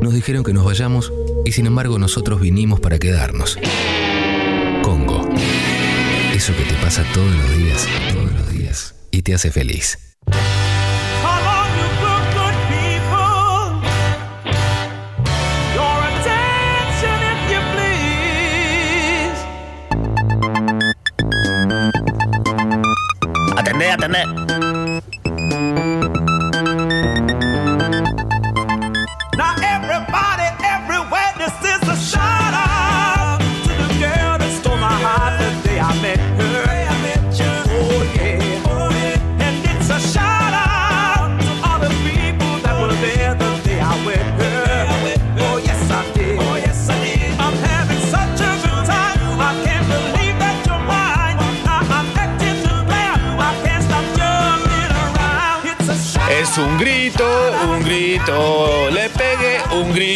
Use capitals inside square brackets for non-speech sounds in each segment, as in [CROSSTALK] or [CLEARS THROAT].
Nos dijeron que nos vayamos y sin embargo nosotros vinimos para quedarnos. Congo. Eso que te pasa todos los días, todos los días y te hace feliz. Come on,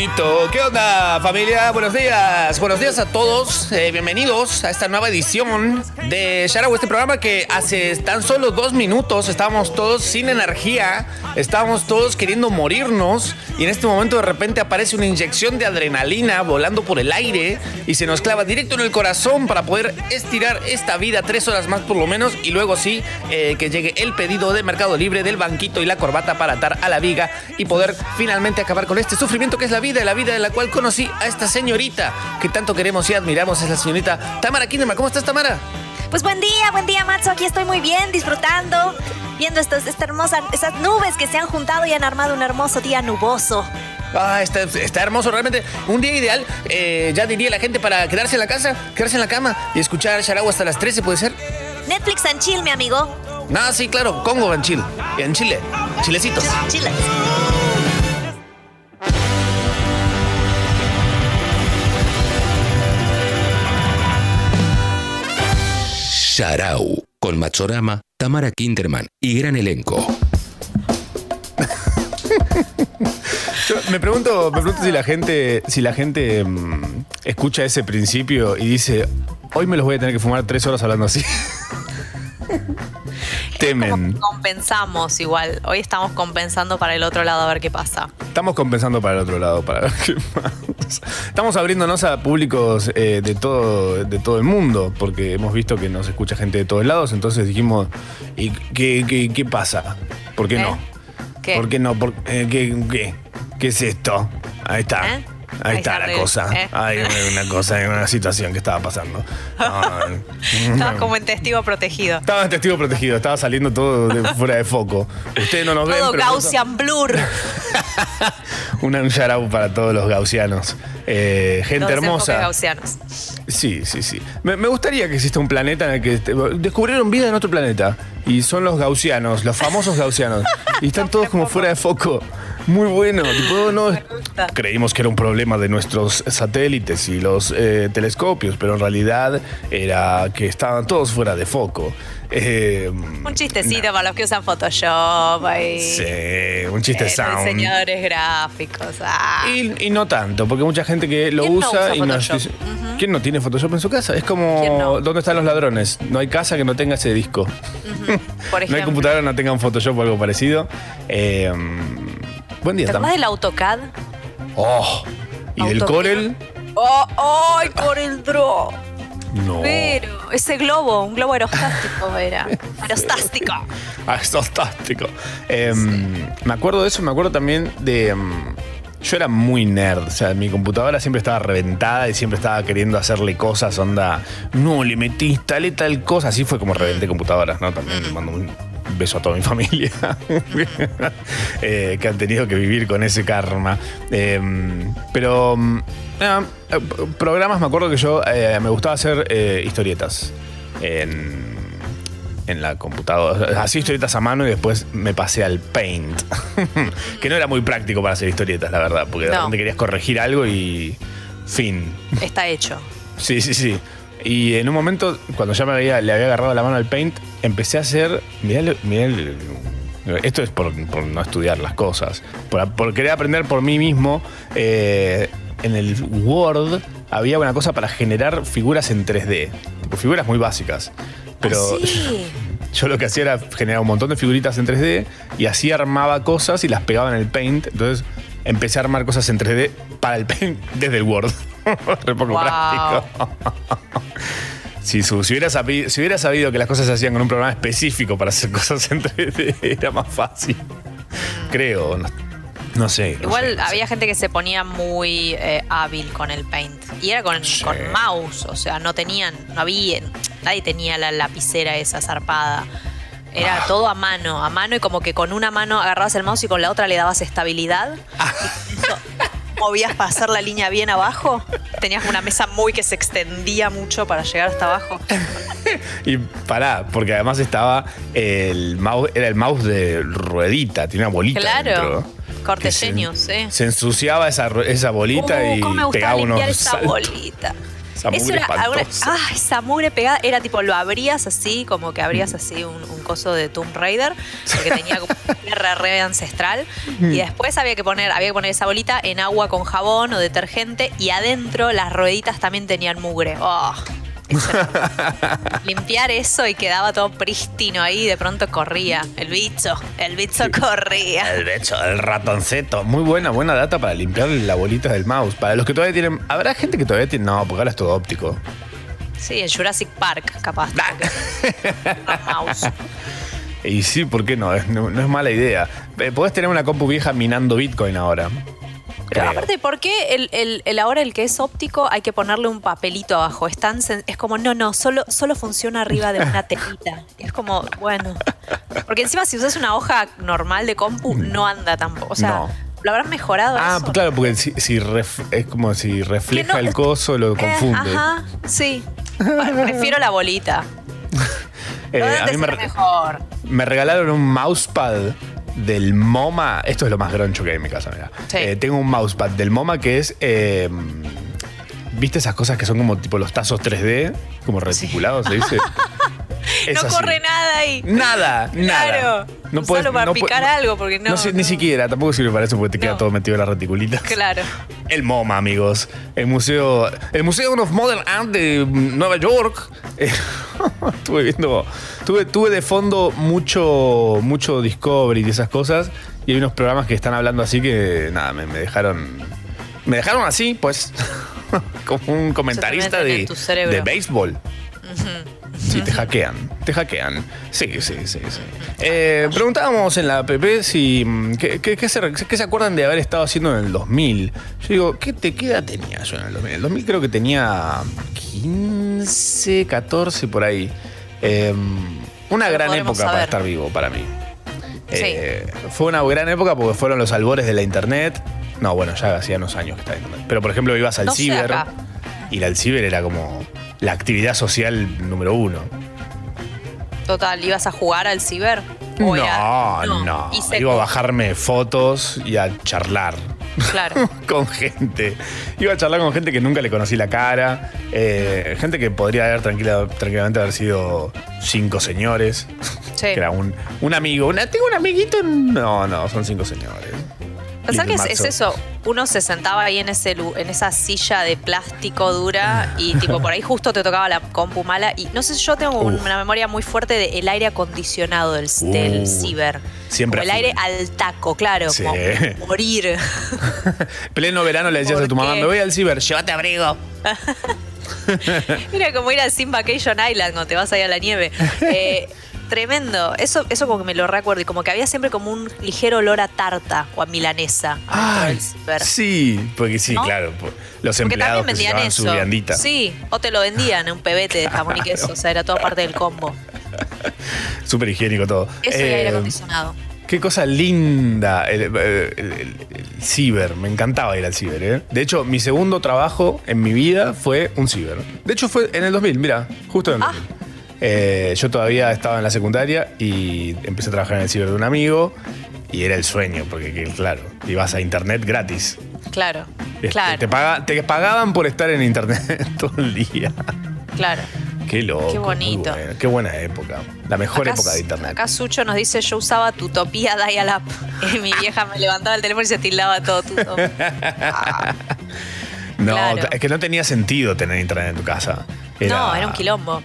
un grito. ¿Qué familia? Buenos días, buenos días a todos. Eh, bienvenidos a esta nueva edición de Sharau, este programa que hace tan solo dos minutos estábamos todos sin energía, estábamos todos queriendo morirnos y en este momento de repente aparece una inyección de adrenalina volando por el aire y se nos clava directo en el corazón para poder estirar esta vida tres horas más por lo menos y luego sí eh, que llegue el pedido de Mercado Libre del banquito y la corbata para atar a la viga y poder finalmente acabar con este sufrimiento que es la vida, la vida de la cual conocí a esta señorita que tanto queremos y admiramos, es la señorita Tamara Kinderman. ¿Cómo estás, Tamara? Pues buen día, buen día, Matzo. Aquí estoy muy bien, disfrutando, viendo estos, esta hermosa, esas nubes que se han juntado y han armado un hermoso día nuboso. Ah, está, está hermoso, realmente. Un día ideal, eh, ya diría la gente, para quedarse en la casa, quedarse en la cama y escuchar Sharau hasta las 13, ¿puede ser? Netflix and chill, mi amigo. No, sí, claro, Congo en Chile. En Chile. Chilecitos. Chile. Sharau, con Machorama, Tamara Kinderman y gran elenco. Yo me pregunto, me pregunto si la gente, si la gente mm, escucha ese principio y dice, hoy me los voy a tener que fumar tres horas hablando así. [LAUGHS] Temen. Compensamos igual. Hoy estamos compensando para el otro lado a ver qué pasa. Estamos compensando para el otro lado, para ver qué pasa. Estamos abriéndonos a públicos eh, de, todo, de todo el mundo, porque hemos visto que nos escucha gente de todos lados, entonces dijimos, ¿y qué, qué- qué pasa? ¿Por qué ¿Eh? no? ¿Qué? ¿Por qué no? ¿Por- eh, ¿qué, qué, qué es esto? Ahí está. Ahí, Ahí está, está, la cosa. ¿Eh? Hay una cosa, hay una situación que estaba pasando. [LAUGHS] Estabas como en testigo protegido. Estaba en testigo protegido, estaba saliendo todo de- fuera de foco. Ustedes no nos ven, Todo pero Gaussian Blur. [LAUGHS] un shout out para todos los gaussianos. Eh, gente Todos hermosa. gaussianos. Sí, sí, sí. Me, me gustaría que exista un planeta en el que este- descubrieron vida en otro planeta y son los gaussianos, los famosos gaussianos. [LAUGHS] y están todos como fuera de foco. Muy bueno. tipo, no- creímos que era un problema de nuestros satélites y los eh, telescopios, pero en realidad era que estaban todos fuera de foco. Eh, Un chistecito para los que usan Photoshop. Ahí. Sí, un chiste Eh, sound. Diseñadores gráficos. ah. Y, y no tanto, porque mucha gente que lo ¿Quién no usa y nos Photoshop? dice, ¿quién no tiene Photoshop en su casa? Es como. ¿dónde están los ladrones? No hay casa que no tenga ese disco. Por [LAUGHS] No hay computadora que no tenga un Photoshop o algo parecido. Eh, buen día, ¿Te Tam. acuerdas del AutoCAD? Oh, y del Corel. ¡Oh, ¡Ay, por el draw! No. Pero ese globo, un globo aerostático [LAUGHS] era. Aerostástico. [LAUGHS] Ah, es fantástico. Eh, Me acuerdo de eso, me acuerdo también de. mm, yo era muy nerd, o sea, mi computadora siempre estaba reventada y siempre estaba queriendo hacerle cosas, onda, no, le metí, instalé tal cosa, así fue como reventé computadoras, ¿no? También le mando un beso a toda mi familia [LAUGHS] eh, que han tenido que vivir con ese karma. Eh, pero, eh, programas, me acuerdo que yo eh, me gustaba hacer historietas en, en la computadora. Hacía historietas a mano y después me pasé al Paint. [LAUGHS] que no era muy práctico para hacer historietas, la verdad, porque de No. repente querías corregir algo y. Fin. Está hecho. Sí, sí, sí. Y en un momento, cuando ya me había, le había agarrado la mano al Paint, empecé a hacer. Mirá, mirá el- esto es por, por no estudiar las cosas. Por, por querer aprender por mí mismo. eh, en el Word había una cosa para generar figuras en 3D. Tipo, figuras muy básicas. Pero Ah, sí. [LAUGHS] yo lo que hacía era generar un montón de figuritas en 3D y así armaba cosas y las pegaba en el Paint. Entonces empecé a armar cosas en 3D para el [LAUGHS] Paint desde el Word. [LAUGHS] Re poco Wow. práctico. [LAUGHS] Si, su- si, hubiera sabido, si hubiera sabido que las cosas se hacían con un programa específico para hacer cosas en 3D, era más fácil. Creo. No, no sé. no Igual sé, no sé. había gente que se ponía muy eh, hábil con el paint. Y era con, Sí. con mouse, o sea, no tenían, no había, nadie tenía la lapicera esa zarpada. Era Ah. todo a mano, a mano y como que con una mano agarrabas el mouse y con la otra le dabas estabilidad. Ah. Y movías para hacer la línea bien abajo. Tenías una mesa muy que se extendía mucho para llegar hasta abajo. Y pará, porque además estaba el mouse, era el mouse de ruedita, tenía una bolita. Claro. dentro, Corteño, que se, sí. Se ensuciaba esa, esa bolita Uh, y me pegaba unos esa bolita. Esa Eso mugre era alguna- espantosa. ah, esa mugre pegada era tipo, lo abrías así, como que abrías así un, un coso de Tomb Raider, porque [LAUGHS] tenía como una tierra re ancestral. Y después había que poner, había que poner esa bolita en agua con jabón o detergente, y adentro las rueditas también tenían mugre. Oh, eso Limpiar eso y quedaba todo prístino ahí, y de pronto corría. El bicho, el bicho corría. El becho, el ratoncito. Muy buena, buena data para limpiar la bolita del mouse. Para los que todavía tienen. Habrá gente que todavía tiene. No, porque ahora es todo óptico. Sí, en Jurassic Park, capaz. [LAUGHS] mouse. Y sí, ¿por qué no? No, no es mala idea. Eh, Podés tener una compu vieja minando Bitcoin ahora. Pero Creo. aparte, ¿por qué el, el- el ahora el que es óptico hay que ponerle un papelito abajo? Es, tan es como, no, no, solo, solo funciona arriba de una telita. [LAUGHS] Es como, bueno. Porque encima si usas una hoja normal de compu, no anda tampoco. O sea, No. ¿lo habrán mejorado Ah, eso? claro, porque si, si ref- es como si refleja no- el coso, lo Eh, confunde. ajá, sí. Bueno, prefiero la bolita. [LAUGHS] Eh, a mí me, era mejor. me regalaron un mousepad del MoMA. Esto es lo más groncho que hay en mi casa, mira. Sí. Eh, tengo un mousepad del MoMA que es. eh, ¿Viste esas cosas que son como tipo los tazos 3D? Como reticulados, se dice. [LAUGHS] [LAUGHS] No así. corre nada ahí. Nada, nada. Claro. No puedes- para no picar algo, porque no. sé, Ni siquiera, tampoco sirve para eso porque te queda todo metido en las reticulitas. Claro. El MoMA, amigos. El museo, el Museo of Modern Art de Nueva York. Eh, [LAUGHS] estuve viendo, tuve, tuve de fondo mucho, mucho Discovery y esas cosas. Y hay unos programas que están hablando así que nada, me, me dejaron, me dejaron así, pues, [LAUGHS] como un comentarista de, de béisbol. Sí, te hackean, te hackean. Sí, sí, sí, sí. Eh, preguntábamos en la app si. mm, ¿qué, qué- qué se, qué se acuerdan de haber estado haciendo en el 2000? Yo digo, ¿qué, te, qué edad tenía yo en el 2000? En el 2000 creo que tenía 15, 14 por ahí. Eh, una gran época para estar vivo para mí. Eh, fue una gran época porque fueron los albores de la internet. No, bueno, ya hacía unos años que estaba en internet. Pero por ejemplo, ibas al No ciber. Y la del ciber era como la actividad social número uno. Total, ¿ibas a jugar al ciber? ¿O era- No, no. Iba a bajarme fotos y a charlar Claro. [LAUGHS] con gente. Iba a charlar con gente que nunca le conocí la cara. eh, gente que podría haber tranquila- tranquilamente haber sido cinco señores. Sí. [LAUGHS] Que era un, un amigo. Una, tengo un amiguito. No, no, son cinco señores. Pensá que es, eso, uno se sentaba ahí en ese en esa silla de plástico dura y tipo por ahí justo te tocaba la compu mala y no sé si yo tengo Uf. una memoria muy fuerte del aire acondicionado del, del Uh, ciber. siempre Como el a aire al taco, claro, Sí. como morir. [LAUGHS] Pleno verano le decías a ¿Por tu mamá, me voy al ciber, llévate abrigo. [LAUGHS] Era como ir al Sim Vacation Island cuando te vas ahí a la nieve. Eh, [LAUGHS] tremendo. Eso, eso como que me lo recuerdo y como que había siempre como un ligero olor a tarta o a milanesa ciber. sí, porque sí, ¿No? claro. Los Porque empleados también que se vendían llevaban eso. su viandita. Sí, o te lo vendían en un pebete de jamón y [LAUGHS] queso. O sea, era toda parte del combo. [LAUGHS] Súper higiénico todo. Eso y Eh, aire acondicionado. Qué cosa linda el, el- el- el- el ciber. Me encantaba ir al ciber, ¿eh? De hecho, mi segundo trabajo en mi vida fue un ciber. De hecho, fue en el 2000, mira, justo en el Ah. 2000. Eh, yo todavía estaba en la secundaria y empecé a trabajar en el ciber de un amigo y era el sueño, porque que, claro, ibas a internet gratis. Claro, Este, claro, Te, paga- te pagaban por estar en internet [LAUGHS] todo el día. claro. Qué loco. Qué bonito. bueno, Qué buena época. La mejor Acá, época de internet. acá Sucho nos dice, yo usaba Tutopía Dial-Up. [LAUGHS] Y mi vieja me levantaba el teléfono y se tildaba todo tuto. Ah, [LAUGHS] No, Claro. es que no tenía sentido tener internet en tu casa. no, era un quilombo.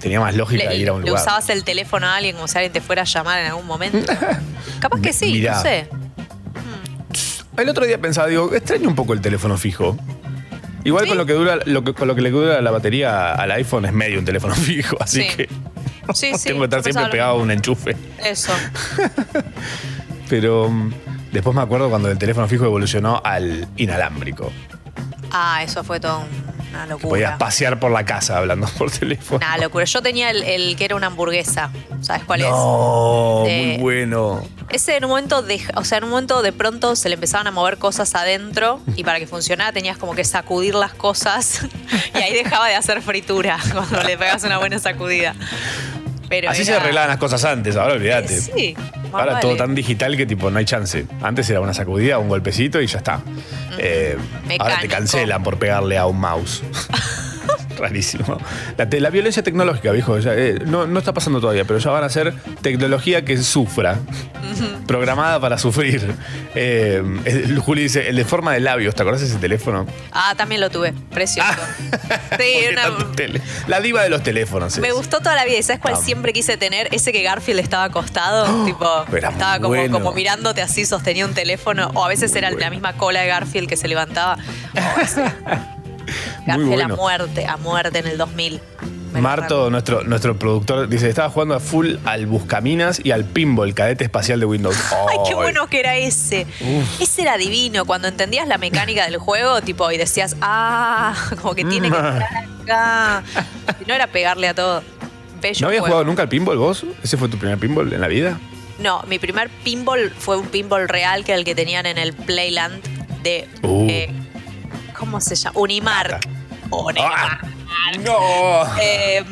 Tenía más lógica Le, ir a un le lugar. usabas el teléfono a alguien como si alguien te fuera a llamar en algún momento. [LAUGHS] Capaz que sí, Mirá. no sé. El otro día pensaba, digo, extraño un poco el teléfono fijo. Igual con lo que dura, lo que, con lo que le dura la batería al iPhone es medio un teléfono [LAUGHS] fijo, así Sí. que Sí, [LAUGHS] sí. tengo que estar yo siempre lo pegado a un enchufe. Eso. Pero mm, después me acuerdo cuando el teléfono fijo evolucionó al inalámbrico. Ah, eso fue todo un- una Que podías locura. pasear por la casa hablando [LAUGHS] por teléfono. Una locura. Yo tenía el, el que era una hamburguesa. ¿Sabes cuál es? No, De- muy bueno. Ese en un momento de, o sea, en un momento de pronto se le empezaban a mover cosas adentro y para que funcionara tenías como que sacudir las cosas [LAUGHS] y ahí dejaba de hacer fritura [LAUGHS] cuando le pegas una buena sacudida. Pero Así se arreglaban las cosas antes, ahora olvídate. Sí, Ahora vale. todo tan digital que tipo no hay chance. Antes era una sacudida, un golpecito y ya está. Eh, ahora te cancelan por pegarle a un mouse. [LAUGHS] [LAUGHS] Rarísimo. La, te- la violencia tecnológica, viejo, ya, eh, no, no está pasando todavía, pero ya van a ser tecnología que sufra. Programada para sufrir. Eh, el- Juli dice, el de forma de labios, ¿te acordás de ese teléfono? Ah, también lo tuve. Precioso. ¿Por Sí, [LAUGHS] una- tele? La diva de los teléfonos. Me es. gustó toda la vida. ¿Y ¿Sabes cuál Ah. siempre quise tener? Ese que Garfield estaba acostado. [GASPS] tipo, estaba como, bueno. como mirándote así, sostenía un teléfono. O a veces era la misma cola de Garfield que se levantaba. Oh, [LAUGHS] Garfield bueno. a muerte, a muerte en el 2000. Me lo Marto, nuestro, nuestro productor, dice, estaba jugando a full al Buscaminas y al Pinball, cadete espacial de Windows. [LAUGHS] Ay, qué bueno que era ese. Ese era divino. Cuando entendías la mecánica del juego, tipo, y decías, ah, [LAUGHS] como que tiene que estar acá. No era pegarle a todo. Bello ¿No habías juego. jugado nunca al pinball vos? ¿Ese fue tu primer pinball en la vida? No, mi primer pinball fue un pinball real que era el que tenían en el Playland de. Uh. eh, ¿Cómo se llama? Unimark. Unimark. ¡No! Eh,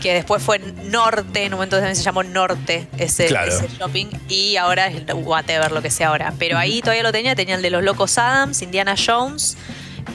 que después fue Norte, en un momento también se llamó Norte ese, Claro. ese shopping, y ahora es el whatever, lo que sea ahora. Pero ahí todavía lo tenía, tenía el de los Locos Adams, Indiana Jones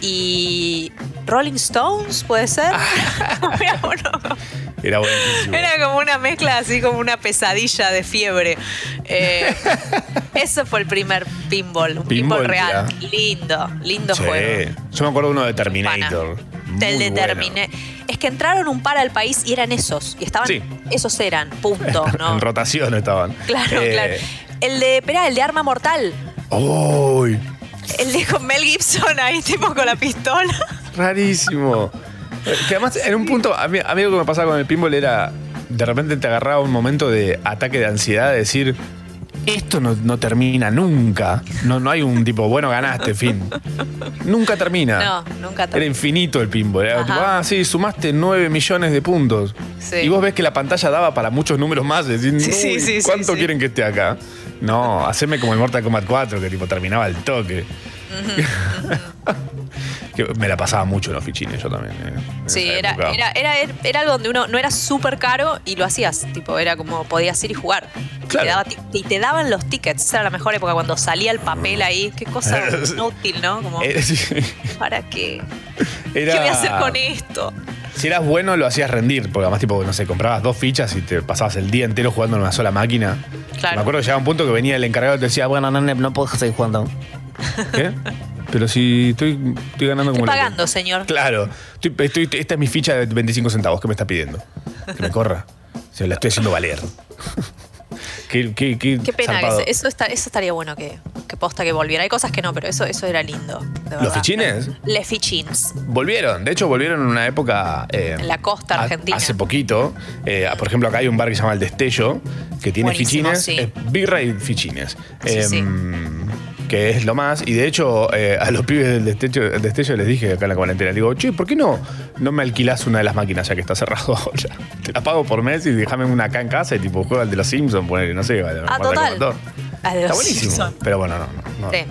y Rolling Stones, ¿puede ser? [LAUGHS] Era uno- Era buenísimo. era como una mezcla, así como una pesadilla de fiebre. Eh, [LAUGHS] ese fue el primer pinball, un pinball, Pinball, real. ya. Lindo, lindo juego. Yo me acuerdo uno de Terminator. Del de. Terminé. Es que entraron un par al país y eran esos. Y estaban. Sí. Esos eran, punto, [LAUGHS] ¿no? En rotación estaban. Claro, Eh, claro. El de, espera, el de Arma Mortal. ¡Uy! El de con Mel Gibson ahí, tipo con la pistola. [LAUGHS] Rarísimo. Que además, en un punto, a mí, a mí lo que me pasaba con el pinball era, de repente te agarraba un momento de ataque de ansiedad, de decir, esto no, no termina nunca. No, no hay un tipo, bueno, ganaste, fin. Nunca termina. No, nunca Era termina. infinito el pinball. Era tipo, ah, sí, sumaste 9 millones de puntos. Sí. Y vos ves que la pantalla daba para muchos números más. Decir, Sí, sí, "Uy, sí, sí, ¿Cuánto quieren que esté acá? No, haceme como el Mortal Kombat 4, que tipo terminaba el toque. Que me la pasaba mucho en los fichines, yo también. eh, Sí, era, era, era, era algo donde uno no era súper caro y lo hacías. Tipo, era como podías ir y jugar. Y te daba y te daban los tickets. Esa era la mejor época cuando salía el papel ahí. Qué cosa [LAUGHS] inútil, ¿no? Como, Eh. ¿para qué? [LAUGHS] ¿Qué voy a hacer con esto? Si eras bueno, lo hacías rendir, porque además, tipo, no sé, comprabas dos fichas y te pasabas el día entero jugando en una sola máquina. Claro. Me acuerdo que llegaba un punto que venía el encargado y te decía, bueno, no, no, no puedo seguir jugando. [LAUGHS] ¿Qué? Pero si estoy, estoy ganando Estoy como loco. pagando, señor. Claro. Estoy- estoy- esta es mi ficha de 25 centavos. ¿Qué me está pidiendo? Que me corra. Se la estoy haciendo valer. Qué, qué, qué Qué pena que eso, está, eso estaría bueno que, que posta que volviera. Hay cosas que no, pero eso, eso era lindo. de ¿Los fichines? Les fichins. Volvieron, de hecho volvieron en una época... eh, En la costa argentina. Hace poquito. Eh, por ejemplo, acá hay un bar que se llama El Destello, que tiene Buenísimo, fichines, sí. birra y fichines. Sí, sí. Que es lo más. Y de hecho, eh, a los pibes del destello, del destello les dije acá en la cuarentena, digo, che, ¿por qué no, no me alquilás una de las máquinas ya que está cerrado [LAUGHS] ahora? Te la pago por mes y déjame una acá en casa y tipo juega el de los Simpsons, poner, no sé, Ah, Mortal total. Kombat 2. Ah, de Está buenísimo. Simpsons. Pero bueno, no, no. no. Sí.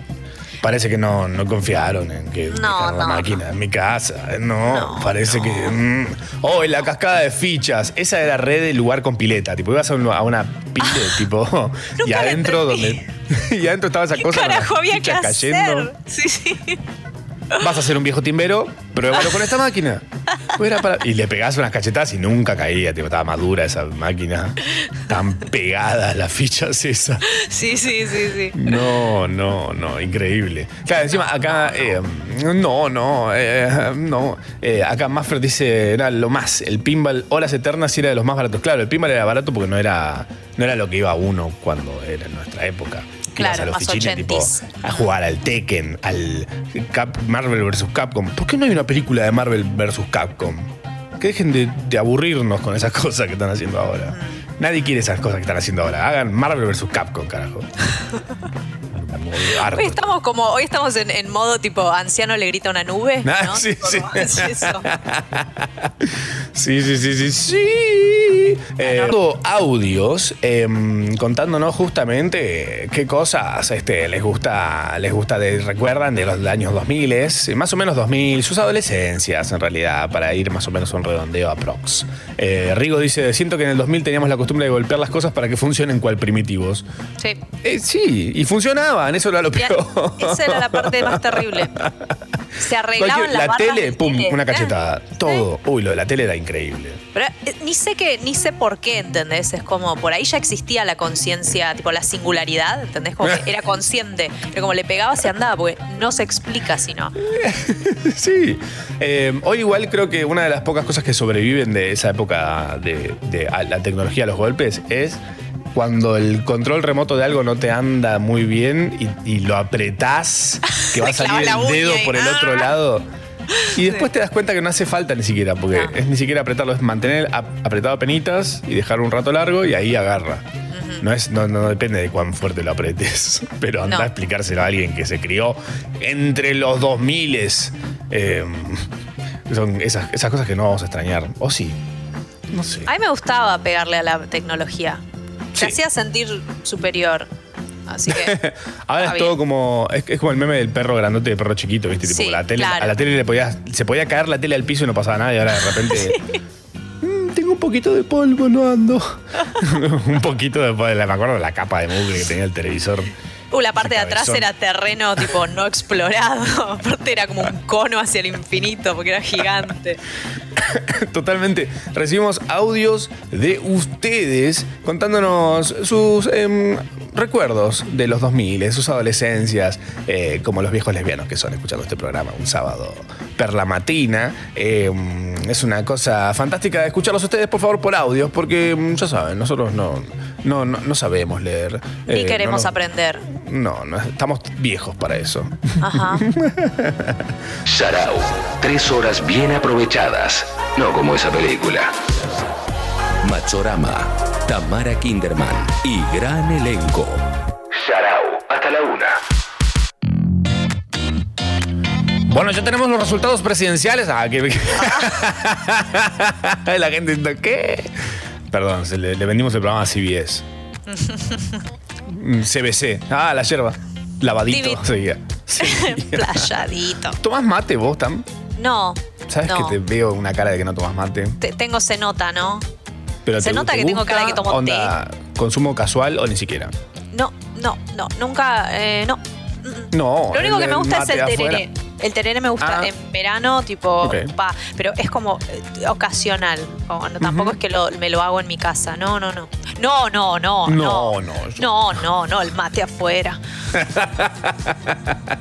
Parece que no, no confiaron en que No, dejaron la no, máquina en mi casa. No, No, parece no. que. mm. Oh, y la cascada de fichas. Esa era red de lugar con pileta. Tipo, ibas a, un- a una pile, tipo. [LAUGHS] y adentro donde. [LAUGHS] y adentro estaba esa ¿Qué cosa. carajo había que hacer? cayendo. Sí, sí. Vas a ser un viejo timbero, pruébalo con esta máquina. Pues era para- Y le pegabas unas cachetadas y nunca caía, tipo, estaba madura esa máquina. Tan pegada las fichas esas. Sí, sí, sí, sí. No, no, no, increíble. Claro, encima acá, eh, no, no, eh, no. Eh, acá Maffer dice, era lo más, el pinball Horas Eternas era de los más baratos. Claro, el pinball era barato porque no era, no era lo que iba uno cuando era en nuestra época. Que ibas Claro, a más tipo, ochentis. a jugar al Tekken, al Cap- Marvel vs. Capcom. ¿Por qué no hay una película de Marvel vs. Capcom? Que dejen de, de aburrirnos con esas [LAUGHS] cosas que están haciendo ahora. Nadie quiere esas cosas que están haciendo ahora. Hagan Marvel vs. Capcom, carajo. [LAUGHS] Hoy estamos como, hoy estamos en, en modo tipo anciano le grita una nube. Ah, ¿no? sí, sí. como, [LAUGHS] es eso. Sí, sí, sí, sí, sí. Eh, dando audios em, contándonos justamente qué cosas este, les gusta, les gusta de, recuerdan de los años 2000, eh, más o menos 2000, sus adolescencias en realidad, para ir más o menos a un redondeo aprox. Eh, Rigo dice, siento que en el 2000 teníamos la costumbre de golpear las cosas para que funcionen cual primitivos. Sí. Eh, sí, y funcionaban, eso era lo Ya, peor. esa era la parte más terrible. Se arreglaban las la tele, pum, tele. una Eh, cachetada. Todo. Uy, lo de la tele era increíble. Pero eh, ni sé que, ni sé por qué, ¿entendés? Es como, por ahí ya existía la conciencia, tipo la singularidad, ¿entendés? Como que [LAUGHS] era consciente, pero como le pegaba se andaba, porque no se explica si no. [LAUGHS] Sí. Eh, hoy igual creo que una de las pocas cosas que sobreviven de esa época de, de a la tecnología a los golpes es cuando el control remoto de algo no te anda muy bien y, y lo apretás, que va [LAUGHS] a salir el dedo por el otro ¡Ah! lado. [LAUGHS] Y después te das cuenta que no hace falta ni siquiera, porque No. es ni siquiera apretarlo, es mantener ap- apretado a penitas y dejar un rato largo y ahí agarra. No, es, no, no depende de cuán fuerte lo apretes, [LAUGHS] pero anda No. a explicárselo a alguien que se crió entre los 2000 eh, son esas, esas cosas que no vamos a extrañar. O sí, no sé. A mí me gustaba pegarle a la tecnología. Sí. Se hacía sentir superior. Así que. [LAUGHS] Ahora es todo como. Es, es como el meme del perro grandote y del perro chiquito, ¿viste? Tipo, Sí, la tele, claro. A la tele le podías, se podía caer la tele al piso y no pasaba nada, y ahora de repente. [LAUGHS] "Mm, tengo un poquito de polvo, no ando. [LAUGHS] un poquito de polvo. Me acuerdo de la capa de mugre que tenía el televisor. Uh, la parte de atrás era terreno tipo no explorado. Aparte era como un cono hacia el infinito porque era gigante. [LAUGHS] Totalmente. Recibimos audios de ustedes contándonos sus em, recuerdos de los 2000, de sus adolescencias, eh, como los viejos lesbianos que son escuchando este programa un sábado per la matina. Em, es una cosa fantástica de escucharlos ustedes, por favor, por audios, porque em, ya saben, nosotros no, no, no, no sabemos leer. Ni Eh, queremos no, aprender. No, no, estamos viejos para eso. Ajá. [LAUGHS] Sarau. Tres horas bien aprovechadas. No como esa película. Machorama, Tamara Kinderman y gran elenco. Sarau. Hasta la una. Bueno, ya tenemos los resultados presidenciales. Ah, que... [LAUGHS] La gente diciendo, ¿qué? Perdón, se le, le vendimos el programa a CBS. [LAUGHS] CBC. Ah, la yerba. Lavadito. Tibit. seguía. [LAUGHS] Sí. Playadito. ¿Tomás mate vos, Tam? No. ¿Sabes no. que te veo una cara de que no tomas mate? Te- tengo se nota, ¿no? Pero Se te- nota te que tengo cara de que tomo onda, ¿Consumo casual o ni siquiera? No, no, no. Nunca. eh, no. No. Lo único que me gusta es el tereré. El tereré me gusta Ah. en verano, tipo, Ok. pa, pero es como eh, ocasional. Como no, tampoco es que lo- me lo hago en mi casa. No, no, no. No, no, no. No, No, no, no, no, no, el mate afuera. [LAUGHS]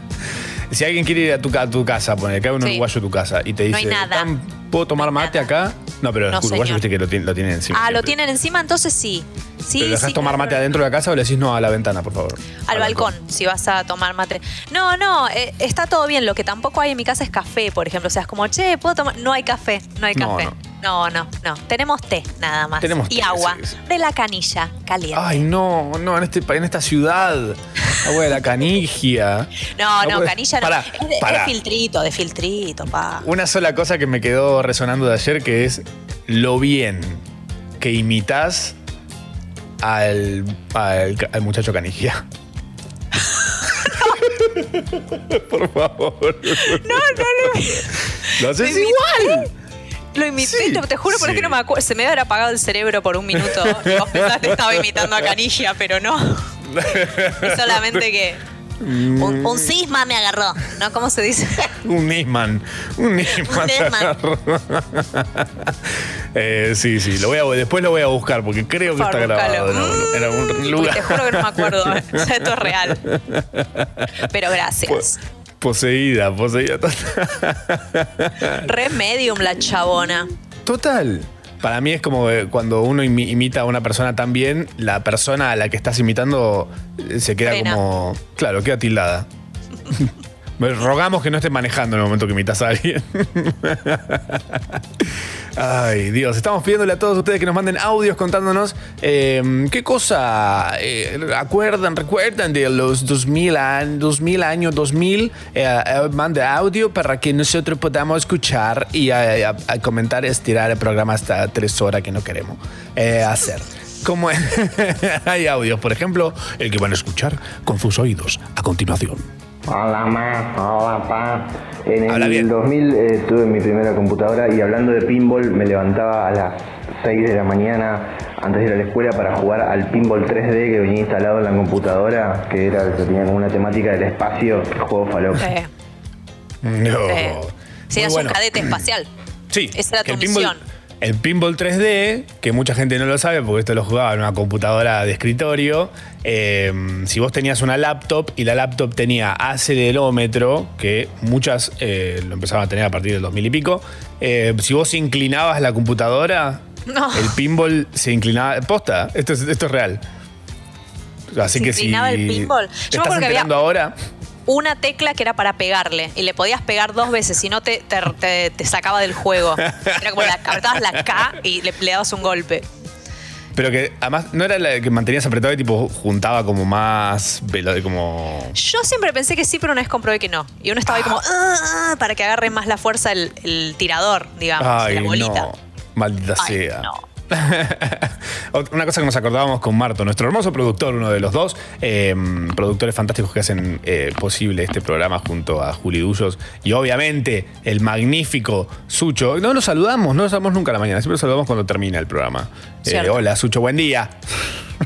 Si alguien quiere ir a tu, a tu casa, poner, cae un Sí. uruguayo a tu casa y te No dice, hay nada. "Tam, ¿puedo tomar No hay mate nada. acá? No, pero No, los uruguayos señor. viste que lo, tienen- lo tienen encima. Ah, lo siempre. tienen encima, entonces sí. Sí, ¿Pero dejas sí, tomar hay mate adentro de la casa o le decís no a la ventana, por favor? Al balcón, si vas a tomar mate. No, no, eh, está todo bien. Lo que tampoco hay en mi casa es café, por ejemplo. O sea, es como, che, ¿puedo tomar? No hay café, no hay No, café. No, no, no. Tenemos té, nada más. Tenemos y té, agua sí, sí. de la canilla caliente. Ay, no, no, en, este, en esta ciudad. [LAUGHS] Agua de la canigia. no, no, puede- canilla no. Pará, es, de, es pará. filtrito, de filtrito, pa. Una sola cosa que me quedó resonando de ayer, que es lo bien que imitas al, al, al muchacho canigia. [LAUGHS] [LAUGHS] Por favor. No, no, no. Lo haces Lo imité. igual. Lo imité, Sí, te, te juro por sí. que no me acuerdo. Se me había apagado el cerebro por un minuto. [LAUGHS] Vos pensaste que estaba imitando a Canilla, pero no. [LAUGHS] Es solamente que. Mm. Un, un cisma me agarró, ¿no? ¿Cómo se dice? [LAUGHS] Un Nisman. Un Nisman. Eh, sí, sí, lo voy a, después lo voy a buscar porque creo que está grabado algún, en algún lugar. te juro que no me acuerdo. esto es real. Pero gracias. Poseída, poseída. Total. Re medium la chabona. Total. Para mí es como eh, cuando uno imi- imita a una persona tan bien, la persona a la que estás imitando eh, se queda Frena. como. Claro, queda tildada. [LAUGHS] Rogamos que no estés manejando en el momento que imitas a alguien. [LAUGHS] Ay, Dios, estamos pidiéndole a todos ustedes que nos manden audios contándonos eh, qué cosa eh, acuerdan, recuerdan de los 2000, an- 2000 años 2000. Eh, eh, mande audio para que nosotros podamos escuchar y eh, a- a comentar, estirar el programa hasta tres horas que no queremos eh, hacer. Como [LAUGHS] hay audios, por ejemplo, el que van a escuchar con sus oídos a continuación. Hola, ma. Hola, pa. En Habla el bien. 2000 eh, tuve mi primera computadora y hablando de pinball me levantaba a las 6 de la mañana antes de ir a la escuela para jugar al pinball 3D que venía instalado en la computadora, que era que tenía como una temática del espacio, juego falopa. Eh, No. eh. Si Muy eras bueno. un cadete espacial. [CLEARS THROAT] Sí, Esa era que tu el pinball, misión. el pinball 3D, que mucha gente no lo sabe porque esto lo jugaba en una computadora de escritorio. Eh, si vos tenías una laptop y la laptop tenía acelerómetro, que muchas eh, lo empezaban a tener a partir del 2000 y pico, eh, si vos inclinabas la computadora, No. el pinball se inclinaba. Posta, esto es, esto es real. Así ¿Se que si inclinaba el pinball? Yo me acuerdo que había- ahora. Una tecla que era para pegarle y le podías pegar dos veces, si no te, te, te- te sacaba del juego. [LAUGHS] Era como la, apretabas la K y le, le dabas un golpe. Pero que además no era la que mantenías apretado y tipo juntaba como más velo, como. Yo siempre pensé que sí, pero una vez comprobé que no. Y uno estaba ahí como "Ah, ah", para que agarre más la fuerza el, el tirador, digamos, Ay, la bolita. no. Maldita Ay, sea. no. [LAUGHS] Una cosa que nos acordábamos con Marto, nuestro hermoso productor, uno de los dos, eh, productores fantásticos que hacen eh, posible este programa junto a Juli Dullos y obviamente el magnífico Sucho. No nos saludamos, no nos saludamos nunca a la mañana, siempre nos saludamos cuando termina el programa. Eh, hola Sucho, buen día.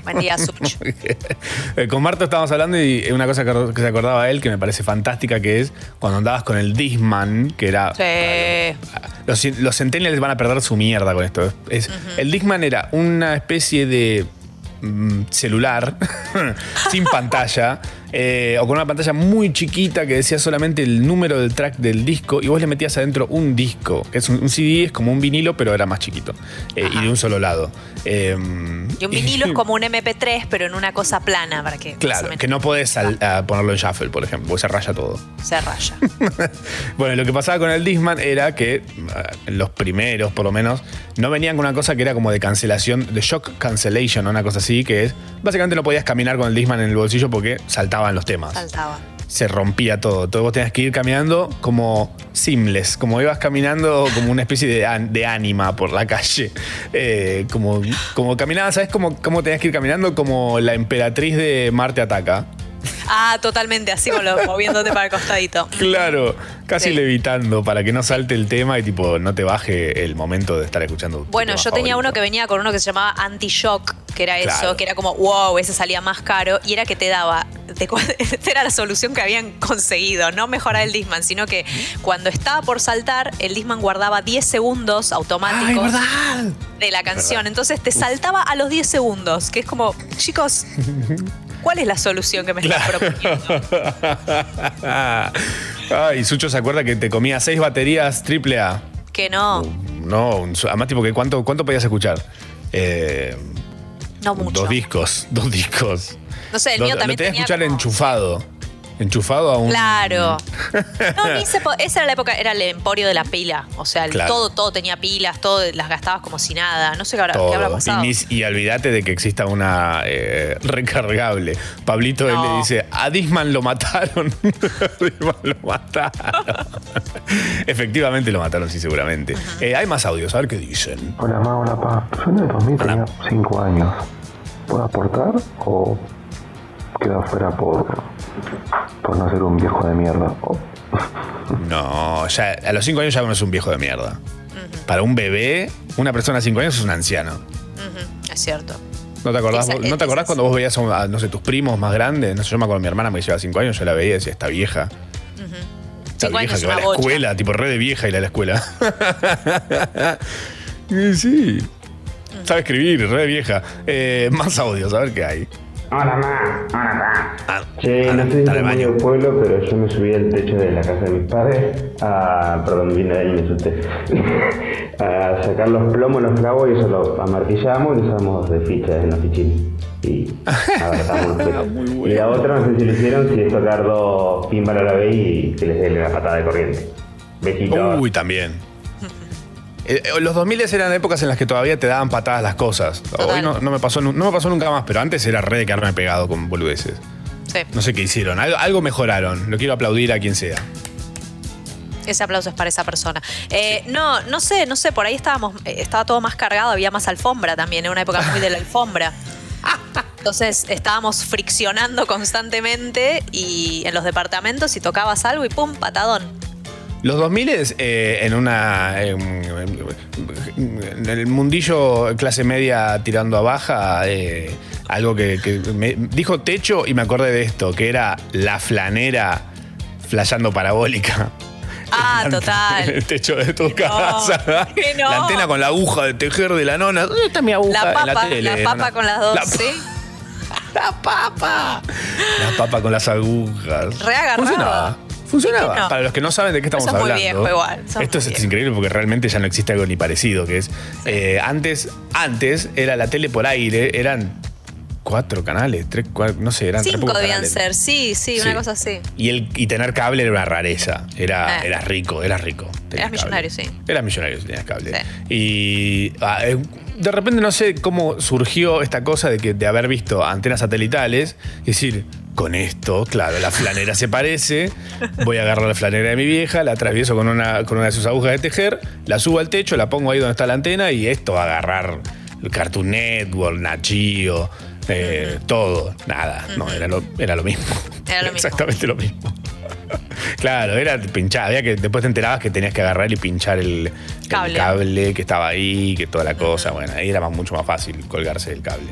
Buen día, Such. [LAUGHS] Eh, con Marto estábamos hablando y una cosa que que se acordaba él que me parece fantástica que es cuando andabas con el Disman, que era Sí. los, los Centennials van a perder su mierda con esto. Es, El Discman era una especie de mm, celular [LAUGHS] sin pantalla eh, o con una pantalla muy chiquita que decía solamente el número del track del disco y vos le metías adentro un disco. que Es un, un CD, es como un vinilo, pero era más chiquito eh, y de un solo lado. Eh, Y un vinilo [LAUGHS] es como un MP3, pero en una cosa plana para que Claro, que no podés al- a ponerlo en shuffle, por ejemplo, porque se raya todo. se raya. [LAUGHS] Bueno, lo que pasaba con el Disman era que ah, los primeros, por lo menos, no venían con una cosa que era como de cancelación, de shock cancellation, o una cosa así, que es básicamente no podías caminar con el Disman en el bolsillo porque saltaban los temas. Saltaba. Se rompía todo. Todo vos tenías que ir caminando como seamless, como ibas caminando como una especie de, ánima por la calle. Eh, como, como caminabas, ¿sabes cómo, cómo tenías que ir caminando? Como la emperatriz de Marte Ataca. Ah, totalmente, así lo- moviéndote para el costadito. Claro, casi Sí. levitando para que no salte el tema y tipo no te baje el momento de estar escuchando. Bueno, yo tenía uno que venía con uno que se llamaba anti-shock, que era eso, que era como, wow, ese salía más caro, y era que te daba, [LAUGHS] esta era la solución que habían conseguido, no mejorar el Disman, sino que cuando estaba por saltar, el Disman guardaba 10 segundos ¡Ay, automáticos de la canción, entonces te saltaba a los 10 segundos, que es como, chicos, [LAUGHS] ¿cuál es la solución que me estás proponiendo? Ay, Sucho se acuerda que te comía seis baterías triple A. Que no, No, un- además tipo que cuánto, cuánto podías escuchar. Eh, no mucho. Dos discos, dos discos. No sé, el mío también Lo tenías que tenía escuchar como- enchufado. Enchufado a un. Claro. [LAUGHS] No, ni se esa era la época, era el emporio de la pila. O sea, el- Claro. todo, todo tenía pilas, todo las gastabas como si nada. No sé qué habrá, qué habrá Y, pasado. ni- y olvídate de que exista una eh, recargable. Pablito él No. le dice, a Disman lo mataron. [LAUGHS] a Disman lo mataron. [LAUGHS] Efectivamente lo mataron, sí, seguramente. Eh, hay más audios, a ver qué dicen. Hola, ma, hola, pa. Yo en el 2000 Hola. tenía 5 años. ¿Puedo aportar o quedo afuera por, por no ser un viejo de mierda? Oh, No, ya a los 5 años ya uno es un viejo de mierda. Para un bebé, una persona de 5 años es un anciano. Es cierto. ¿No te acordás, Esa- vos- ¿no te acordás cuando vos veías a, un- a, no sé, tus primos más grandes? No sé, yo me acuerdo mi hermana me lleva 5 años, yo la veía y decía, esta vieja. Esta Cinco vieja años que va a la bocha. escuela, tipo re de vieja ir a la escuela. [LAUGHS] Y sí. Sabe escribir, re de vieja. Eh, más audios, a ver qué hay. Hola, ma. Hola, pa. Ah, Che, no sé si dale es al muy baño. del pueblo, pero yo me subí al techo de la casa de mis padres a... Perdón, vine ahí y me asusté. [LAUGHS] a sacar los plomos, los clavos y eso lo amartillamos y lo usamos de ficha en los fichines. [LAUGHS] Y los pechos. Y la otra, no sé si lo hicieron, si es tocar dos pinball a la vez y que les dé la patada de corriente. Besitos. Uy, también. Eh, eh, Los 2000 eran épocas en las que todavía te daban patadas las cosas. Hoy no, no me pasó, nu- no me pasó nunca más, pero antes era re de quedarme pegado con boludeces. Sí. No sé qué hicieron. Algo, algo mejoraron. Lo quiero aplaudir a quien sea. Ese aplauso es para esa persona. Eh, no, no sé, no sé, por ahí estábamos, estaba todo más cargado, había más alfombra también, era una época muy de la alfombra. Entonces estábamos friccionando constantemente y en los departamentos y tocabas algo y pum, patadón. Los 2000 eh, en una. En, en el mundillo clase media tirando a baja, eh, algo que, que me dijo techo y me acordé de esto, que era la flanera flasheando parabólica. Ah, [LAUGHS] total. el techo de tu no, casa. [LAUGHS] que no. La antena con la aguja de tejer de la nona. ¿Dónde está mi aguja? La En papa, la, tele, papa nona. con las dos, La, ¿sí? [LAUGHS] la papa. La papa con las agujas. Reagarrado. Funcionaba. Para los que no saben de qué estamos Eso es muy hablando. viejo igual, eso Esto muy es, increíble porque realmente ya no existe algo ni parecido. Que es. eh, antes, antes era la tele por aire, eran cuatro canales, tres, cuatro, no sé, eran Cinco debían canales. ser, sí, sí, Sí. una cosa así. Y, el, y tener cable era una rareza. Era, Eh. era rico, era rico. Eras millonario, sí. Eras millonario si tenías cable. Y ah, eh, de repente no sé cómo surgió esta cosa de que de haber visto antenas satelitales y decir, con esto, claro, la flanera se parece, voy a agarrar la flanera de mi vieja, la atravieso con una, con una de sus agujas de tejer, la subo al techo, la pongo ahí donde está la antena y esto va a agarrar el Cartoon Network, Nachio, eh, todo, nada, no, era lo, era lo mismo. Era lo [LAUGHS] mismo. Exactamente lo mismo. Claro, era pinchar. Había que, después te enterabas que tenías que agarrar y pinchar el el Cable. que estaba ahí, que toda la cosa. Bueno, ahí era más- mucho más fácil colgarse del cable.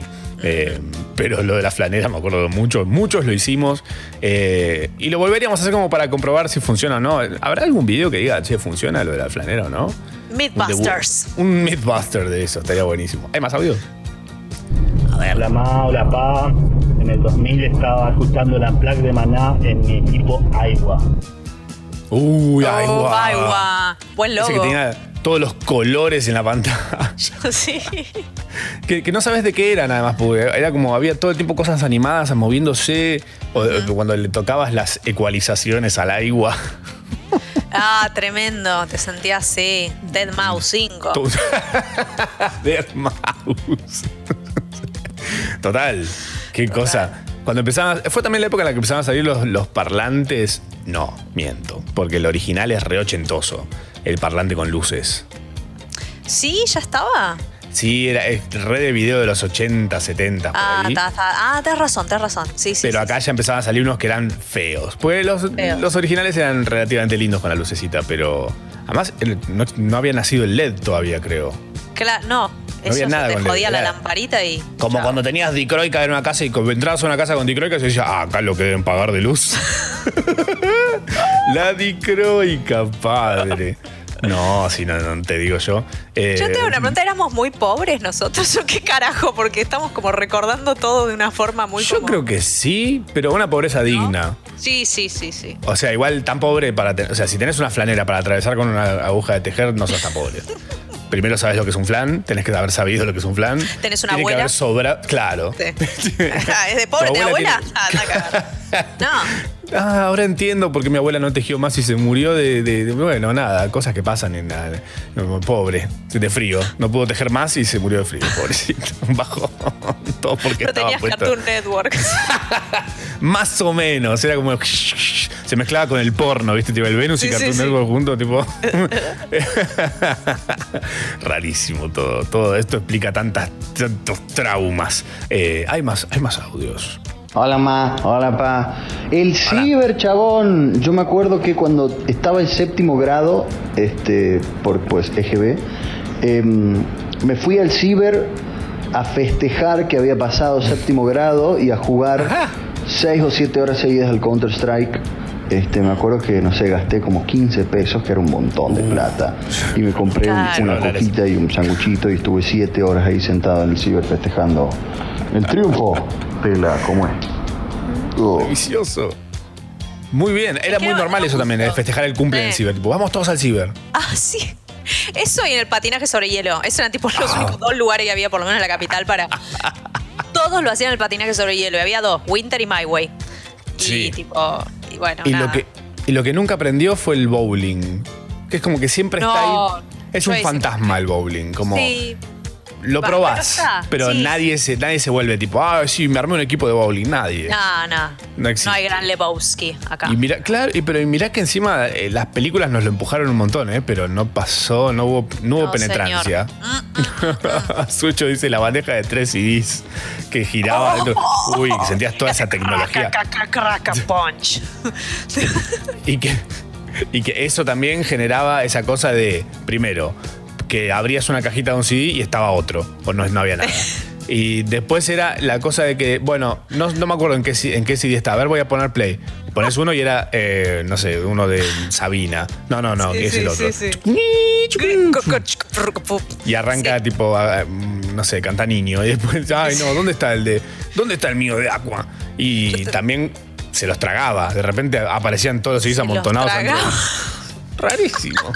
Eh, pero lo de la flanera me acuerdo de muchos, muchos lo hicimos eh, y lo volveríamos a hacer como para comprobar si funciona o no. ¿Habrá algún video que diga, che, funciona lo de la flanera o no? Mythbusters. Un, un Mythbuster de eso, estaría buenísimo. ¿Hay más audios? Hola ma, hola pa. En el 2000 estaba escuchando la plaque de Maná en mi equipo Aiwa. Uy, ay, Oh, guau. Buen Ese que logo. tenía todos los colores en la pantalla. [LAUGHS] sí. Que, que no sabes de qué era nada más, porque era como había todo el tiempo cosas animadas moviéndose, o de- cuando le tocabas las ecualizaciones al agua. Ah, tremendo. Te sentías así. Dead Mouse 5. Tú- [LAUGHS] Dead Mouse. Total, qué cosa. Cuando empezaban, fue también la época en la que empezaban a salir los, los parlantes. No, miento, porque el original es re ochentoso, el parlante con luces. Sí, ya estaba. Sí, era es re de video de los 80, 70 por Ah, ahí. ta, ta. ah, tenés razón, tenés razón. Sí, sí. Pero sí, acá ya empezaban a salir unos que eran feos. Pues los, Feos. los originales eran relativamente lindos con la lucecita, pero además no, no había nacido el LED todavía, creo. Claro, no. Eso había se nada te con jodía LED, la lamparita y. Como cuando tenías dicroica en una casa y entrabas a una casa con dicroica se decía, ah, acá lo que deben pagar de luz. [LAUGHS] la dicroica, padre. No, si no, no te digo yo. Eh, Yo te hago una pregunta, ¿éramos muy pobres nosotros o qué carajo? Porque estamos como recordando todo de una forma muy yo como- creo que sí, pero una pobreza digna. Sí, sí, sí, sí. O sea, igual tan pobre para tener. O sea, si tenés una flanera para atravesar con una aguja de tejer, no sos tan pobre. [LAUGHS] Primero sabes lo que es un flan, tenés que haber sabido lo que es un flan. ¿Tenés una Tiene abuela? que haber sobra. Claro. Sí. [LAUGHS] Ah, ¿Es de pobre Tu abuela abuela? Ah, cagar. [LAUGHS] No. Ah, ahora entiendo por qué mi abuela no tejió más y se murió de. de- de- bueno, nada, cosas que pasan en la. pobre, de frío. No pudo tejer más y se murió de frío, pobrecito. [LAUGHS] Bajo. [LAUGHS] Todo porque No estaba tenías puesto. Cartoon Network. [LAUGHS] Más o menos. Era como. Se mezclaba con el porno, ¿viste? Tipo el Venus y Cartoon sí, sí. Network juntos, tipo. Rarísimo todo. Todo esto explica tantas, tantos traumas. Eh, hay, más, hay más audios. Hola ma, hola pa. El ciber, chabón. Yo me acuerdo que cuando estaba en séptimo grado, este, por pues EGB, em, me fui al ciber a festejar que había pasado séptimo grado y a jugar seis o siete horas seguidas al Counter Strike. Este, me acuerdo que, no sé, gasté como 15 pesos, que era un montón de plata. Y me compré Claro. una coquita y un sanguchito y estuve siete horas ahí sentado en el ciber festejando el triunfo Nutella, ¿cómo es? Oh, Delicioso. Muy bien, era muy no- normal no eso también, de festejar el cumple en el Sí. ciber. Tipo, vamos todos al ciber. [LAUGHS] Ah, sí. Eso y en el patinaje sobre hielo. Esos eran tipo los Ah. únicos dos lugares que había, por lo menos en la capital, para. [LAUGHS] Todos lo hacían en el patinaje sobre hielo. Y había dos, Winter y My Way. Y Sí. tipo. Y bueno, Y nada. lo, que, y lo que nunca aprendió fue el bowling. Que es como que siempre No, está ahí. Es un fantasma el bowling. Como Sí. Lo Va, probás, pero está, pero sí. nadie, se, nadie se vuelve tipo, ah, sí, me armé un equipo de bowling. Nadie. No, no. No existe. No hay gran Lebowski acá. Y mira, claro, y, pero y mirá que encima eh, las películas nos lo empujaron un montón, ¿eh? pero no pasó, no hubo, no hubo No, penetrancia. señor. [LAUGHS] Sucho dice la bandeja de tres CDs que giraba. dentro. Uy, que sentías toda esa tecnología. Craca, craca, [LAUGHS] punch. Y que, y que eso también generaba esa cosa de, primero, que abrías una cajita de un CD y estaba otro, o no, no había nada. [LAUGHS] Y después era la cosa de que, bueno, no, no me acuerdo en qué, en qué CD estaba. A ver, voy a poner play. Pones uno y era, eh, no sé, uno de Sabina. No, no, no, que es el otro. Y arranca tipo, mm, no sé, canta niño. Y después, [LAUGHS] ay no, ¿dónde está el de. ¿Dónde está el mío de Aqua? Y también se los tragaba. De repente aparecían todos los CDs amontonados. [LAUGHS] Rarísimo.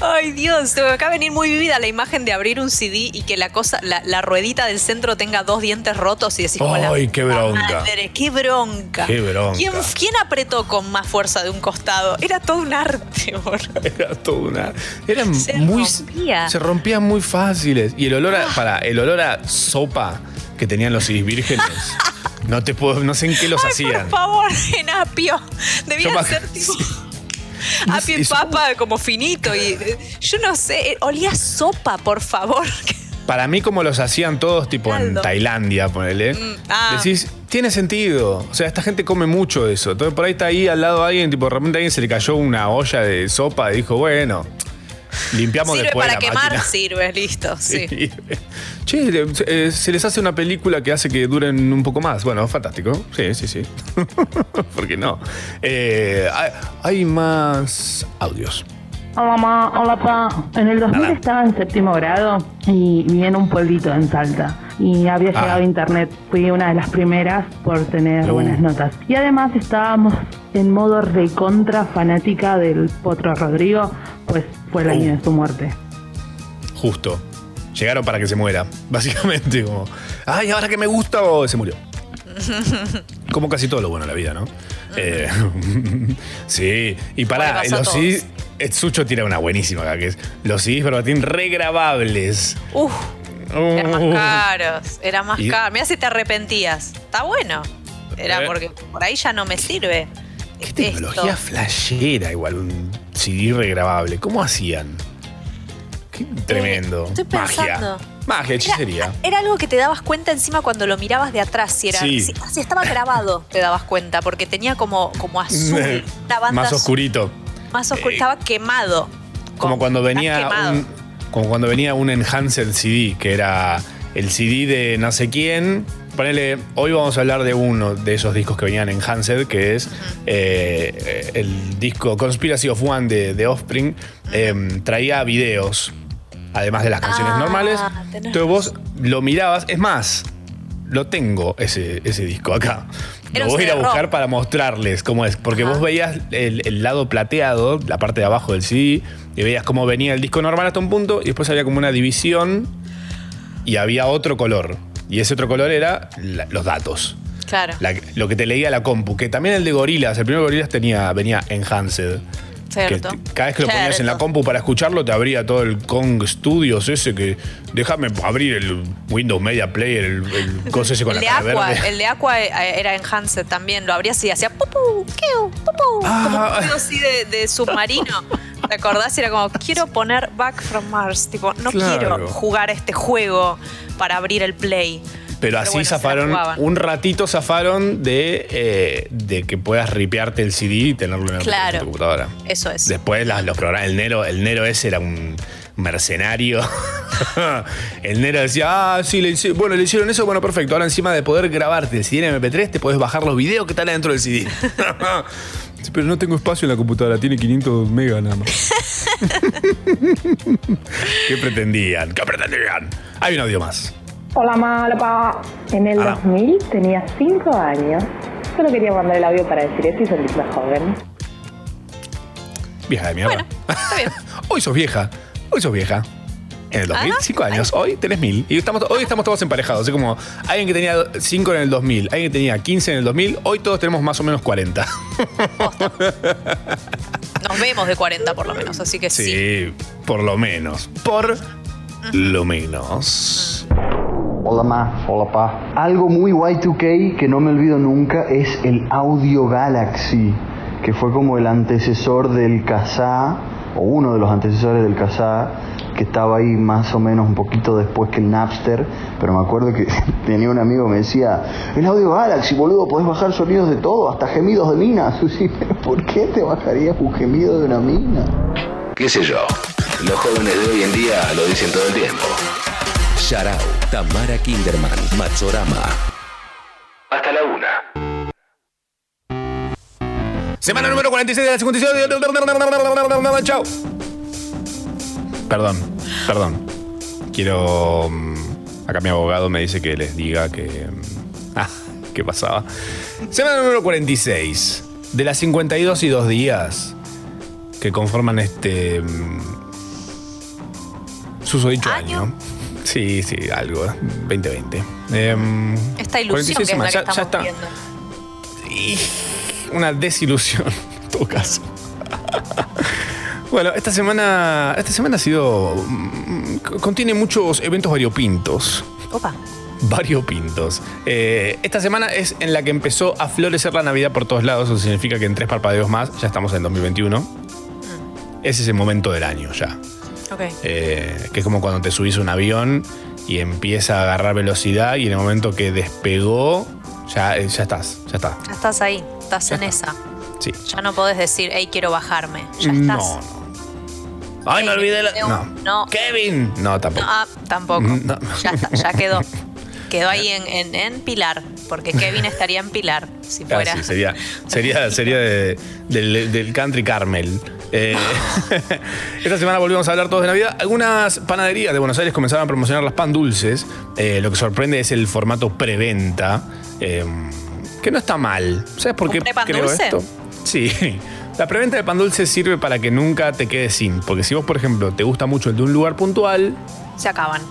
Ay, Dios, me acaba de venir muy vivida la imagen de abrir un CD y que la cosa, la, la ruedita del centro tenga dos dientes rotos y decir, Ay, qué bronca. Madre, qué bronca. Qué bronca. ¿Quién, quién apretó con más fuerza de un costado? Era todo un arte, [LAUGHS] boludo. Era todo una. Eran Se muy. rompía. Se rompían muy fáciles. Y el olor a. Para, el olor a sopa que tenían los CDs vírgenes. [LAUGHS] No te puedo. No sé en qué los Ay, hacían. por favor, [LAUGHS] en apio. Debía Yo me- ser tipo. Apio y papa como finito y eh, yo no sé, eh, olía sopa, por favor. Para mí, como los hacían todos, tipo en. Tailandia, ponele. ah. Decís, tiene sentido. O sea, esta gente come mucho eso. Entonces, por ahí está ahí al lado de alguien, tipo, de repente a alguien se le cayó una olla de sopa y dijo, bueno, limpiamos Sirve después para la quemar, máquina. sirve, listo, [LAUGHS] sí. Sí. Che, eh, se les hace una película que hace que duren un poco más. Bueno, fantástico. Sí, sí, sí. [LAUGHS] ¿Por qué no? Eh, hay, hay más audios. Hola, ma. Hola, pa. En el 2000 Nada. estaba en séptimo grado y vivía en un pueblito en Salta. Y había Ah. llegado a internet. Fui una de las primeras por tener Uh. buenas notas. Y además estábamos en modo recontra fanática del Potro Rodrigo, pues fue el año Uh. de su muerte. Justo. Llegaron para que se muera. [LAUGHS] Básicamente, como, ay, ahora que me gusta, o se murió. Como casi todo lo bueno en la vida, ¿no? Eh, [LAUGHS] sí, y a los Sucho tira una buenísima acá, que es los CDs verbatim regrabables. Uf, eran más Uh. caros, era más Y- caro. Mira si te arrepentías. Está bueno. Era Eh. porque por ahí ya no me sirve. Qué tecnología flashera, igual, un CD regrabable. ¿Cómo hacían? Qué tremendo. estoy pensando. Magia. Magia, hechicería. Era algo que te dabas cuenta encima cuando lo mirabas de atrás, si era Sí. si, si estaba grabado, te dabas cuenta, porque tenía como, como [LAUGHS] azul, una banda Más azul, oscurito. Más oscuro, estaba quemado. Como cuando venía un, como cuando venía un enhanced CD, que era el CD de no sé quién. Ponele, hoy vamos a hablar de uno de esos discos que venían enhanced, que es eh, el disco Conspiracy of One de, de Offspring. Eh, traía videos, además de las canciones Ah, normales. tenés Entonces vos lo mirabas, es más, lo tengo ese, ese disco acá. Era Lo voy a ir a buscar para mostrarles cómo es. Porque vos veías el, el lado plateado, la parte de abajo del CD, y veías cómo venía el disco normal hasta un punto, y después había como una división y había otro color. Y ese otro color era la- los datos. Claro. La- lo que te leía la compu. Que también el de Gorilas, el primer Gorilas tenía, venía enhanced. Cierto. Que cada vez que lo ponías en la Cierto. compu para escucharlo, te abría todo el Kong Studios ese que. Déjame abrir el Windows Media Player, el, el [LAUGHS] coso ese con el la de cara Aqua, verde. el de Aqua eh, era enhanced también, lo abrías y hacía pupu, kiu, pupu, Ah. como un así de, de submarino. ¿Te acordás? Era como, quiero poner Back from Mars. Tipo, no Claro. quiero jugar este juego para abrir el play. Pero así bueno, zafaron, un ratito zafaron de, eh, de que puedas ripearte el CD y tenerlo en, Claro. en tu computadora. Eso es. Después las- los programas, el Nero, el Nero ese era un mercenario. [LAUGHS] el Nero decía, ah, sí, le hice- bueno, le hicieron eso, bueno, perfecto. Ahora encima de poder grabarte el CD en MP3, te puedes bajar los videos que están adentro del CD. Sí, [LAUGHS] pero no tengo espacio en la computadora, tiene 500 megas nada más. [LAUGHS] ¿Qué pretendían? ¿Qué pretendían? Hay un audio más. Hola, Malapa. En el Hola. 2000 tenía 5 años. Solo quería mandar el audio para decir eso y sentirme joven. Vieja de mierda. [LAUGHS] hoy sos vieja. Hoy sos vieja. En el 2000, 5 años. Hoy tenés 1000. Y estamos, hoy estamos todos emparejados. Es como alguien que tenía 5 en el 2000, alguien que tenía 15 en el 2000. Hoy todos tenemos más o menos 40. [LAUGHS] Nos vemos de 40 por lo menos, así que sí. Sí, por lo menos. Por lo menos. Hola ma, hola pa. Algo muy Y2K que no me olvido nunca es el Audio Galaxy, que fue como el antecesor del Kazaa, o uno de los antecesores del Kazaa, que estaba ahí más o menos un poquito después que el Napster, pero me acuerdo que [LAUGHS] tenía un amigo que me decía, el Audio Galaxy, boludo, podés bajar sonidos de todo, hasta gemidos de minas. [LAUGHS] ¿Por qué te bajarías un gemido de una mina? ¿Qué sé yo? Los jóvenes de hoy en día lo dicen todo el tiempo. Sharau, Tamara Kinderman, Matsorama. Hasta la una. Semana número 46 de la 57. Chao. Perdón, perdón. Quiero. mm, Acá mi abogado me dice que les diga que. mm, [LAUGHS] Ah, ¿qué pasaba? Semana número 46. De las 52 y 2 días que conforman este. mm, Susodicho año. Sí, sí, algo. 2020. Em, Esta ilusión 46 que es la que ya- ya estamos está. viendo. una desilusión [LAUGHS] en todo caso. [LAUGHS] Bueno, esta semana, esta semana ha sido. mm, contiene muchos eventos variopintos. Opa. Variopintos. Eh, esta semana es en la que empezó a florecer la Navidad por todos lados. Eso significa que en tres parpadeos más ya estamos en 2021. Ese es el momento del año ya. Eh, que es como cuando te subís a un avión y empieza a agarrar velocidad y en el momento que despegó, ya, eh, ya estás, ya está. Ya estás ahí, estás en esa. Sí. Ya no podés decir, hey, quiero bajarme. Ya No, estás. Ay, me olvidé la. No. No. No. Kevin. No, tampoco. Ah, tampoco. [LAUGHS] No. Ya está, ya quedó. Quedó ahí en, en- en Pilar, porque Kevin [LAUGHS] estaría en Pilar si Ah, fuera. sí, sería, sería, sería de- del, del country Carmel. Eh, [LAUGHS] esta semana volvimos a hablar todos de Navidad. Algunas panaderías de Buenos Aires comenzaron a promocionar las pan dulces. Eh, lo que sorprende es el formato preventa, eh, que no está mal. ¿Sabes por qué ¿Un pre-pan creo dulce? esto? Sí. La preventa de pan dulce sirve para que nunca te quedes sin. Porque si vos, por ejemplo, te gusta mucho el de un lugar puntual, Se acaban.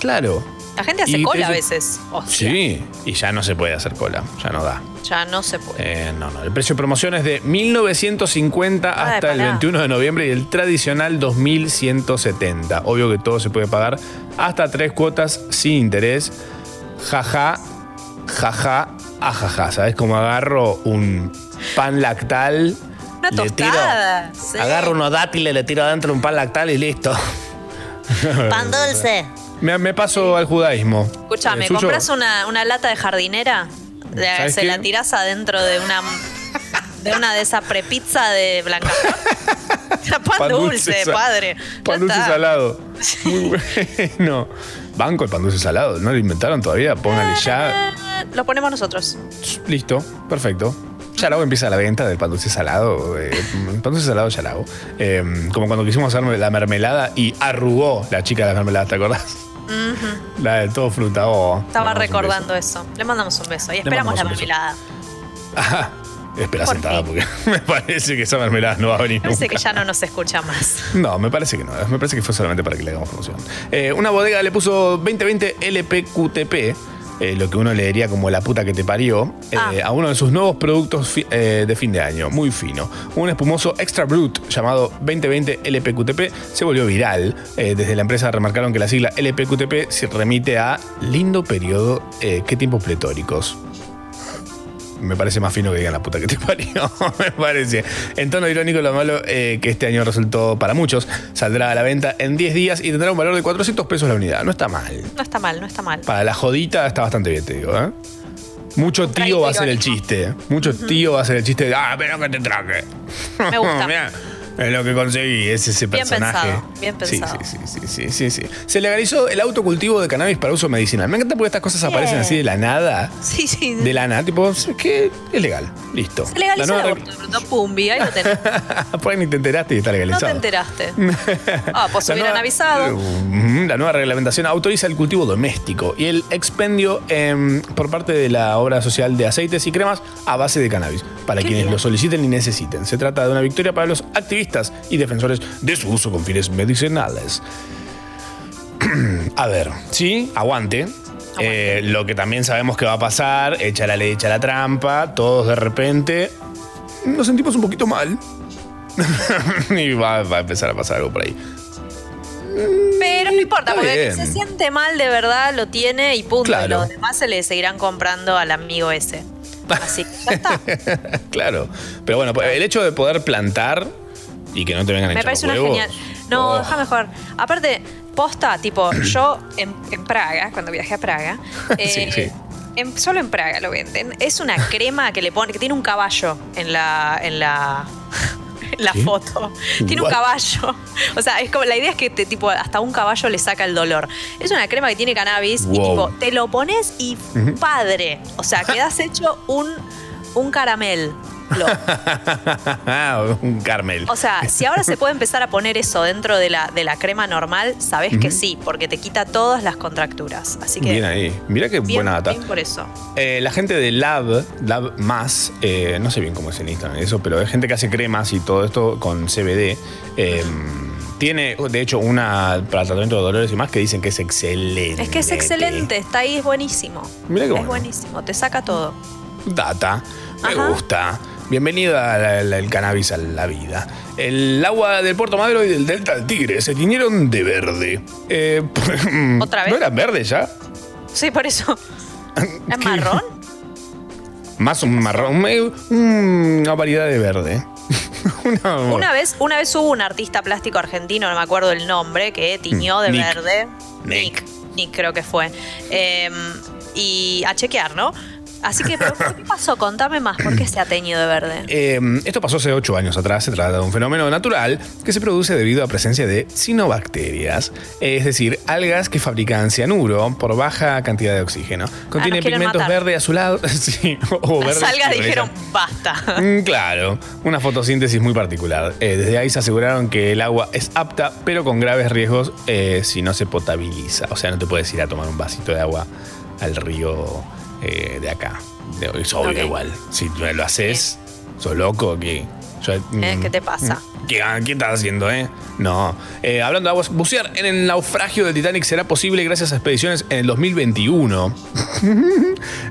claro. La gente hace Y cola a veces. Hostia, Sí. Y ya no se puede hacer cola. Ya no da. Ya no se puede. Eh, no, no. El precio de promoción es de 1950 Ay, hasta el pará. 21 de noviembre y el tradicional 2170. Obvio que todo se puede pagar hasta tres cuotas sin interés. Jaja, jaja, ajaja. ¿Sabes cómo agarro un pan lactal? Una le tiro, tostada. sí. agarro unos dátiles, le tiro adentro un pan lactal y listo. Pan dulce. Me, me paso al judaísmo. Escúchame, Eh. ¿compras una, una lata de jardinera? De- ¿Sabes se qué? la tirás adentro de una de una de esas prepizza de blanca. [LAUGHS] pan, Pan dulce, padre. Pan dulce salado. [LAUGHS] Muy bueno. Banco el pan dulce salado. No lo inventaron todavía. Póngale ya. Lo ponemos nosotros. Listo. Perfecto. Yarao empieza la venta del pan dulce salado. eh, pan dulce salado Yarao. Eh, como cuando quisimos hacer la mermelada y arrugó la chica de las mermeladas, ¿te acordás? La de todo fruta. Oh, Estaba recordando eso. Le mandamos un beso y esperamos la mermelada. Ajá. Espera Por sentada porque [LAUGHS] me parece que esa mermelada no va a venir Parece nunca. que ya no nos escucha más. No, me parece que no. Me parece que fue solamente para que le hagamos promoción. Eh, una bodega le puso 2020 LPQTP, eh, lo que uno leería como la puta que te parió, eh, Ah. a uno de sus nuevos productos fi- eh, de fin de año, muy fino. Un espumoso Extra Brut llamado 2020 LPQTP se volvió viral. Desde la empresa remarcaron que la sigla LPQTP se remite a lindo periodo, qué tiempos pletóricos. Me parece más fino que digan la puta que te parió. [LAUGHS] Me parece. En tono irónico, lo malo eh, que este año resultó para muchos. Saldrá a la venta en 10 días y tendrá un valor de 400 pesos la unidad. No está mal. No está mal, no está mal. Para la jodita está bastante bien, te digo. ¿eh? Mucho tío va a ser el chiste. Mucho tío va a ser el chiste de, ah, pero que te traje. Me gusta. [LAUGHS] Mirá, Es lo que conseguí, es ese Bien personaje. pensado, bien pensado. Sí, sí, sí, sí, sí, sí. Se legalizó el autocultivo de cannabis para uso medicinal. Me encanta porque estas cosas aparecen así de la nada. Sí, sí. De la nada, tipo, es que es legal. Listo. Se legalizó el aborto, pumbi, ahí lo tenés. [LAUGHS] ahí ni te enteraste y está No te legalizado. enteraste. [LAUGHS] Ah, pues La hubieran avisado. La nueva reglamentación autoriza el cultivo doméstico y el expendio em, por parte de la obra social de aceites y cremas a base de cannabis, para quienes bien. lo soliciten y necesiten. Se trata de una victoria para los activistas y defensores de su uso con fines medicinales. [CLEARS THROAT] a ver, sí, aguante. Eh, lo que también sabemos que va a pasar, echa la ley, echa la trampa, todos de repente nos sentimos un poquito mal. [LAUGHS] y va, va a empezar a pasar algo por ahí. Pero no importa, está porque el que se siente mal de verdad lo tiene y punto. Claro. Y los demás se le seguirán comprando al amigo ese. Así que ya está. [LAUGHS] Claro. Pero bueno, pues, el hecho de poder plantar y que no te vengan a Me parece una huevos, genial. No, oh, déjame mejor. Aparte, posta, tipo, [CLEARS THROAT] yo en, en Praga, cuando viajé a Praga, [LAUGHS] Sí, eh, sí. en- solo en Praga lo venden. Es una crema que le pone, que tiene un caballo en la, en la, [LAUGHS] en la foto. [LAUGHS] Tiene un caballo. O sea, es como la idea es que te, tipo hasta un caballo le saca el dolor. Es una crema que tiene cannabis y tipo te lo pones y padre. O sea, quedas hecho un un caramel. [LAUGHS] un Carmel. O sea, si ahora se puede empezar a poner eso dentro de la, de la crema normal, sabes que sí, porque te quita todas las contracturas. Así que Bien ahí. Mira qué bien, buena data. bien por eso. Eh, la gente de Lab, Lab Más, eh, no sé bien cómo es en Instagram eso, pero es gente que hace cremas y todo esto con CBD. eh, tiene, de hecho, una para tratamiento de dolores y más que dicen que es excelente. Es que es excelente, está ahí, es buenísimo. Mira qué es bueno. buenísimo, te saca todo. Data. Me Ajá. gusta. Bienvenida al, al cannabis a la vida. El agua del Puerto Madero y del Delta del Tigre se tiñeron de verde. Eh, [LAUGHS] ¿Otra vez? ¿No eran verdes ya? Sí, por eso. [LAUGHS] ¿Es marrón? Más un marrón, un- una variedad de verde. [LAUGHS] Una- Una vez, una vez hubo un artista plástico argentino, no me acuerdo el nombre, que tiñó de Mm, Nick. verde. Nick. Nick creo que fue. Eh, y a chequear, ¿no? Así que, ¿pero ¿qué pasó? Contame más, ¿por qué se ha teñido de verde? [CLEARS THROAT] Eh, esto pasó hace 8 años atrás. Se trata de un fenómeno natural que se produce debido a presencia de cinobacterias, es decir, algas que fabrican cianuro por baja cantidad de oxígeno. Contiene quieren pigmentos matar. verde azulado. [LAUGHS] sí, o Las algas dijeron, basta. [LAUGHS] Mm, Claro, una fotosíntesis muy particular. Eh, desde ahí se aseguraron que el agua es apta, pero con graves riesgos eh, si no se potabiliza. O sea, no te puedes ir a tomar un vasito de agua al río eh, de acá. Es obvio igual. Si tú lo haces, sos loco que... yo- Eh, mm, ¿Qué te pasa? ¿Qué, ah, qué estás haciendo, eh? No. Eh, hablando de aguas, bucear en el naufragio del Titanic será posible gracias a expediciones en el 2021. [LAUGHS]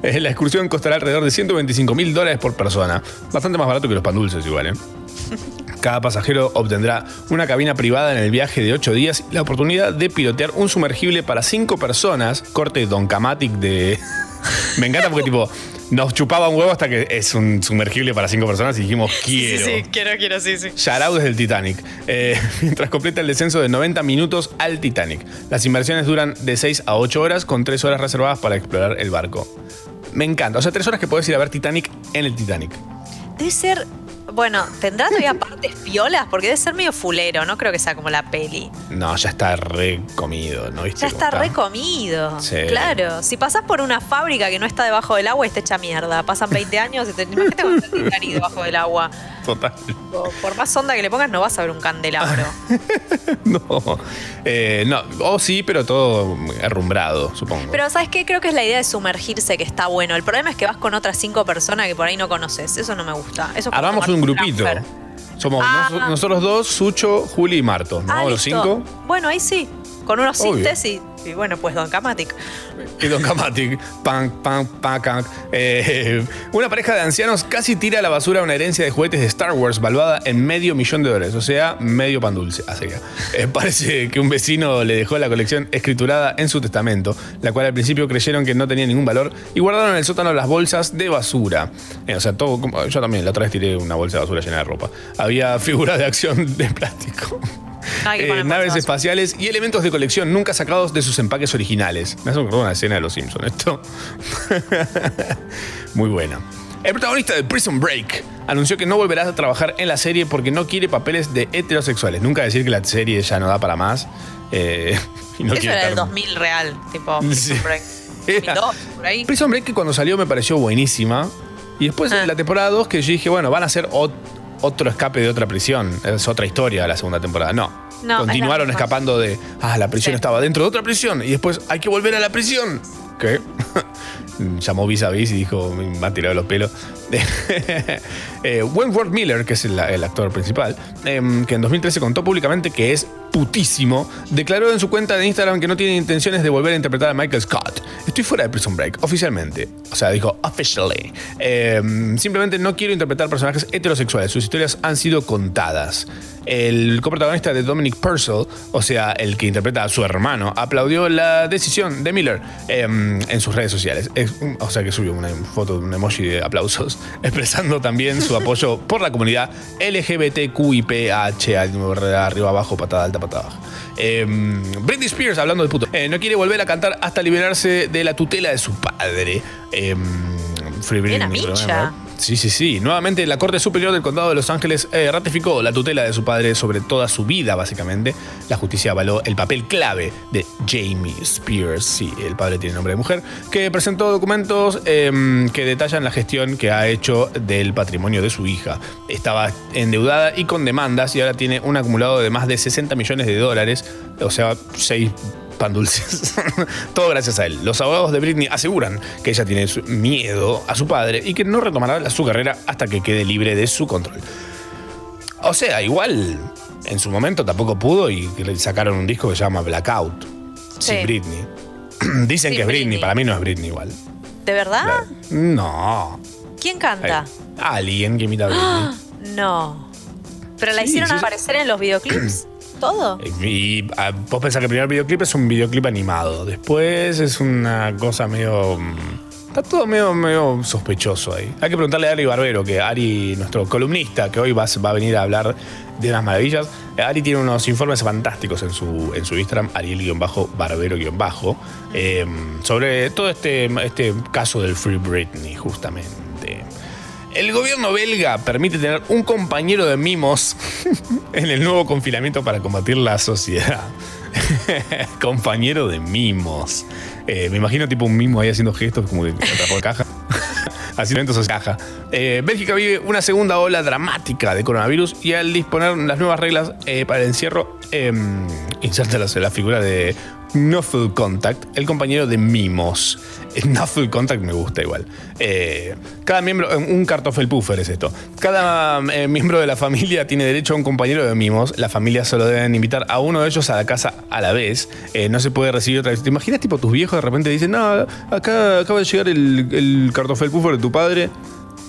Eh, la excursión costará alrededor de 125 mil dólares por persona. Bastante más barato que los pan dulces, igual, ¿eh? [LAUGHS] Cada pasajero obtendrá una cabina privada en el viaje de 8 días y la oportunidad de pilotear un sumergible para 5 personas. Corte Don Camatic de. [LAUGHS] Me encanta porque, tipo, nos chupaba un huevo hasta que es un sumergible para 5 personas y dijimos, quiero. quiero, quiero, sí, sí. Shout desde el Titanic. Eh, [LAUGHS] mientras completa el descenso de 90 minutos al Titanic. Las inversiones duran de 6 a 8 horas, con 3 horas reservadas para explorar el barco. Me encanta. O sea, 3 horas que puedes ir a ver Titanic en el Titanic. Debe ser. Bueno, ¿tendrá todavía partes piolas? Porque debe ser medio fulero, no creo que sea como la peli. No, ya está re comido, ¿no viste? Ya cómo está recomido. Sí. Claro. Si pasás por una fábrica que no está debajo del agua, está hecha mierda. Pasan 20 años y te imagínate está el Titanic debajo del agua. Total. O por más onda que le pongas, no vas a ver un candelabro. [LAUGHS] No. Eh, no. O sí, pero todo arrumbrado, supongo. Pero ¿sabes qué? Creo que es la idea de sumergirse que está bueno. El problema es que vas con otras cinco personas que por ahí no conoces. Eso no me gusta. Eso Armamos tomarte un grupito. Somos Ah. nos- nosotros dos, Sucho, Juli y Marto. ¿No? Ah, Los cinco. Bueno, ahí sí. Con unos Obvio. sintes y, bueno, pues Don Camatic. Y Don Camatic. Pan, pan, pan, can. Eh, una pareja de ancianos casi tira a la basura una herencia de juguetes de Star Wars valuada en medio millón de dólares. O sea, medio pan dulce. Así que eh, [LAUGHS] parece que un vecino le dejó la colección escriturada en su testamento, la cual al principio creyeron que no tenía ningún valor y guardaron en el sótano las bolsas de basura. Eh, o sea, todo. Yo también la otra vez tiré una bolsa de basura llena de ropa. Había figuras de acción de plástico. Eh, naves espaciales y elementos de colección nunca sacados de sus empaques originales. Me hace acordar una escena de Los Simpsons esto. [LAUGHS] Muy buena. El protagonista de Prison Break anunció que no volverá a trabajar en la serie porque no quiere papeles de heterosexuales. Nunca decir que la serie ya no da para más. eh, [LAUGHS] y no Eso era el estar- 2000 real, tipo Sí. Prison Break. [LAUGHS] Era- 2002, por ahí. Prison Break que cuando salió me pareció buenísima. Y después Ah. la temporada 2 que yo dije, bueno, van a hacer otro escape de otra prisión. Es otra historia la segunda temporada. No. Continuaron escapando de, ah, la prisión estaba dentro de otra prisión. Y después hay que volver a la prisión. ¿Qué? [LAUGHS] Llamó Vis a Vis y dijo, me ha tirado los pelos. [LAUGHS] eh, Wentworth Miller, que es el, el actor principal, em, que en 2013 contó públicamente que es putísimo, declaró en su cuenta de Instagram que no tiene intenciones de volver a interpretar a Michael Scott. Estoy fuera de Prison Break, oficialmente. O sea, dijo, officially. Em, simplemente no quiero interpretar personajes heterosexuales. Sus historias han sido contadas. El coprotagonista de Dominic Purcell, o sea, el que interpreta a su hermano, aplaudió la decisión de Miller em, en sus redes sociales. Es- o sea, que subió una foto de un emoji de aplausos, [LAUGHS] expresando también su apoyo por la comunidad LGBTQIPH, arriba abajo, patada alta, patada baja. Em, Britney Spears, hablando de puto, eh, no quiere volver a cantar hasta liberarse de la tutela de su padre. Em, Free Britney. Sí, sí, sí. Nuevamente, la Corte Superior del Condado de Los Ángeles eh, ratificó la tutela de su padre sobre toda su vida, básicamente. La justicia avaló el papel clave de Jamie Spears, sí, el padre tiene nombre de mujer, que presentó documentos em, que detallan la gestión que ha hecho del patrimonio de su hija. Estaba endeudada y con demandas y ahora tiene un acumulado de más de 60 millones de dólares, o sea, 6 pan dulces. [LAUGHS] Todo gracias a él. Los abogados de Britney aseguran que ella tiene miedo a su padre y que no retomará su carrera hasta que quede libre de su control. O sea, igual en su momento tampoco pudo y le sacaron un disco que se llama Blackout. Sí. Sin Britney. [CLEARS THROAT] Dicen Sin que es Britney, Britney. para mí no es Britney igual. ¿De verdad? No. ¿Quién canta? Alguien que imita a Britney. [GASPS] No. ¿Pero la Sí, hicieron sí. aparecer en los videoclips? [CLEARS THROAT] ¿Todo? Y ah, vos pensás que el primer videoclip es un videoclip animado. Después es una cosa medio. mm, Está todo medio, medio sospechoso ahí. Hay que preguntarle a Ari Barbero, que Ari, nuestro columnista, que hoy va, va a venir a hablar de unas maravillas. Eh, Ari tiene unos informes fantásticos en su, en su Instagram, Ariel-Barbero- eh, sobre todo este, este caso del Free Britney, justamente. El gobierno belga permite tener un compañero de mimos [LAUGHS] en el nuevo confinamiento para combatir la sociedad. [LAUGHS] compañero de mimos. Eh, me imagino tipo un mimo ahí haciendo gestos como que atrapó de caja. [LAUGHS] Haciendo eventos de caja. Eh, Bélgica vive una segunda ola dramática de coronavirus y al disponer las nuevas reglas eh, para el encierro, eh, inserta la figura de Nuffle Contact, el compañero de mimos. Eh, Nuffle Contact me gusta igual. Eh, cada miembro, un cartofelpuffer es esto. Cada eh, miembro de la familia tiene derecho a un compañero de mimos. La familia solo deben invitar a uno de ellos a la casa a la vez. No se puede recibir otra vez. ¿Te imaginas tipo tus viejos de repente dicen, no, acaba de llegar el, el cartofelpuffer de tu padre?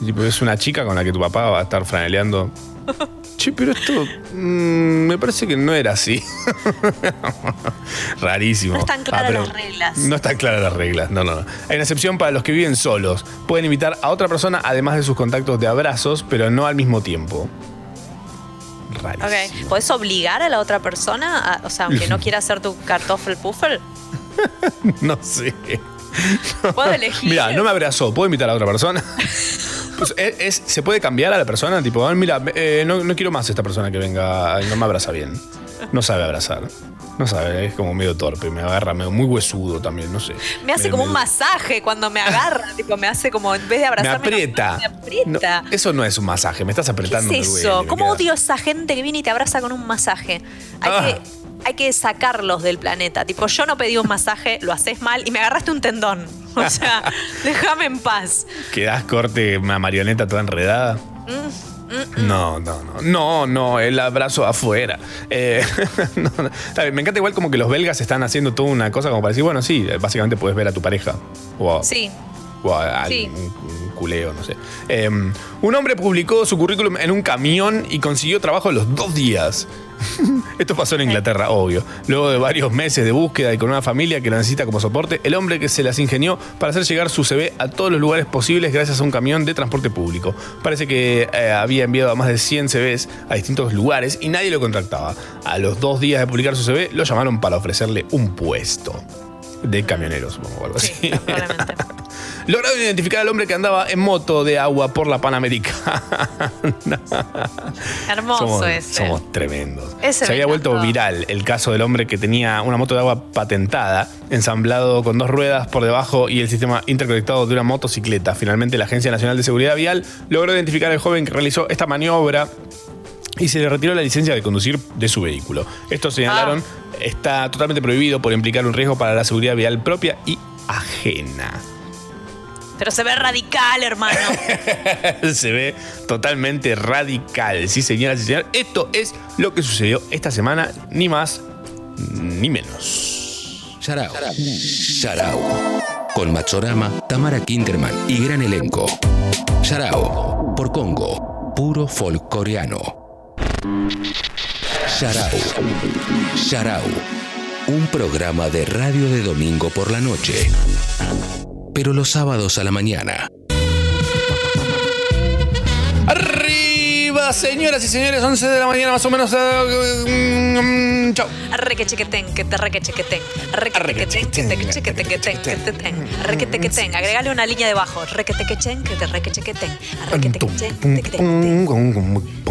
Y es una chica con la que tu papá va a estar franeleando. [LAUGHS] Che, pero esto mm, me parece que no era así. [LAUGHS] Rarísimo. No están claras Ah, las reglas. No están claras las reglas, no, no, no. Hay una excepción para los que viven solos. Pueden invitar a otra persona además de sus contactos de abrazos, pero no al mismo tiempo. Rarísimo. Ok. ¿Podés obligar a la otra persona? a- o sea, aunque no [LAUGHS] quiera hacer tu cartoffel puffer. No sé. [LAUGHS] ¿Puedo elegir? Mira, no me abrazó. ¿Puedo invitar a otra persona? [LAUGHS] Pues, ¿es- es- ¿Se puede cambiar a la persona? Tipo, "Ah, mira, eh, no, no quiero más esta persona que venga, no me abraza bien. No sabe abrazar. No sabe, es como medio torpe, me agarra medio muy huesudo también, no sé. Me hace como un masaje cuando me agarra. [LAUGHS] tipo, me hace como, en vez de Me abrazarme. aprieta. Me aprieta. Eso no es un masaje, me estás ¿Qué apretando. es duele, eso? me ¿Cómo queda- odio a esa gente que viene y te abraza con un masaje? Hay, Ah. que, hay que sacarlos del planeta. Tipo, yo no pedí un masaje, lo haces mal y me agarraste un tendón. [LAUGHS] O sea, [LAUGHS] déjame en paz. ¿Quedás corte una marioneta toda enredada? Mm, No, no, no. No, no, el abrazo afuera. Eh, [LAUGHS] no, no. Me encanta igual como que los belgas están haciendo toda una cosa como para decir, bueno, sí, básicamente puedes ver a tu pareja. O a, Sí. o a Sí. un culeo, no sé. Eh, un hombre publicó su currículum en un camión y consiguió trabajo en los dos días. [LAUGHS] Esto pasó en Inglaterra, obvio. Luego de varios meses de búsqueda y con una familia que lo necesita como soporte, el hombre que se las ingenió para hacer llegar su CV a todos los lugares posibles gracias a un camión de transporte público. Parece que eh, había enviado a más de 100 CVs a distintos lugares y nadie lo contractaba. A los dos días de publicar su CV, lo llamaron para ofrecerle un puesto de camionero, supongo, o algo así. [LAUGHS] Lograron identificar al hombre que andaba en moto de agua por la Panamericana. [LAUGHS] Hermoso somos, ese. somos tremendos. Ese Se había vuelto encantó. viral el caso del hombre que tenía una moto de agua patentada, ensamblado con dos ruedas por debajo y el sistema interconectado de una motocicleta. Finalmente, la Agencia Nacional de Seguridad Vial logró identificar al joven que realizó esta maniobra y se le retiró la licencia de conducir de su vehículo. Esto señalaron está totalmente prohibido por implicar un riesgo para la seguridad vial propia y ajena. Pero se ve radical, hermano. [LAUGHS] se ve totalmente radical. Sí, señoras y señores, esto es lo que sucedió esta semana, ni más ni menos. Yarao. Yarao. Con Machorama, Tamara Kinderman y gran elenco. Yarao. Por Congo. Puro folk coreano. Yarao. Yarao. Un programa de radio de domingo por la noche. Pero los sábados a la mañana. Señoras y señores, 11 de la mañana más o menos. eh, mm, Chao. Arreque chequetén, que te reque chequetén. Arreque chequetén, que te chequetén, que te chequetén. Arreque tequetén. Agregale una línea debajo. Reque tequetén, que te reque chequetén. Arreque tequetén, que te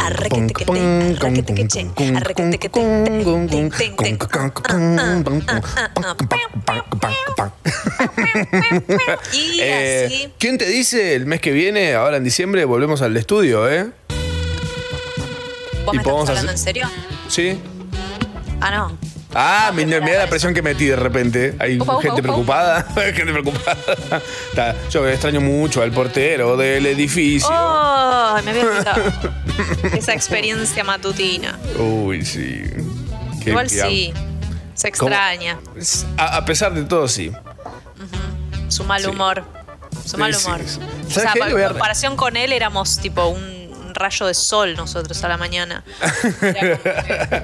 Arreque tequetén, arreque tequetén. Arreque tequetén, ten, ten, ten, ten. Y Eh, así. ¿Quién te dice el mes que viene, ahora en diciembre, volvemos al estudio, eh? ¿Vos me podemos estás hablando hacer- en serio? Sí. Ah, no. Ah, mira, mira la presión que metí de repente. Hay Upa, upa, gente upa, preocupada. [LAUGHS] gente preocupada. Está, yo extraño mucho al portero del edificio. Oh, me había [LAUGHS] olvidado. Esa experiencia matutina. Uy, sí. Qué- Igual sí. Se extraña. A, a pesar de todo, sí. Su mal humor. Su mal sí, humor. sí. O ¿Sabes sea, en comparación con él éramos tipo un un rayo de sol nosotros a la mañana. [LAUGHS]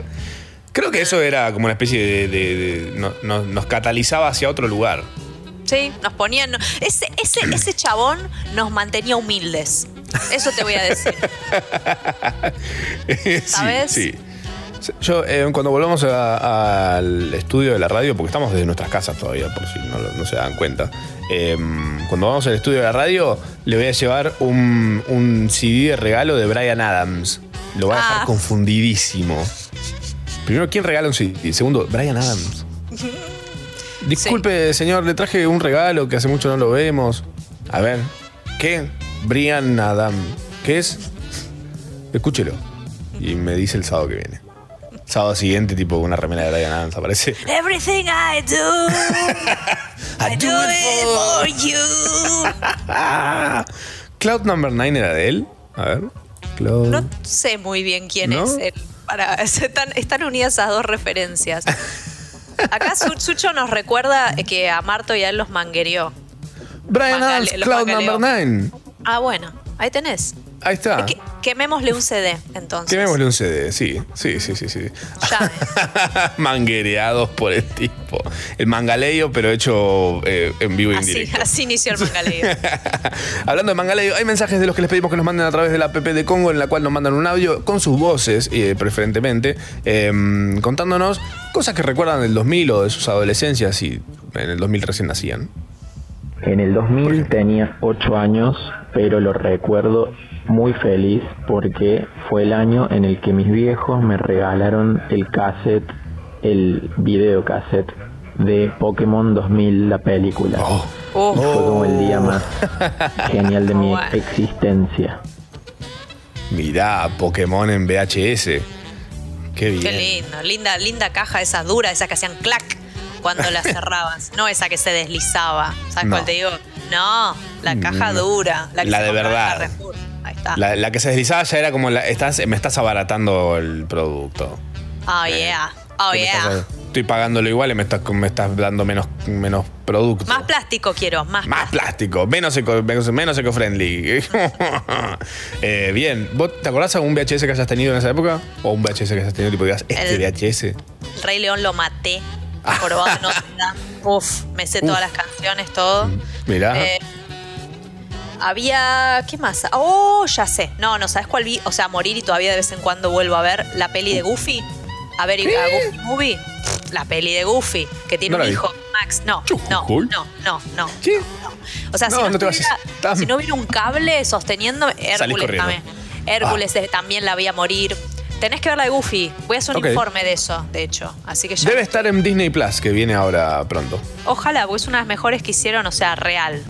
Creo que eso era como una especie de. de- de- no- no- nos catalizaba hacia otro lugar. Sí, nos ponían. Ese, ese, [CLEARS THROAT] ese chabón nos mantenía humildes. Eso te voy a decir. [LAUGHS] Sí, ¿Sabes? Sí. Yo, eh, cuando volvamos a- al estudio de la radio, porque estamos desde nuestras casas todavía, por si no, lo- no se dan cuenta, eh, cuando vamos al estudio de la radio, le voy a llevar un, un CD de regalo de Brian Adams. Lo va a dejar Ah. confundidísimo. Primero, ¿quién regala un CD? Segundo, Brian Adams. [LAUGHS] Disculpe, señor, le traje un regalo que hace mucho no lo vemos. A ver, ¿qué? Brian Adams. ¿Qué es? Escúchelo. Y me dice el sábado que viene. Sábado siguiente, tipo una remera de Brian Adams aparece. [LAUGHS] Everything I do, [LAUGHS] I do it for you. [LAUGHS] Cloud Number 9 era de él. A ver. Cloud. No sé muy bien quién ¿No? es él. Para, están, están unidas esas dos referencias. Acá Su- Sucho nos recuerda que a Marto y a él los manguereó. Brian Adams, Cloud mangaleó. Number 9. Ah, bueno, ahí tenés. Ahí está. Que- quemémosle un CD, entonces. Quemémosle un CD, sí, sí, sí, sí, sí. [LAUGHS] Manguereados por el tipo. El mangaleo, pero hecho eh, en vivo y en directo. así inició el mangaleo. [LAUGHS] Hablando de Mangaleo, hay mensajes de los que les pedimos que nos manden a través de la app de Congo, en la cual nos mandan un audio con sus voces, eh, preferentemente, eh, contándonos cosas que recuerdan del 2000 o de sus adolescencias y en el 2000 recién nacían. En el 2000 tenía 8 años, pero lo recuerdo muy feliz porque fue el año en el que mis viejos me regalaron el cassette, el videocassette de Pokémon 2000, la película. Oh. Y fue como el día más [LAUGHS] genial de mi existencia. Mirá, Pokémon en VHS. Qué bien. Qué lindo, linda, linda caja esa dura, esa que hacían clac cuando la cerrabas. No esa que se deslizaba. ¿Sabes No. cuál te digo? No, la caja No. dura. La, que La se de verdad. Carrefour. Ahí está. La, la que se deslizaba ya era como, la, estás, me estás abaratando el producto. Oh, yeah. Oh, ¿Qué me yeah. estás- estoy pagándolo igual y me estás, me estás dando menos, menos producto. Más plástico quiero, más. Más plástico, menos, eco, menos, menos eco-friendly. [LAUGHS] Eh, bien, ¿vos te acordás de algún VHS que hayas tenido en esa época? ¿O un VHS que hayas tenido, tipo, digas, este El- VHS? El Rey León lo maté. Jorobado [LAUGHS] Dame. Uf, me sé todas las canciones, todo. Mirá. Eh, había. ¿Qué más? Oh, ya sé. No, no, ¿sabes cuál vi? O sea, morir y todavía de vez en cuando vuelvo a ver la peli de Goofy. A ver, a Goofy Movie. La peli de Goofy, que tiene No un vi. hijo. Max. No, no, no, no, no. ¿Qué? O sea, si, No, no no te si no hubiera un cable sosteniendo, Hércules también. Hércules eh, también la veía morir. Tenés que ver la de Goofy. Voy a hacer un informe de eso, de hecho. Así que ya. Debe estar en Disney Plus, que viene ahora pronto. Ojalá, porque es una de las mejores que hicieron, o sea, real.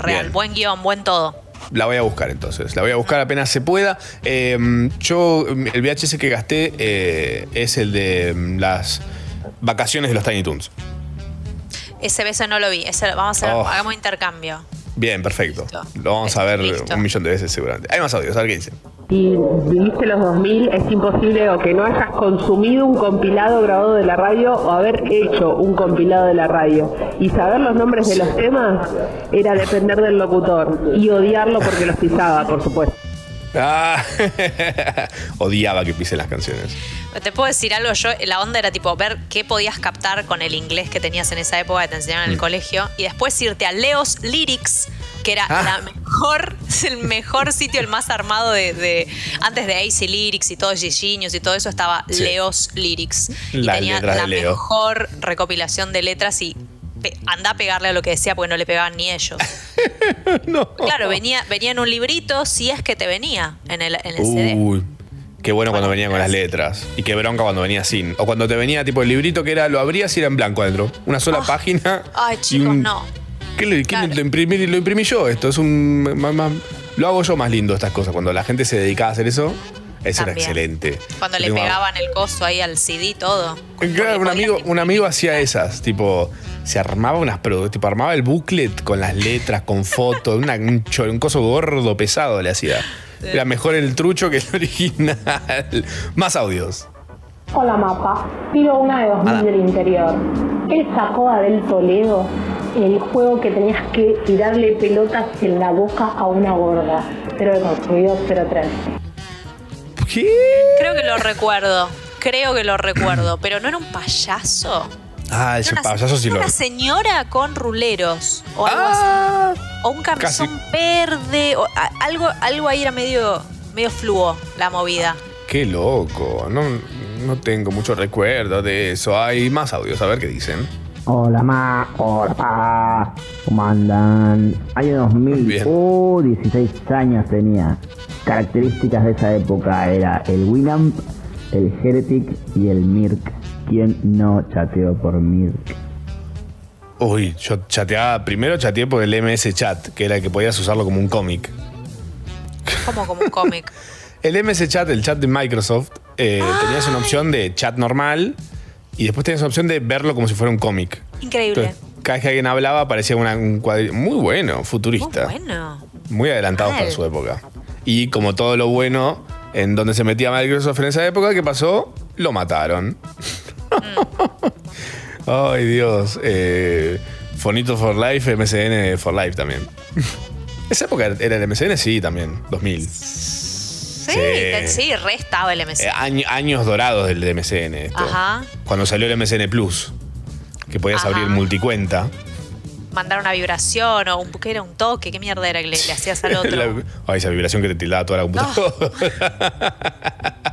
Real. Bien. Buen guion, buen todo. La voy a buscar entonces. La voy a buscar apenas se pueda. Eh, yo, el VHS que gasté eh, es el de mm, las vacaciones de los Tiny Toons. Ese beso no lo vi. Ese, vamos a hacer, Oh. hagamos intercambio. Bien, perfecto. Lo vamos a ver un millón de veces seguramente. Hay más audios, a ver qué dicen. Si viviste los 2000, es imposible o que no hayas consumido un compilado grabado de la radio o haber hecho un compilado de la radio. Y saber los nombres de los temas era depender del locutor y odiarlo porque los pisaba, por supuesto. Ah, [LAUGHS] odiaba que pisen las canciones. Te puedo decir algo, yo la onda era tipo ver qué podías captar con el inglés que tenías en esa época que te enseñaban en el Mm. colegio y después irte a Leos Lyrics, que era Ah. la mejor, [LAUGHS] el mejor sitio, el más armado de, de- antes de AC Lyrics y todo Genius y todo eso estaba Sí. Leos Lyrics. Y tenía de la Leo. mejor recopilación de letras y anda a pegarle a lo que decía porque no le pegaban ni ellos. [LAUGHS] Claro, venía, venía en un librito si es que te venía en el, en el CD. Uy, qué bueno cuando venía con las letras. Y qué bronca cuando venía sin. O cuando te venía tipo el librito que era, lo abrías y era en blanco adentro. Una sola página. Ay, chicos, un- no. ¿Qué le- quién lo, imprimí, lo imprimí yo esto? Es un. más- más- lo hago yo más lindo estas cosas. Cuando la gente se dedicaba a hacer eso, eso era excelente. Cuando le Tengo- pegaban el coso ahí al CD todo. Claro, un amigo, un amigo hacía esas, tipo, se armaba unas produ- tipo, armaba el booklet con las letras, con fotos, una- un, cho- un coso gordo, pesado le hacía. Era mejor el trucho que el original. Más audios. Hola Mapa, pido una de 2000 Hola. del interior. Él sacó a Del Toledo el juego que tenías que tirarle pelotas en la boca a una gorda, pero de construido 03. Creo que lo recuerdo. Creo que lo recuerdo. Pero no era un payaso. Ah, ese una, payaso sí lo. una señora con ruleros. O algo así. O un camisón verde. O a- algo, algo ahí era medio, medio fluo la movida. Qué loco. No, no tengo mucho recuerdo de eso. Hay más audios, a ver qué dicen. Hola ma, hola pa, ¿cómo andan? Año 2000, Bien. oh, 16 años tenía. Características de esa época era el Winamp, el Heretic y el Mirk. ¿Quién no chateó por Mirk? Uy, yo chateaba. Primero chateé por el MS Chat, que era el que podías usarlo como un cómic. Como, como un cómic. [LAUGHS] El MS Chat, el chat de Microsoft, eh, tenías una opción de chat normal y después tenías una opción de verlo como si fuera un cómic. Increíble. Entonces, cada vez que alguien hablaba aparecía una- un. Muy bueno, futurista. Bueno. Muy adelantado para su época. Y como todo lo bueno en donde se metía Microsoft en esa época, ¿qué pasó? Lo mataron. [LAUGHS] Ay, Dios. Eh, Fonito for Life, MSN for Life también. [LAUGHS] Esa época era el MSN, sí, también. 2000. Sí, Sí. re estaba el MC. Eh, año- años dorados del de MSN. esto. Ajá. Cuando salió el MSN Plus. Que podías Ajá. abrir multicuenta. Mandar una vibración o un, ¿qué era un toque. ¿Qué mierda era que le, le hacías al otro? [LAUGHS] La- ay, esa vibración que te tildaba toda la computadora. [LAUGHS]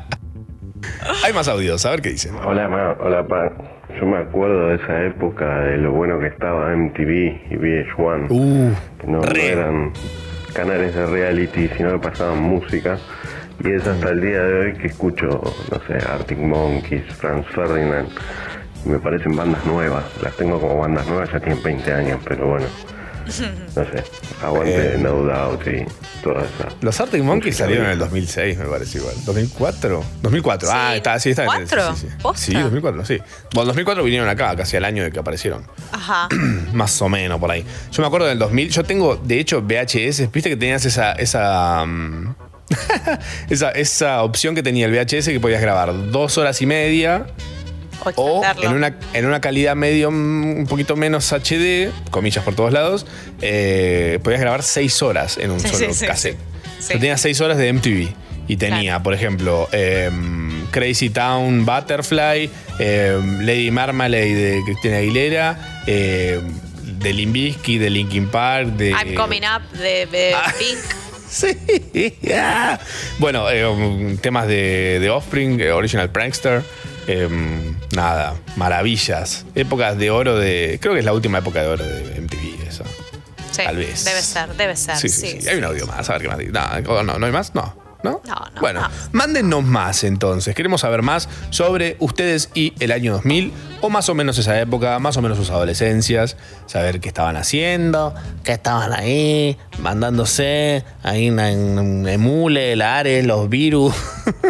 Hay más audios, a ver qué dicen. Hola, ma, hola, pa. Yo me acuerdo de esa época de lo bueno que estaba MTV y VH1. Uh, que no, no eran canales de reality, sino que pasaban música. Y es hasta el día de hoy que escucho, no sé, Arctic Monkeys, Franz Ferdinand. Me parecen bandas nuevas. Las tengo como bandas nuevas, ya tienen 20 años, pero bueno. No sé, aguante Eh. No Doubt y toda esa. Los Arctic Monkeys salieron en el 2006, me parece igual. ¿2004? 2004. Ah, está, sí, está en el- ¿Cuatro? Sí, sí, sí. Sí, 2004, sí. Bueno, 2004 vinieron acá, casi al año de que aparecieron. Ajá. [CLEARS THROAT] Más o menos por ahí. Yo me acuerdo del 2000. Yo tengo, de hecho, VHS. Viste que tenías esa. Esa, mm, [LAUGHS] esa, esa opción que tenía el VHS que podías grabar dos horas y media. O en una, en una calidad medio, mm, un poquito menos HD, comillas por todos lados, eh, podías grabar seis horas en un Sí, solo sí, cassette. sí. Yo tenía seis horas de MTV. Y tenía, por ejemplo, em, Crazy Town Butterfly, em, Lady Marmalade de Cristina Aguilera, em, de Limbisky, de Linkin Park, de. I'm Coming Up de, de Ah. Pink. [LAUGHS] [LAUGHS] sí. Bueno, eh, um, temas de, de Offspring, eh, Original Prankster. em, nada, maravillas. Épocas de oro de. Creo que es la última época de oro de MTV, eso. Sí, Tal vez. Debe ser, debe ser. Sí, Sí, sí, sí. Hay un audio más, a ver qué más. No, no, ¿no hay más? No. ¿No? No, no. Bueno, mándennos más entonces. Queremos saber más sobre ustedes y el año 2000, o más o menos esa época, más o menos sus adolescencias, saber qué estaban haciendo, qué estaban ahí, mandándose, ahí en, en Emule, el Ares, los virus,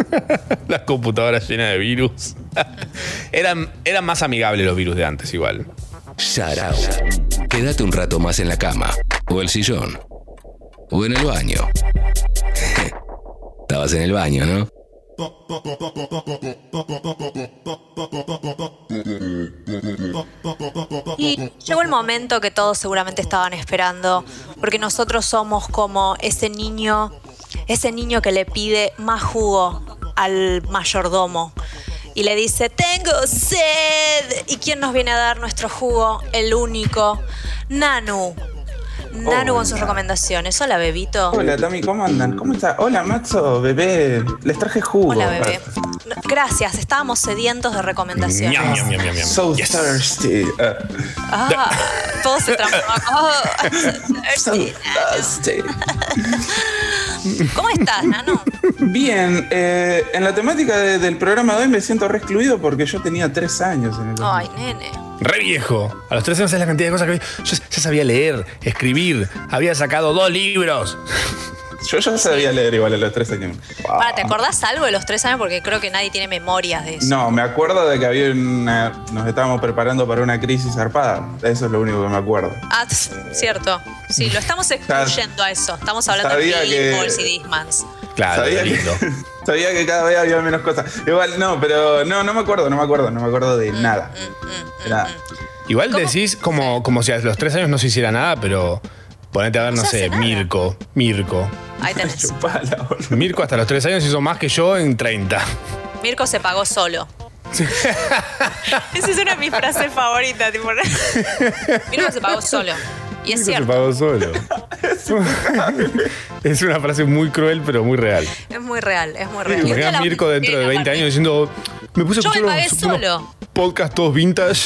[LAUGHS] las computadoras llenas de virus. [LAUGHS] eran, eran más amigables los virus de antes, igual. Sarao. Quédate un rato más en la cama, o el sillón, o en el baño. [LAUGHS] Estabas en el baño, ¿no? Y llegó el momento que todos seguramente estaban esperando, porque nosotros somos como ese niño, ese niño que le pide más jugo al mayordomo y le dice, tengo sed. ¿Y quién nos viene a dar nuestro jugo? El único, Nanu. Nanu con sus Hola. recomendaciones. Hola, bebito. Hola, Tami, ¿cómo andan? ¿Cómo está? Hola, Maxo, bebé. Les traje jugo. Hola, bebé. Gracias, estábamos sedientos de recomendaciones. Ñam, ñam, ñam, ñam. So thirsty. Uh, Ah, todo se transformó. Ah, so thirsty. ¿Cómo estás, Nano? Bien, eh, en la temática de- del programa de hoy me siento re excluido porque yo tenía tres años en el Ay, nene. Re viejo. A los 13 años es la cantidad de cosas que. Yo ya sabía leer, escribir, había sacado dos libros. Yo ya sabía leer igual a los tres años. Para, ¿te acordás algo de los tres años? Porque creo que nadie tiene memorias de eso. No, me acuerdo de que había una, nos estábamos preparando para una crisis zarpada. Eso es lo único que me acuerdo. Ah, cierto. Sí, lo estamos excluyendo a eso. Estamos hablando Sabía de que- Beatles y Dismans. Claro, sabía, lindo. que, [LAUGHS] sabía que cada vez había menos cosas. Igual, no, pero no, no me acuerdo, no me acuerdo, no me acuerdo Mm, de nada. De nada. Igual decís como, como si a los 3 años no se hiciera nada, pero ponete a ver, no, sé, nada. Mirko. Mirko. Ahí [LAUGHS] tenés. Mirko hasta los 3 años hizo más que yo en 30. Mirko se pagó solo. [LAUGHS] Esa es una de mis frases favoritas. Tipo. [LAUGHS] Mirko se pagó solo. Y es Mirko se cierto. pagó solo. es una frase muy cruel, pero muy real. Es muy real, es muy ¿Te real. La- Mirko dentro de 20 años diciendo, me puse a Yo me escuchar pagué unos, unos solo. podcasts todos vintage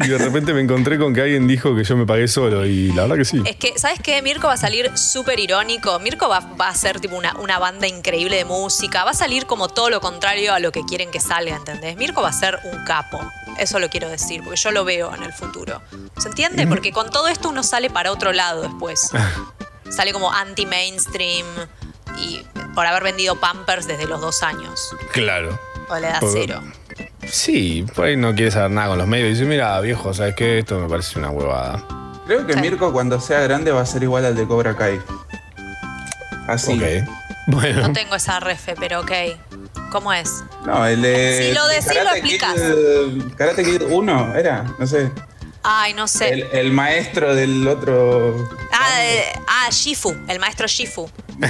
y de repente me encontré con que alguien dijo que yo me pagué solo y la verdad que sí. Es que, ¿sabes qué? Mirko va a salir súper irónico. Mirko va, va a ser tipo una, una banda increíble de música. Va a salir como todo lo contrario a lo que quieren que salga, ¿entendés? Mirko va a ser un capo. Eso lo quiero decir, porque yo lo veo en el futuro. ¿Se entiende? Porque con todo esto uno sale para otro lado después. [LAUGHS] Sale como anti-mainstream y por haber vendido Pampers desde los dos años. Claro. O da Por- cero. Sí, por ahí no quiere saber nada con los medios. Dice, mira, viejo, ¿sabes qué? Esto me parece una huevada. Creo que Mirko cuando sea grande va a ser igual al de Cobra Kai. Así. Ok. [LAUGHS] Bueno. No tengo esa refe, pero ok. ¿Cómo es? No, el de. Si lo decís, lo Karate explicás. Kid, Karate Kid 1 era, no sé. Ay, no sé. El, el maestro del otro. Ah, eh, ah, Shifu, el maestro Shifu. [LAUGHS]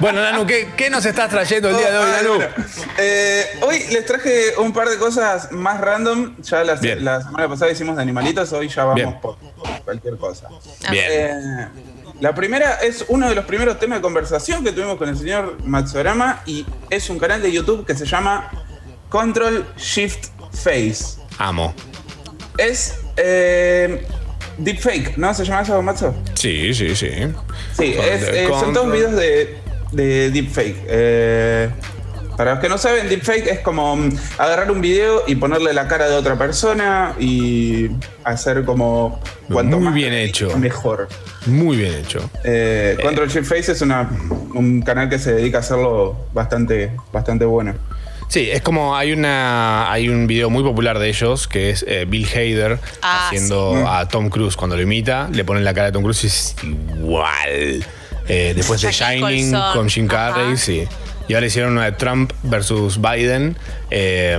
bueno, Nanu, ¿qué, qué nos estás trayendo el día de hoy, Ah, Nanu? bueno. Eh, hoy les traje un par de cosas más random. Ya la, semana pasada hicimos de animalitos, hoy ya vamos Bien. por, por cualquier cosa. Bien. Eh, la primera es uno de los primeros temas de conversación que tuvimos con el señor Matsorama y es un canal de YouTube que se llama Control Shift Face. Amo. Es eh, deepfake, ¿no? ¿Se llama eso, Matzo? Sí, sí, sí. Sí, Con- es, eh, son todos videos de, de deepfake. Eh, para los que no saben, deepfake es como mm, agarrar un video y ponerle la cara de otra persona y hacer como cuanto Muy más bien hecho. mejor. Muy bien hecho. Eh, Control Shift Face es una, un canal que se dedica a hacerlo bastante, bastante bueno. Sí, es como hay una hay un video muy popular de ellos que es eh, Bill Hader Ah, haciendo sí. a Tom Cruise cuando lo imita, le ponen la cara de Tom Cruise y es igual. Eh, después de Shining con Jim Carrey, Ajá. sí. Y ahora hicieron una de Trump versus Biden. eh,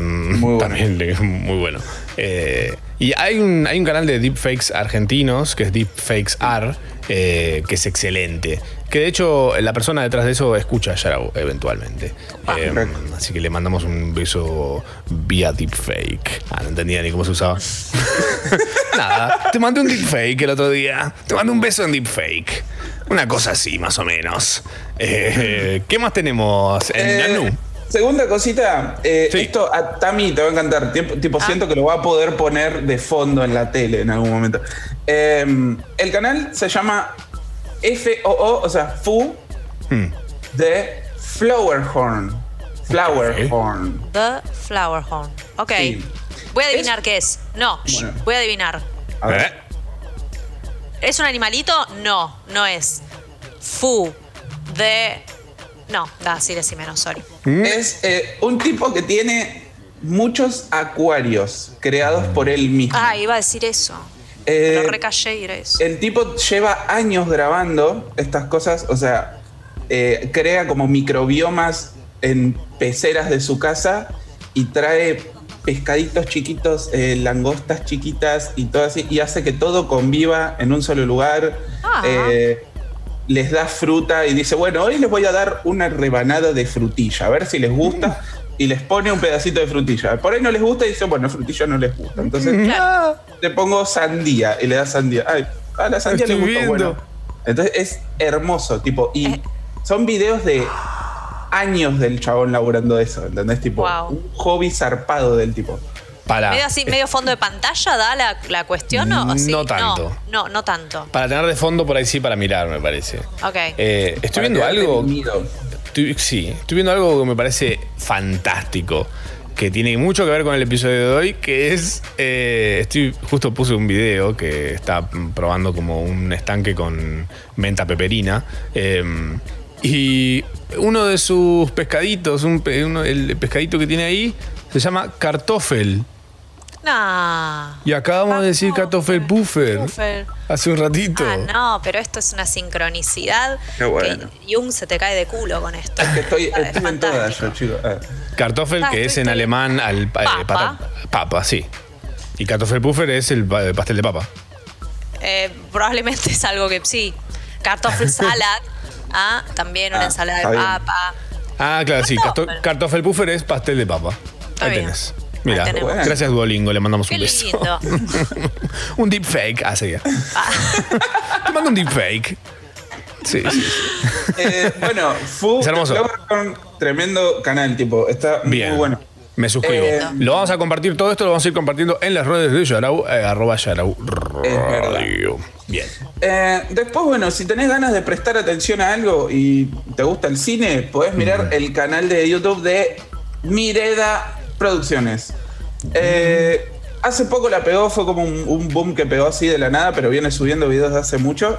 También le- [LAUGHS] muy bueno. Eh, y hay un, hay un canal de deepfakes argentinos que es Deepfakes R, eh, que es excelente. Que de hecho la persona detrás de eso escucha a Yarao eventualmente. Eh, así que le mandamos un beso vía deepfake. Ah, no entendía ni cómo se usaba. [LAUGHS] Nada, te mandé un deepfake el otro día. Te mandé un beso en deepfake. Una cosa así, más o menos. Eh, ¿Qué más tenemos en Eh, Nanu? Segunda cosita, eh, esto a Tami te va a encantar. Tipo, tipo, siento que lo va a poder poner de fondo en la tele en algún momento. Eh, el canal se llama FOO, o sea, FU Hmm. de Flowerhorn. Flowerhorn. The Flower Horn. Ok. Sí. Voy a adivinar qué es. No, Bueno. voy a adivinar. A ver. ¿Es un animalito? No, no es. Fu. De. No, da, sí, decime, no, sorry. Es eh, un tipo que tiene muchos acuarios creados por él mismo. Ah, iba a decir eso. Eh, eso. El tipo lleva años grabando estas cosas, o sea, eh, crea como microbiomas en peceras de su casa y trae pescaditos chiquitos, eh, langostas chiquitas y todo así, y hace que todo conviva en un solo lugar. Ah. Eh, les da fruta y dice, bueno, hoy les voy a dar una rebanada de frutilla, a ver si les gusta. Y les pone un pedacito de frutilla. Por ahí no les gusta y dice, bueno, frutilla no les gusta. Entonces le pongo sandía y le da sandía. Ay, a la sandía le gustó, viendo. bueno. Entonces es hermoso, tipo, y son videos de años del chabón laburando eso, ¿entendés? Tipo, Wow. un hobby zarpado del tipo. Para, Medio así, medio fondo de pantalla, da la, la cuestión o sí? No tanto. No, no, no tanto. para tener de fondo por ahí sí para mirar, me parece. Ok. Eh, estoy Para viendo algo. Sí, estoy viendo algo que me parece fantástico. Que tiene mucho que ver con el episodio de hoy. Que es. eh, estoy. Justo puse un video que está probando como un estanque con menta peperina. eh, y uno de sus pescaditos, un uno- el pescadito que tiene ahí, se llama Kartoffel. No. Y acabamos de decir Kartoffelpuffer. Puffer. Hace un ratito. Ah, no, pero esto es una sincronicidad. Qué bueno. que Jung se te cae de culo con esto. Es que estoy, estoy en todas yo, chicos. Ah. Kartoffel, Ah, que es en estoy- alemán al eh, Papa. papa, sí. Y Kartoffelpuffer es el, pa- el pastel de papa. Eh, probablemente es algo que sí. Kartoffelsalat. [LAUGHS] ah, también una Ah, ensalada de bien. papa. Ah, claro, sí. Karto- Kartoffelpuffer es pastel de papa. Ahí bien. Mira, gracias Duolingo, le mandamos Qué un beso. lindo. [LAUGHS] un deepfake. Ah, seguía. Te mando un deepfake. Sí, sí. Eh, bueno, Fu Es hermoso. Tremendo canal, tipo, está Bien. muy bueno. Me suscribo. Eh, lo vamos a compartir todo esto, lo vamos a ir compartiendo en las redes de Yarau, eh, arroba Yarau Radio. Bien. Eh, después, bueno, si tenés ganas de prestar atención a algo y te gusta el cine, podés mirar el canal de YouTube de Mireda Producciones. Eh, hace poco la pegó, fue como un, un boom que pegó así de la nada, pero viene subiendo videos de hace mucho.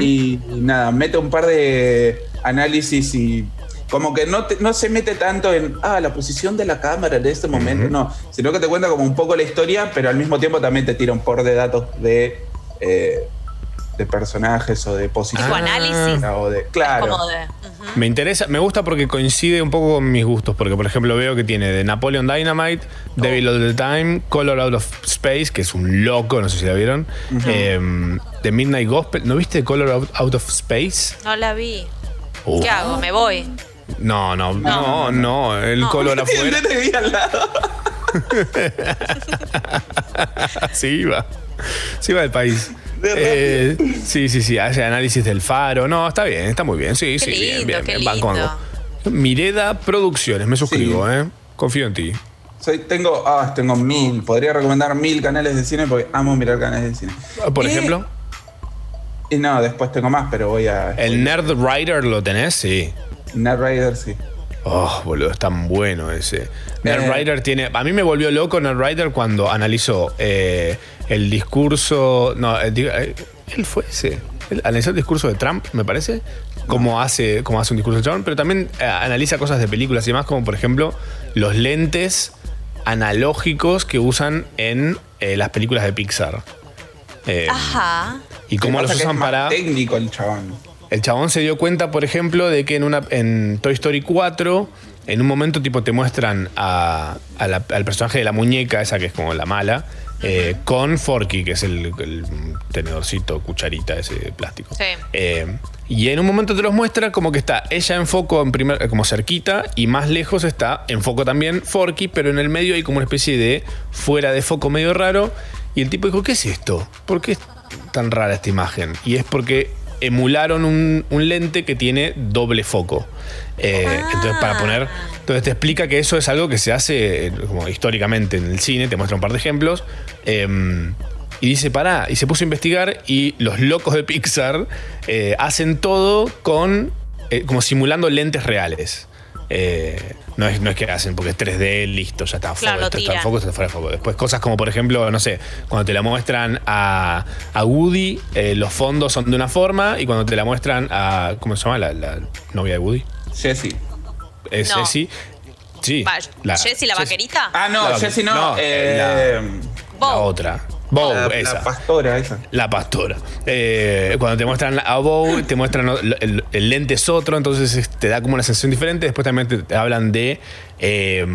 Y nada, mete un par de análisis y como que no, te- no se mete tanto en ah, la posición de la cámara en este momento, no, sino que te cuenta como un poco la historia, pero al mismo tiempo también te tira un por de datos de, eh, de personajes o de posiciones. Tipo análisis. O de, claro. Como de. Me interesa, me gusta porque coincide un poco con mis gustos, porque por ejemplo veo que tiene de Napoleon Dynamite, Devil All the Time, Color Out of Space, que es un loco, no sé si la vieron, eh, The Midnight Gospel, ¿no viste Color Out, Out of Space? No la vi. Uh. ¿Qué hago? ¿Me voy? No, no, no, no, el No. color afuera. [LAUGHS] Te vi al lado. [LAUGHS] sí va. Sí va del país. Eh, sí, sí, sí, hace análisis del faro. No, está bien, está muy bien. Sí, Qué sí, bien, lindo, bien, qué bien. Banco, lindo. banco. Mireda Producciones, me suscribo, ¿eh? Confío en ti. Soy, tengo, ah, tengo mil. Podría recomendar mil canales de cine porque amo mirar canales de cine. Por Y- ejemplo, Y no, después tengo más, pero voy a. el Nerd Rider lo tenés, sí. Nerd Rider, sí. Oh, boludo, es tan bueno ese. Nerd Eh. Rider tiene. A mí me volvió loco Nerd Rider cuando analizó eh, el discurso. No, el di- eh, él fue ese. Él analizó el discurso de Trump, me parece. Cómo hace, cómo hace un discurso de Trump, pero también eh, analiza cosas de películas y demás, como por ejemplo los lentes analógicos que usan en eh, las películas de Pixar. Eh, Ajá. y cómo los usan es más para. técnico el chabón. El chabón se dio cuenta, por ejemplo, de que en, una, en Toy Story 4, en un momento tipo te muestran a- a la- al personaje de la muñeca, esa que es como la mala, eh, con Forky, que es el, el tenedorcito, cucharita ese de plástico. Sí. Eh, y en un momento te los muestra como que está ella en foco, en primer, como cerquita, y más lejos está en foco también Forky, pero en el medio hay como una especie de fuera de foco medio raro. Y el tipo dijo, ¿qué es esto? ¿Por qué es tan rara esta imagen? Y es porque emularon un, un lente que tiene doble foco. Eh, Entonces, para poner. Entonces, te explica que eso es algo que se hace eh, como históricamente en el cine, te muestra un par de ejemplos. em, y dice, pará, y se puso a investigar y los locos de Pixar eh, hacen todo con, eh, como simulando lentes reales. Eh, no, es, no es que hacen porque es 3D, listo, ya está. Claro, esto está en foco, esto está fuera de foco. Después cosas como, por ejemplo, no sé, cuando te la muestran a, a Woody, los fondos son de una forma y cuando te la muestran a, ¿cómo se llama? La, la novia de Woody. Jessie. Es No. Sí. Va, ¿Jessie la vaquerita? Ah, no, La- Jessie no. no, eh, La otra. Bow, la, esa. la pastora esa. La pastora. Eh, cuando te muestran a Bow, te muestran el, el- el lente es otro, entonces es- te da como una sensación diferente. Después también te, te hablan de. Eh,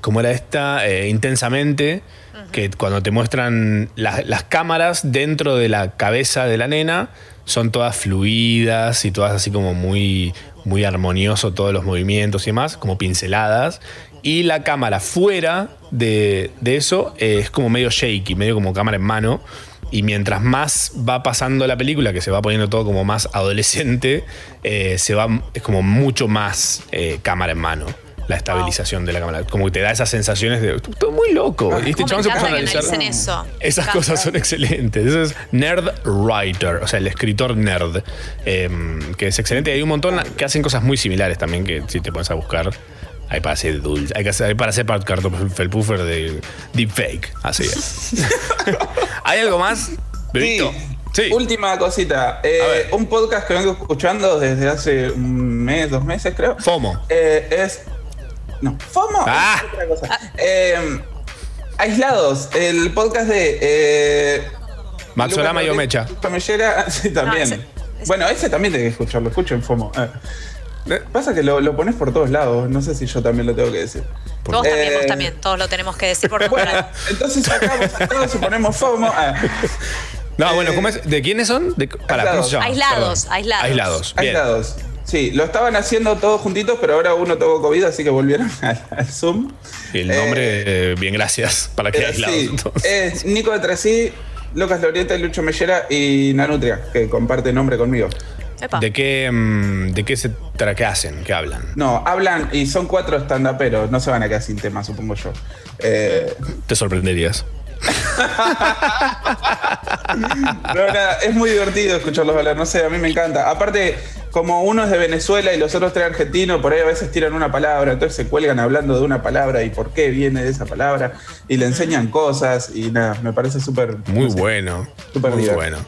¿Cómo era esta? Eh, intensamente. Que cuando te muestran las cámaras dentro de la cabeza de la nena, son todas fluidas y todas así como muy, muy armonioso, todos los movimientos y demás, como pinceladas. Y la cámara fuera de, de eso eh, es como medio shaky, medio como cámara en mano. Y mientras más va pasando la película, que se va poniendo todo como más adolescente, eh, se va, es como mucho más eh, cámara en mano. La estabilización de la cámara. Como que te da esas sensaciones de. Todo muy loco. Y este chabón se puso a analizar. eso. Esas cosas son excelentes. Eso es Nerd Writer, o sea, el escritor nerd, eh, que es excelente. Y hay un montón que hacen cosas muy similares también, que si te pones a buscar, hay para hacer dulce, hay, que hacer, hay para hacer Puffer de Deepfake. Así es. [LAUGHS] ¿Hay algo más? Bebito? Sí. Última cosita. Eh, un podcast que vengo escuchando desde hace un mes, dos meses, creo. FOMO. Eh, es. No, FOMO Ah. es otra cosa. Eh, aislados. El podcast de. Eh, Matsurama y Omecha. Camellera, [LAUGHS] sí, también. Bueno, ese también tenés que escucharlo. Escucho en FOMO. Eh. Pasa que lo, lo pones por todos lados. No sé si yo también lo tengo que decir. Vos también, vos Eh, también. Todos lo tenemos que decir por [LAUGHS] Bueno, entonces sacamos a todos y ponemos FOMO. Ah. No, bueno, ¿cómo es? ¿de quiénes son? De, para, ¿cómo se llama? Aislados, Perdón. aislados. Aislados. Bien. Aislados. Sí, lo estaban haciendo todos juntitos, pero ahora uno tuvo COVID, así que volvieron [LAUGHS] al, al Zoom. Y el nombre, eh, bien, gracias. [LAUGHS] ¿Para qué Eh, aislados? sí, es Nico de Tresí, Lucas Lorieta, Lucho Mellera y Nanutria, que comparte nombre conmigo. ¿De qué, mm, ¿De qué se tra qué hacen? ¿Qué hablan? No, hablan y son cuatro estandaperos, no se van a quedar sin tema, supongo yo. Eh, Te sorprenderías. No, nada, es muy divertido escucharlos hablar, no sé, a mí me encanta. Aparte, como uno es de Venezuela y los otros tres argentinos, por ahí a veces tiran una palabra, entonces se cuelgan hablando de una palabra y por qué viene de esa palabra, y le enseñan cosas, y nada, me parece súper... Muy bueno. Súper bueno.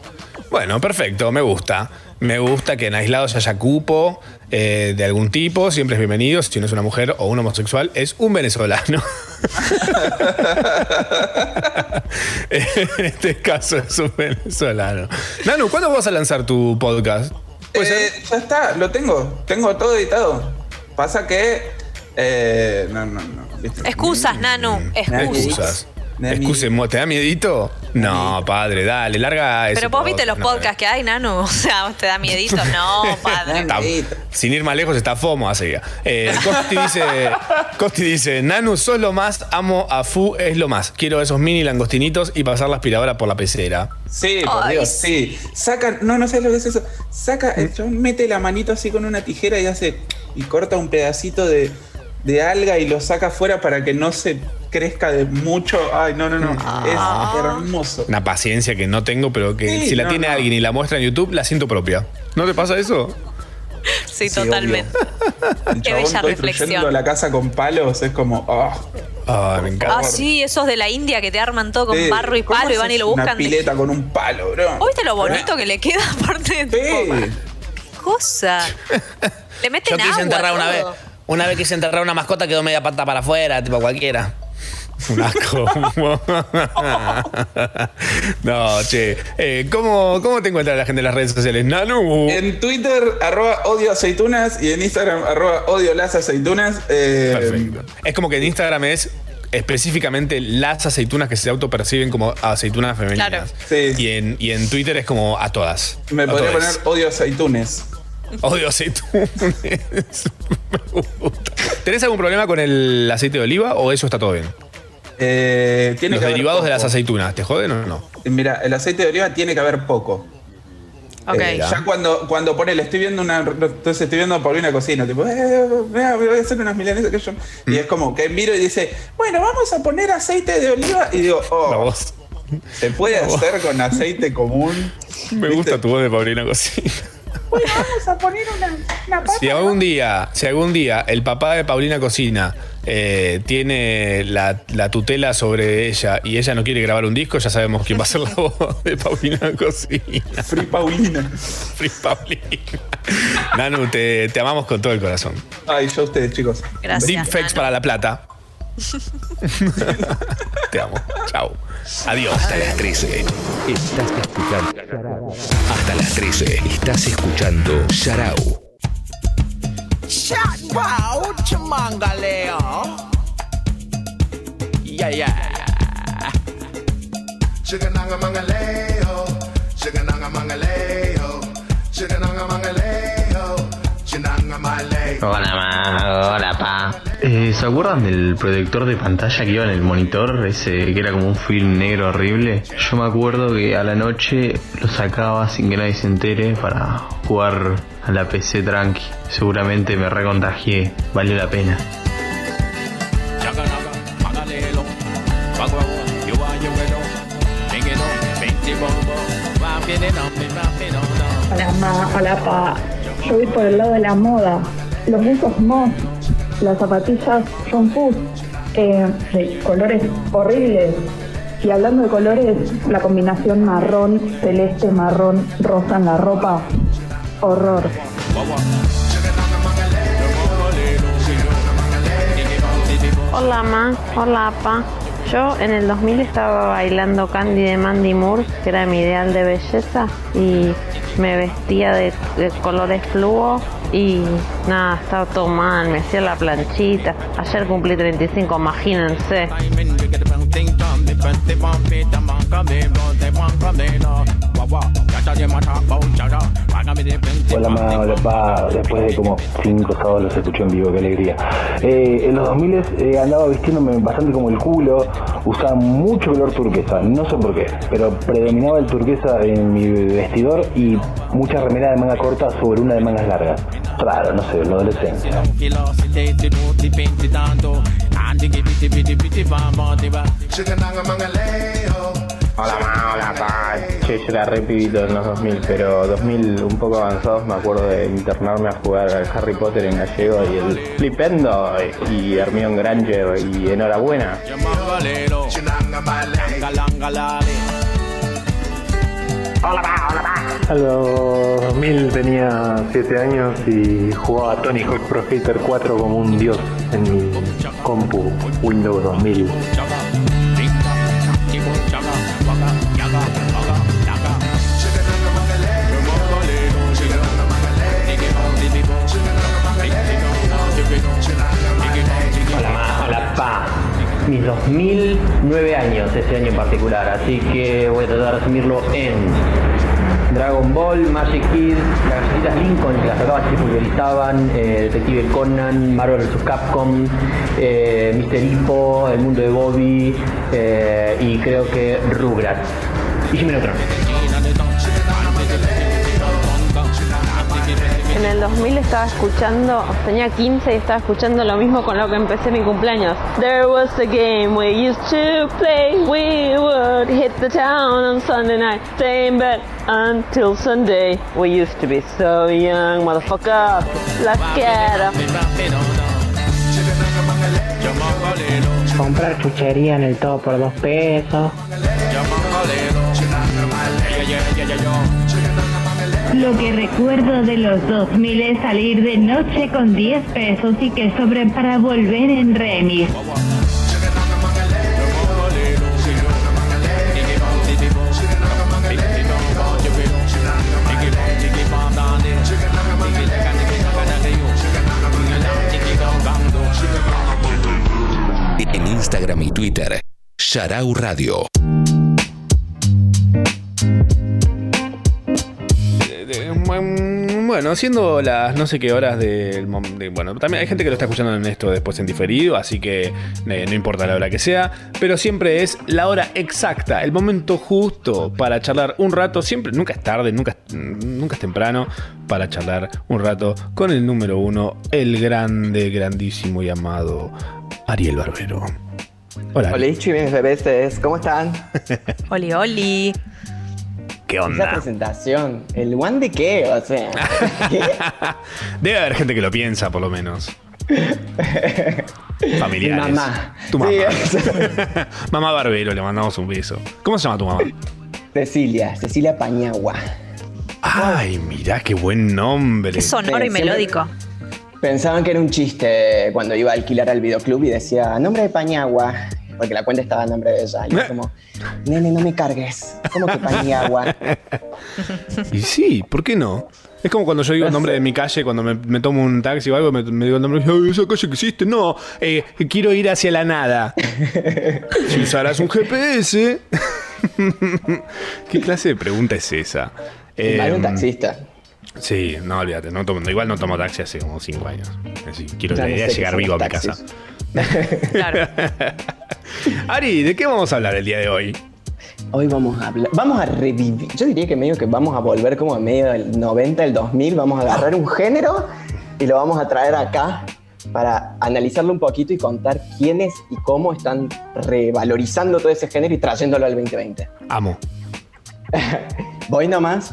Bueno, perfecto, me gusta. Me gusta que en aislados haya cupo eh, de algún tipo, siempre es bienvenido. Si no es una mujer o un homosexual, es un venezolano. [LAUGHS] en este caso es un venezolano. Nanu, ¿cuándo vas a lanzar tu podcast? Eh, ya está, lo tengo, tengo todo editado. Pasa que... eh, no, no, no. Excusas, Nanu. Excusas. Excusas. Excuse, ¿te da miedito? No, padre, dale, larga eso. Pero vos viste los podcasts que hay, Nanu. [LAUGHS] O sea, ¿te da miedito? No, [LAUGHS] padre. sin ir más lejos está FOMO así. Eh, Costi dice, [LAUGHS] Costi dice, Nanu, sos lo más, amo a Fu, es lo más. Quiero esos mini langostinitos y pasar la aspiradora por la pecera. Sí, por Ay, Dios, sí. Saca, no, no sabes lo que es eso. Saca, el chabón mete la manito así con una tijera y hace. y corta un pedacito de, de alga y lo saca afuera para que no se crezca de mucho. Ay, no, no, no. Es hermoso. Una paciencia que no tengo, pero que Sí, si la no, tiene no. alguien y la muestra en YouTube, la siento propia. ¿No te pasa eso? Sí, totalmente. El [LAUGHS] Qué bella construyendo reflexión. la casa con palos es como. ah. Ah, me encanta. Ah, sí, esos de la India que te arman todo con Sí, barro y ¿cómo palo y van y lo buscan. Una pileta con un palo, bro. ¿Vos viste lo bonito que le queda [LAUGHS] aparte? Tipo, Sí. cosa. [LAUGHS] Le meten Yo quise agua, enterrar una vez. Una vez quise enterrar una mascota, quedó media pata para afuera, tipo cualquiera. [LAUGHS] Un asco. [LAUGHS] no, che. Eh, ¿cómo, ¿Cómo te encuentra la gente en las redes sociales? Nanu. En Twitter, arroba odio aceitunas y en Instagram, arroba odio las aceitunas. Eh, Perfecto. Es como que en Instagram es específicamente las aceitunas que se autoperciben como aceitunas femeninas. Claro. Sí. Y, en, y en Twitter es como a todas. Me A podría poner odio aceitunes. Odio aceitunas. Me [LAUGHS] gusta. ¿Tenés algún problema con el aceite de oliva o eso está todo bien? Eh, tiene Los que haber derivados de poco. las aceitunas, ¿te joden o no? Mira, el aceite de oliva tiene que haber poco. Ok. Eh, ya cuando, cuando pone, le estoy viendo una. Entonces estoy viendo a Paulina Cocina, tipo, eh, mira, voy a hacer unas milanesas que yo. Y es como que miro y dice, bueno, vamos a poner aceite de oliva. Y digo, oh, ¿se puede hacer con aceite común? Me gusta tu voz de Paulina Cocina. Vamos a poner una, una pata. Si algún día, si algún día el papá de Paulina Cocina eh, tiene la, la tutela sobre ella y ella no quiere grabar un disco, ya sabemos quién va a ser la voz de Paulina Cocina. Free Paulina. Free Paulina. Nanu, te, te amamos con todo el corazón. Ay, yo a ustedes, chicos. Deepfakes para La Plata. [LAUGHS] te amo. Chao. Adiós. Hasta las 13. Estás escuchando. Hasta las 13. Estás escuchando Sharau. Shot wow, chamangaleo. Yeah, yeah. Chigananga mangaleo, chigananga mangaleo, chigananga mangaleo, chinanga maleo. Hola, ma, hola, pa. Eh, ¿Se acuerdan del protector de pantalla que iba en el monitor? Ese que era como un film negro horrible. Yo me acuerdo que a la noche lo sacaba sin que nadie se entere para jugar a la PC tranqui. Seguramente me recontagié. Valió la pena. Hola, ma, hola, pa. Yo voy por el lado de la moda. Los buzos Moss, las zapatillas John Puss, eh, de colores horribles. Y hablando de colores, la combinación marrón, celeste, marrón, rosa en la ropa, horror. Hola ma, hola pa. Yo en el 2000 estaba bailando Candy de Mandy Moore, que era mi ideal de belleza, y me vestía de, de colores fluo y nada, estaba todo mal, me hacía la planchita. Ayer cumplí 35, imagínense. Hola ma, hola pa, después de como cinco sábados los escuché en vivo, qué alegría. Eh, en los 2000 eh, andaba vistiéndome bastante como el culo, usaba mucho color turquesa, no sé por qué, pero predominaba el turquesa en mi vestidor y mucha remera de manga corta sobre una de mangas largas. Raro, no sé, la adolescencia. Hola, ma, hola, pa. Che, yo era re pibito en los 2000, pero 2000 un poco avanzados me acuerdo de internarme a jugar al Harry Potter en gallego y el Flipendo y Hermione Granger y enhorabuena. Hola, hola. A los 2000 tenía 7 años y jugaba Tony Hawk Pro Skater 4 como un dios en mi compu Windows 2000. Mis 2009 años, este año en particular, así que voy a tratar de resumirlo en Dragon Ball, Magic Kid, las galletitas Lincoln que las sacaban se pulverizaban, eh, Detective Conan, Marvel vs. Capcom, eh, Mr. Hippo, El Mundo de Bobby eh, y creo que Rugrats. Y Jimmy Neutron. En el 2000 estaba escuchando, tenía 15 y estaba escuchando lo mismo con lo que empecé mi cumpleaños. There was a game we used to play, we would hit the town on Sunday night, stay in bed until Sunday. We used to be so young, motherfucker. La quiero. Comprar chuchería en el todo por dos pesos. Lo que recuerdo de los 2000 es salir de noche con 10 pesos y que sobren para volver en remis. En Instagram y Twitter, Sharau Radio. Bueno, siendo las no sé qué horas del de- Bueno, también hay gente que lo está escuchando en esto después en diferido, así que eh, no importa la hora que sea, pero siempre es la hora exacta, el momento justo para charlar un rato. Siempre, nunca es tarde, nunca, es- nunca es temprano para charlar un rato con el número uno, el grande, grandísimo y amado Ariel Barbero. Hola. Hola, mis bebés, ¿cómo están? [LAUGHS] [LAUGHS] Oli, oli. ¿Qué Esa onda? presentación, ¿el one de qué? O sea, [LAUGHS] Debe haber gente que lo piensa, por lo menos. Familiares. Mi mamá. Tu mamá. Sí, [LAUGHS] mamá Barbero, le mandamos un beso. ¿Cómo se llama tu mamá? Cecilia, Cecilia Pañagua. Ay, mirá qué buen nombre. Qué sonoro y melódico. Pensaban que era un chiste cuando iba a alquilar al videoclub y decía nombre de Pañagua, porque la cuenta estaba a nombre de ella. Y yo como, nene, no me cargues. ¿Cómo que Pañagua? Y sí, ¿por qué no? Es como cuando yo digo el nombre de mi calle, cuando me, me tomo un taxi o algo, me, me digo el nombre, "Ay, esa calle que existe. No, eh, quiero ir hacia la nada. [LAUGHS] si usarás un GPS. [LAUGHS] ¿Qué clase de pregunta es esa? Vale, un Em, taxista. Sí, no, olvídate, no tomo- igual no tomo taxi hace como 5 años. Así, quiero la no idea de llegar vivo a mi casa. taxis. [LAUGHS] Ari, ¿de qué vamos a hablar el día de hoy? Hoy vamos a hablar, vamos a revivir, yo diría que medio que vamos a volver como a medio del 90, del 2000, vamos a agarrar un género y lo vamos a traer acá para analizarlo un poquito y contar quiénes y cómo están revalorizando todo ese género y trayéndolo al 2020. Amo. [LAUGHS] ¿Voy nomás?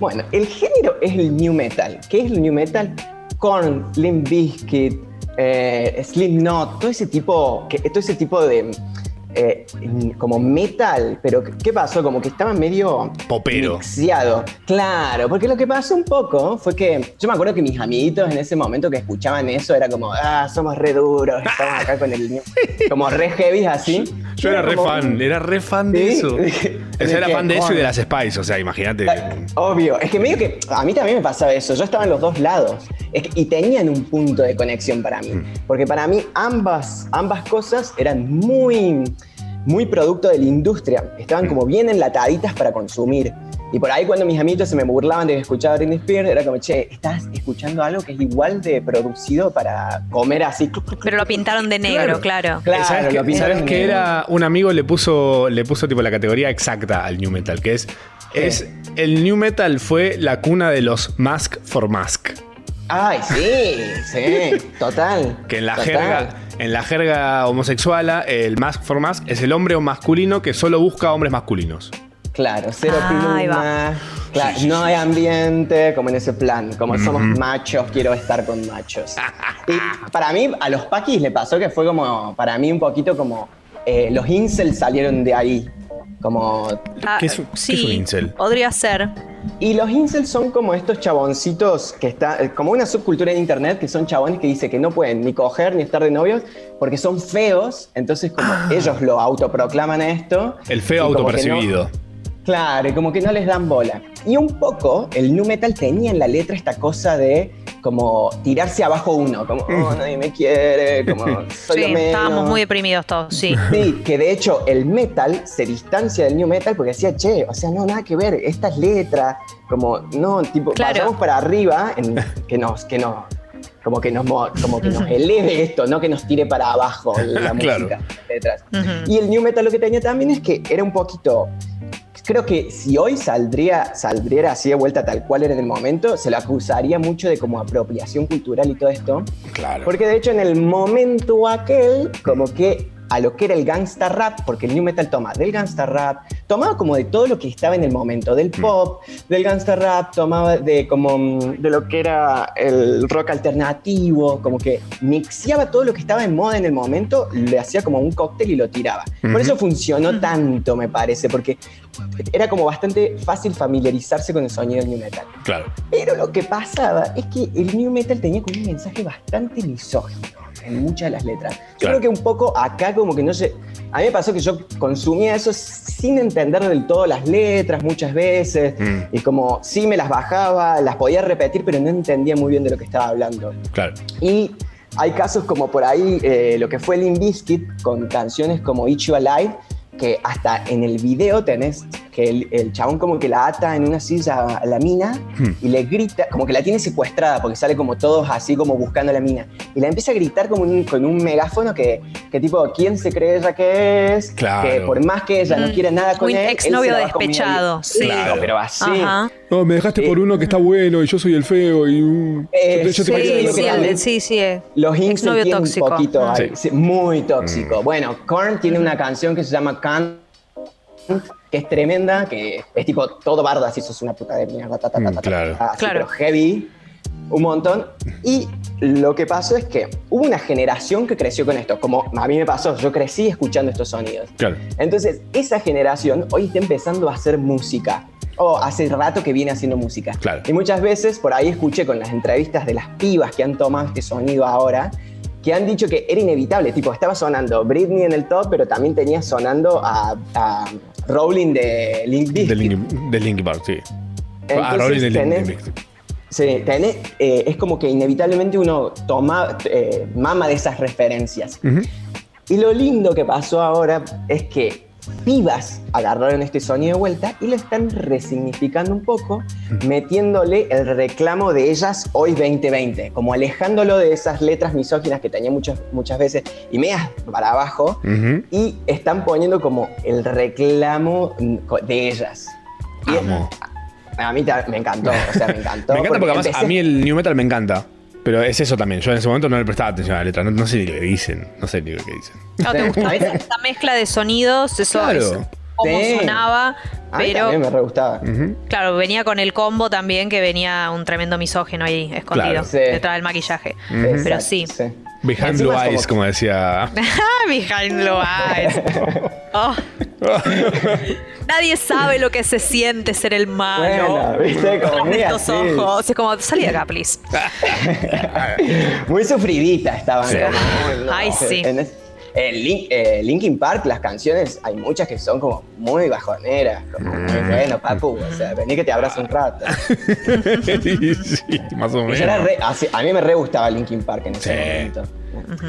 Bueno, el género es el new metal. ¿Qué es el new metal? Korn, Limp Bizkit, eh, Slipknot, todo ese tipo, que, todo ese tipo de eh, como metal, pero ¿qué pasó? Como que estaba medio Popero. Claro, porque lo que pasó un poco fue que yo me acuerdo que mis amiguitos en ese momento que escuchaban eso era como, ah, somos re duros, [LAUGHS] estamos acá con el como re heavy así. Yo era re como- fan, era re fan de Sí, eso. [LAUGHS] sea, era fan de eso y de las Spice, o sea, imagínate. Obvio, es que medio que a mí también me pasaba eso, yo estaba en los dos lados Es que- y tenían un punto de conexión para mí, porque para mí ambas, ambas cosas eran muy, muy producto de la industria, estaban como bien enlataditas para consumir. Y por ahí cuando mis amiguitos se me burlaban de que escuchaba Britney Spears, era como, che, estás escuchando algo que es igual de producido para comer así. Pero lo pintaron de negro, claro. Claro, ¿Sabes lo qué, pintaron ¿sabes de qué negro. era? Un amigo le puso, le puso tipo la categoría exacta al New Metal, que es, es el New Metal fue la cuna de los Mask for Mask. Ay, sí, sí, total. Que en la total. jerga, en la jerga homosexual, el Mask for Mask es el hombre masculino que solo busca hombres masculinos. Claro, cero Ah, ahí pluma. Claro, no hay ambiente, como en ese plan. Como somos machos, quiero estar con machos. y para mí, a los paquis le pasó que fue como, para mí, un poquito como. eh, los incels salieron de ahí. Como. Ah, sí, Podría ser. Y los incels son como estos chaboncitos que está, eh, como una subcultura en internet que son chabones que dice que no pueden ni coger ni estar de novios porque son feos, entonces como ellos lo autoproclaman esto. El feo autopercibido. Claro, y como que no les dan bola. Y un poco el nu metal tenía en la letra esta cosa de como tirarse abajo uno, como oh, nadie me quiere, como soy [LAUGHS] Sí, menos. estábamos muy deprimidos todos, sí. Sí, que de hecho el metal se distancia del new metal porque decía, che, o sea, no, nada que ver, estas letras, como, no, tipo, Claro. vayamos para arriba, en, que nos, que nos, como que nos, mo- como que nos eleve esto, no que nos tire para abajo la [LAUGHS] Claro. música, letras. Y el new metal lo que tenía también es que era un poquito. Creo que si hoy saldría, saldría así de vuelta tal cual era en el momento, se lo acusaría mucho de como apropiación cultural y todo esto. Claro. Porque de hecho en el momento aquel, como que a lo que era el gangsta rap, porque el new metal toma del gangsta rap, tomaba como de todo lo que estaba en el momento, del pop, del gangsta rap, tomaba de como mm, de lo que era el rock alternativo, como que mixeaba todo lo que estaba en moda en el momento, le hacía como un cóctel y lo tiraba. Por eso funcionó tanto, me parece, porque era como bastante fácil familiarizarse con el sonido del new metal. Claro. Pero lo que pasaba es que el new metal tenía como un mensaje bastante misógino en muchas de las letras. Yo Claro. creo que un poco acá como que no sé, a mí me pasó que yo consumía eso sin entender del todo las letras muchas veces Mm, y como sí me las bajaba, las podía repetir, pero no entendía muy bien de lo que estaba hablando. claro. Y hay casos como por ahí eh, lo que fue Limp Bizkit con canciones como You Alive, que hasta en el video tenés que el, el chabón como que la ata en una silla a la mina Hmm. y le grita, como que la tiene secuestrada porque sale como todos así como buscando a la mina. Y la empieza a gritar como un- con un megáfono que, que tipo, ¿quién se cree ella que es? Claro. Que por más que ella no Mm. quiera nada con Un él, exnovio despechado, sí. Claro, pero así. Ajá. No, me dejaste por uno que está bueno y yo soy el feo y uh, Eh, yo yo sí, Sí, sí, el- sí, sí. eh. Los Exnovio tienen tóxico. un poquito ahí, sí, muy tóxico. Mm. Bueno, Korn tiene una canción que se llama Kant, que es tremenda, que es tipo todo bardo, así sos una puta de mierda, ta, ta, ta, Mm, ta, ta, claro. ta, así, Claro. pero heavy, un montón. Y lo que pasó es que hubo una generación que creció con esto, como a mí me pasó, yo crecí escuchando estos sonidos. Claro. Entonces, esa generación hoy está empezando a hacer música. O hace rato que viene haciendo música. Claro. Y muchas veces por ahí escuché con las entrevistas de las pibas que han tomado este sonido ahora, que han dicho que era inevitable. Tipo, estaba sonando Britney en el top, pero también tenía sonando a, a Rowling de Link De de Linkin Park, sí. Ah, Entonces, Rolling de tenés- Linkin Park. Sí, tenés, eh, es como que inevitablemente uno toma, eh, mama de esas referencias. Y lo lindo que pasó ahora es que pibas agarraron este sonido de vuelta y lo están resignificando un poco, metiéndole el reclamo de ellas hoy 2020, como alejándolo de esas letras misóginas que tenía muchas, muchas veces y medias para abajo, y están poniendo como el reclamo mm, de ellas. Y Amo. a mí me encantó, o sea, me encantó. [LAUGHS] Me encanta porque además empecé- a mí el new metal me encanta. Pero es eso también. Yo en ese momento no le prestaba atención a la letra. No, no sé ni lo que dicen. No sé ni lo que dicen. Claro, te gustaba [LAUGHS] A mí- esa, esa mezcla de sonidos, eso, Claro. eso, cómo Sí. sonaba, A mí pero también me re gustaba. Claro, venía con el combo también que venía un tremendo misógeno ahí escondido Claro. Sí. detrás del maquillaje. Pero Exacto, sí. Behind Blue es como- Eyes, como decía. [LAUGHS] Behind blue eyes. [LAUGHS] Oh. [LAUGHS] Nadie sabe lo que se siente ser el malo. Bueno, viste, como Con estos así. ojos. Es como, salí de acá, please. Muy sufridita estaban. Sí. Ay, sí. en es- Lin- eh, Linkin Park, las canciones, hay muchas que son como muy bajoneras, como muy Mm. bueno, papu, o sea, vení que te abrazo un rato. [LAUGHS] sí, más o menos. re- así- a mí me re gustaba Linkin Park en ese Sí. momento.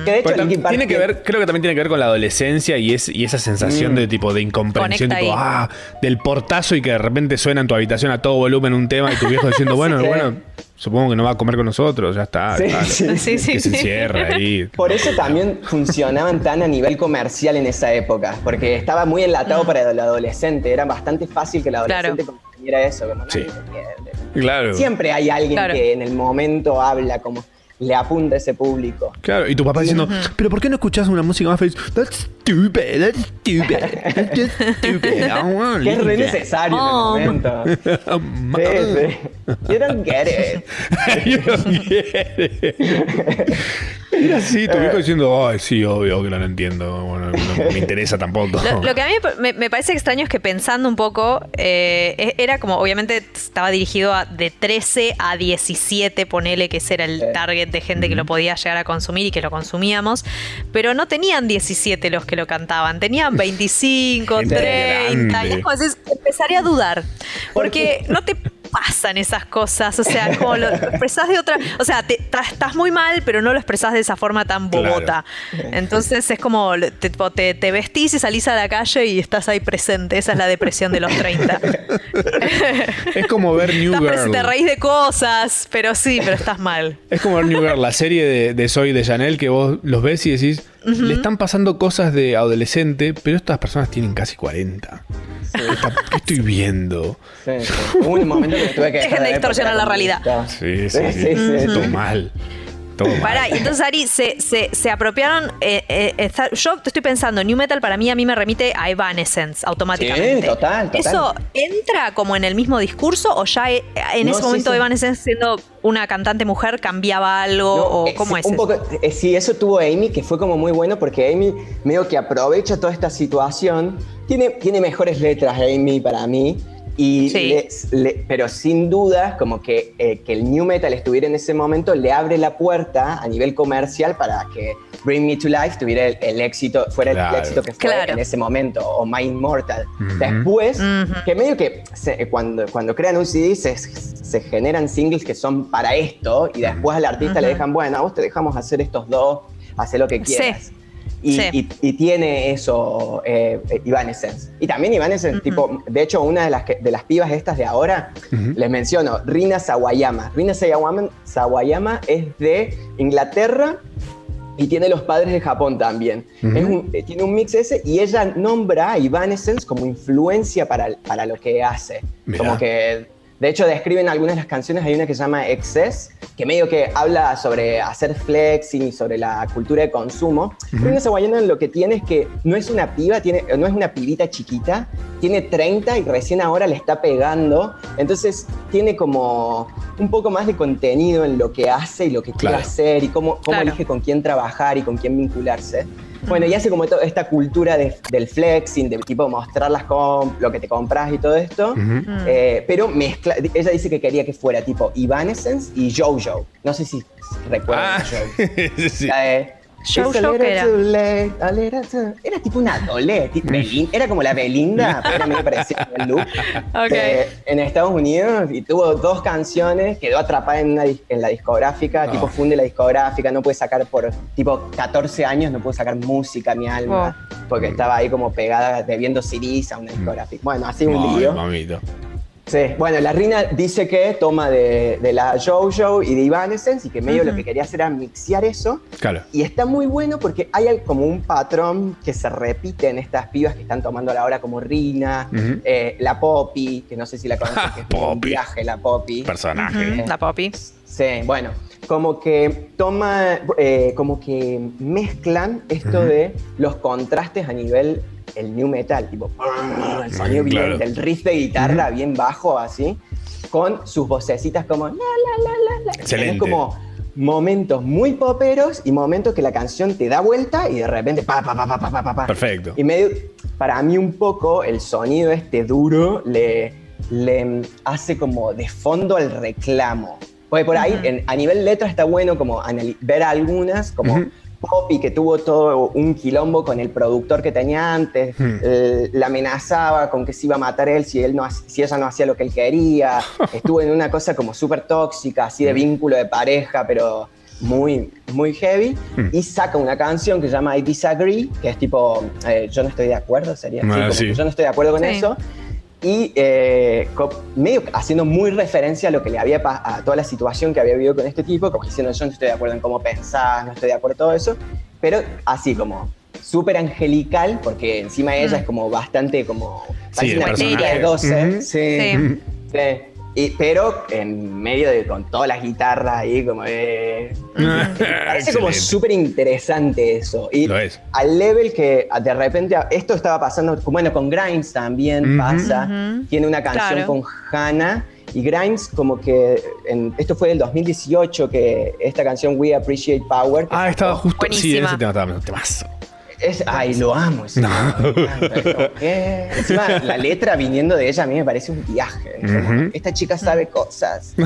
Que de hecho Pero tam- Linkin Park tiene que ver, creo que también tiene que ver con la adolescencia y, es, y esa sensación Mm. de tipo de incomprensión, Conecta tipo, ahí. ah, del portazo y que de repente suena en tu habitación a todo volumen un tema y tu viejo diciendo, [LAUGHS] bueno, Sí. bueno, supongo que no va a comer con nosotros, ya está. Sí, dale. sí, Sí, sí, que se sí. encierra ahí. [LAUGHS] Por eso también funcionaban tan a nivel comercial en esa época, porque estaba muy enlatado para el adolescente, era bastante fácil que el adolescente comprendiera eso, como Sí. Claro. Siempre hay alguien Claro. que en el momento habla, como le apunta a ese público. Claro, y tu papá diciendo, pero ¿por qué no escuchas una música más feliz? That's stupid, that's stupid, that's just stupid. I [LAUGHS] Que es re necesario Oh. en el momento. [LAUGHS] that." Sí, sí. You don't get it. [LAUGHS] You don't get it. Era así, tu viejo diciendo, ay, sí, obvio que no lo entiendo, bueno, no me interesa tampoco. Lo, lo que a mí me, me parece extraño es que pensando un poco, eh, e- era como, obviamente estaba dirigido a de 13 a 17, ponele que ese era el target de gente que lo podía llegar a consumir y que lo consumíamos, pero no tenían 17 los que lo cantaban, tenían 25, Gente 30, y es como empezaré a dudar, porque no te pasan esas cosas, o sea, como lo, lo expresás de otra, o sea, te- estás muy mal, pero no lo expresás de esa forma tan Claro. bobota. Entonces es como te, te- te vestís y salís a la calle y estás ahí presente. Esa es la depresión de los 30. [LAUGHS] Es como ver New Estás presente, te Girl. reís de cosas, pero sí, pero estás mal. Es como ver New Girl, la serie de, de Zoe de Chanel que vos los ves y decís, le están pasando cosas de adolescente, pero estas personas tienen casi 40. Está- ¿Qué estoy viendo? Sí, sí. Hubo un momento que tuve que Dejen de distorsionar la realidad. Sí, sí, Sí, sí. sí, sí. Todo mal. Todo. Pará, y entonces Ari, se, se, se apropiaron. eh, eh, está- yo te estoy pensando, New Metal para mí a mí me remite a Evanescence automáticamente. Sí, total, total. ¿Eso entra como en el mismo discurso o ya eh, en No, ese sí, momento sí. Evanescence siendo una cantante mujer cambiaba algo No, o eh, cómo sí, es? un eso? poco, eh, sí, eso tuvo Amy, que fue como muy bueno porque Amy medio que aprovecha toda esta situación. Tiene, tiene mejores letras Amy para mí. Y Sí. le- le- pero sin duda, como que, eh, que el new metal estuviera en ese momento, le abre la puerta a nivel comercial para que Bring Me to Life tuviera el, el éxito, fuera Claro. el éxito que fue Claro. en ese momento, o My Immortal. Ujú. Después, Ujú. que medio que se- cuando, cuando crean un CD se, se generan singles que son para esto y después al artista le dejan, bueno, a vos te dejamos hacer estos dos, hacer lo que quieras. Y, Sí. y- y tiene eso eh, Evanescence. Y también Evanescence, tipo, de hecho, una de las, que- de las pibas estas de ahora, les menciono, Rina Sawayama. Rina Sawayama, Sawayama es de Inglaterra y tiene los padres de Japón también. Ujú. Es un- eh, tiene un mix ese y ella nombra a Evanescence como influencia para, para lo que hace. Mirá. Como que, de hecho, describen algunas de las canciones. Hay una que se llama Excess, que medio que habla sobre hacer flexing y sobre la cultura de consumo. Ujú. Rina Sawayama lo que tiene es que no es una piba, tiene, no es una pibita chiquita, tiene 30 y recién ahora le está pegando. Entonces tiene como un poco más de contenido en lo que hace y lo que quiere hacer y cómo, cómo Claro. elige con quién trabajar y con quién vincularse. Bueno, y hace como toda esta cultura de- del flexing, de tipo mostrar las com- lo que te compras y todo esto. Ujú. Eh, pero mezcla, ella dice que quería que fuera tipo Evanescence y JoJo. No sé si recuerdan Ah, a JoJo. [LAUGHS] sí. La de, JoJo, "It's a little ¿qué era? too late, a little too-". Era tipo una Belin- era como la Belinda, [LAUGHS] pero era medio parecida el look. Ok. Eh, en Estados Unidos y tuvo dos canciones, quedó atrapada en, una en la discográfica, Ah. tipo funde la discográfica, no puede sacar por tipo 14 años, no puede sacar música, mi alma, porque estaba ahí como pegada debiendo CDs a una discográfica. Bueno, así un Ay, lío. mamito. Sí, bueno, la Rina dice que toma de, de la JoJo y de Evanescence y que medio lo que quería hacer era mixear eso. Claro. Y está muy bueno porque hay como un patrón que se repite en estas pibas que están tomando la hora como Rina, eh, la Poppy, que no sé si la [LAUGHS] conocen, que es un viaje la Poppy. Personaje. La Poppy. Sí, bueno, como que toma, eh, como que mezclan esto de los contrastes a nivel el new metal, tipo el sonido bien Claro. del riff de guitarra bien bajo así, con sus vocecitas como la la la la la. Excelente. Como momentos muy poperos y momentos que la canción te da vuelta y de repente pa pa pa pa pa pa pa. pa. Perfecto. Y medio, para mí un poco el sonido este duro le, le hace como de fondo el reclamo. Porque por ahí, en- a nivel letra está bueno como ver algunas, como Ujú. Poppy que tuvo todo un quilombo con el productor que tenía antes, Hmm. eh, la amenazaba con que se iba a matar él si, él no, si ella no hacía lo que él quería, [LAUGHS] estuvo en una cosa como súper tóxica, así Hmm. de vínculo de pareja, pero muy, muy heavy, Hmm. y saca una canción que se llama I Disagree, que es tipo, eh, yo no estoy de acuerdo, sería así, Ah, como sí. que yo no estoy de acuerdo con Sí. eso, y eh, medio haciendo muy referencia a lo que le había pa- a toda la situación que había vivido con este tipo, como diciendo yo no estoy de acuerdo en cómo pensás, no estoy de acuerdo en todo eso, pero así como súper angelical, porque encima ella es como bastante como parece el una de 12, Ujú. sí, Sí. sí. Y- pero en medio de con todas las guitarras ahí como eh, [LAUGHS] parece como súper interesante eso y Lo es. al level que de repente esto estaba pasando, bueno, con Grimes también pasa. Tiene una canción Claro. con Hannah y Grimes como que, en- esto fue del 2018 que esta canción We Appreciate Power. Ah, estaba justo. Sí, en Buenísima. ese tema estaba un temazo. Es, ay, lo amo. ese No. Encima, la letra viniendo de ella a mí me parece un viaje. Esta chica sabe cosas. [LAUGHS]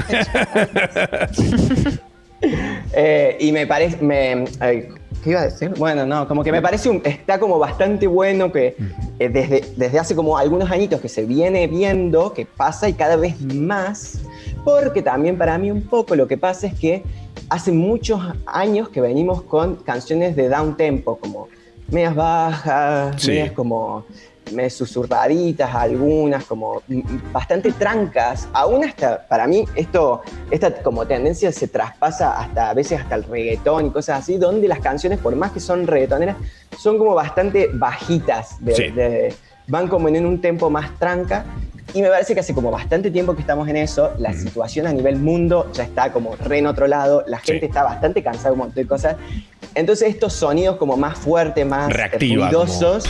Eh, y me parece. Me, ay, ¿Qué iba a decir? Bueno, no, como que me parece un, está como bastante bueno que eh, desde, desde hace como algunos añitos que se viene viendo que pasa y cada vez más, porque también para mí un poco lo que pasa es que hace muchos años que venimos con canciones de down tempo, como medias bajas, Sí. medias como me susurraditas algunas, como mm, bastante trancas. Aún hasta, para mí, esto, esta como tendencia se traspasa hasta a veces hasta el reggaetón y cosas así, donde las canciones, por más que son reggaetoneras, son como bastante bajitas, de- Sí. de- van como en un tempo más tranca. Y me parece que hace como bastante tiempo que estamos en eso, la situación a nivel mundo ya está como re en otro lado, la gente Sí. está bastante cansada de un montón de cosas. Entonces estos sonidos como más fuertes, más Reactiva, ruidosos,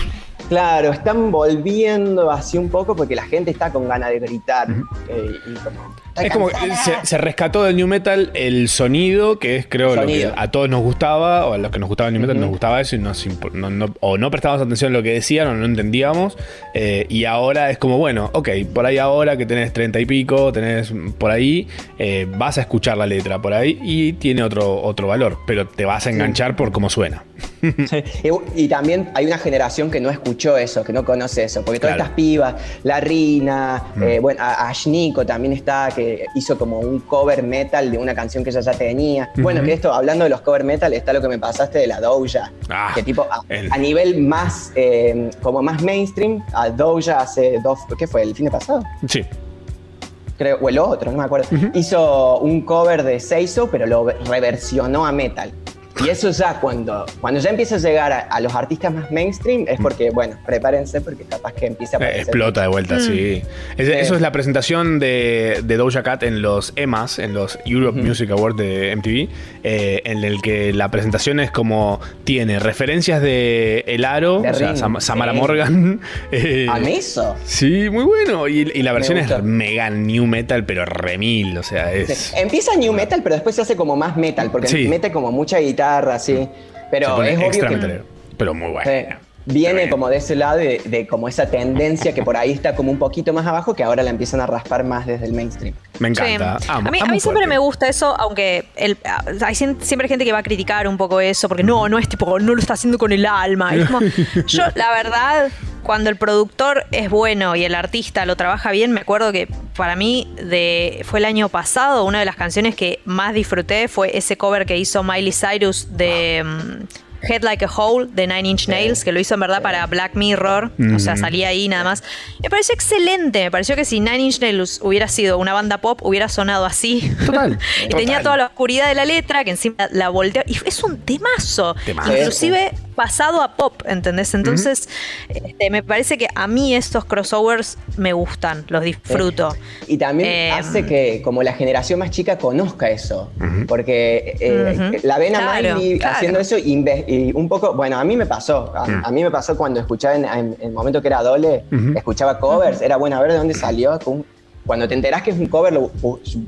claro, están volviendo así un poco porque la gente está con ganas de gritar. eh, y como, "Está Es como que cansada". se, se rescató del New Metal el sonido, que es creo lo que a todos nos gustaba, o a los que nos gustaba el New Metal nos gustaba eso y nos no- no- o no prestábamos atención a lo que decían o no entendíamos. eh, y ahora es como, bueno, ok, por ahí ahora que tenés treinta y pico, tenés por ahí, eh, vas a escuchar la letra por ahí y tiene otro, otro valor, pero te vas a enganchar por cómo suena. [LAUGHS] Y, y también hay una generación que no escuchó eso, que no conoce eso, porque todas Claro. estas pibas, la Rina, Mm. eh, bueno, Ashniko también está, que hizo como un cover metal de una canción que ella ya tenía. Bueno, que esto, hablando de los cover metal, está lo que me pasaste de la Doja, Ah, que tipo, a, el- a nivel más, eh, como más mainstream, a Doja hace dos, ¿qué fue? ¿El fin de pasado? Sí. creo, o el otro, no me acuerdo, hizo un cover de Seiso, pero lo reversionó a metal. Y eso ya cuando, cuando ya empieza a llegar a, a los artistas más mainstream es porque, bueno, prepárense porque capaz que empieza a Eh, aparecer. explota de vuelta, Mm. sí. Es- Sí. Eso es la presentación de, de Doja Cat en los EMAs, en los Europe Music Awards de MTV, eh, en el que la presentación es como tiene referencias de El Aro, De o sea, Sam- Samara. Morgan. eh, ¿A eso? Sí, muy bueno. Y, y la versión es mega new metal, pero remil, o sea, es... Sí. Empieza new metal, pero después se hace como más metal, porque Sí. mete como mucha guitarra, así. se Pero es obvio que pero muy bueno. Viene como de ese lado de, de como esa tendencia que por ahí está como un poquito más abajo, que ahora la empiezan a raspar más desde el mainstream. Me Sí. a mí, a mí siempre me gusta eso, aunque el- hay siempre gente que va a criticar un poco eso, porque no, no es tipo, no lo está haciendo con el alma. Y es como, [LAUGHS] yo, la verdad, cuando el productor es bueno y el artista lo trabaja bien, me acuerdo que para mí de, fue el año pasado, una de las canciones que más disfruté fue ese cover que hizo Miley Cyrus de... mm, Head Like a Hole de Nine Inch Nails, que lo hizo en verdad para Black Mirror, o sea, salía ahí nada más. Me pareció excelente, me pareció que si Nine Inch Nails hubiera sido una banda pop, hubiera sonado así. Total. [LAUGHS] y tenía toda la oscuridad de la letra, que encima la volteó. Y es un temazo. Temazo. Inclusive pasado a pop, ¿entendés? Entonces, este, me parece que a mí estos crossovers me gustan, los disfruto. Y también Eh, hace que como la generación más chica conozca eso. Porque eh, la ven a Claro, Miley claro. haciendo eso y, un poco, bueno, a mí me pasó. A, a mí me pasó cuando escuchaba en, en- en el momento que era Dole, escuchaba covers, era bueno a ver de dónde salió. Cuando te enterás que es un cover, lo,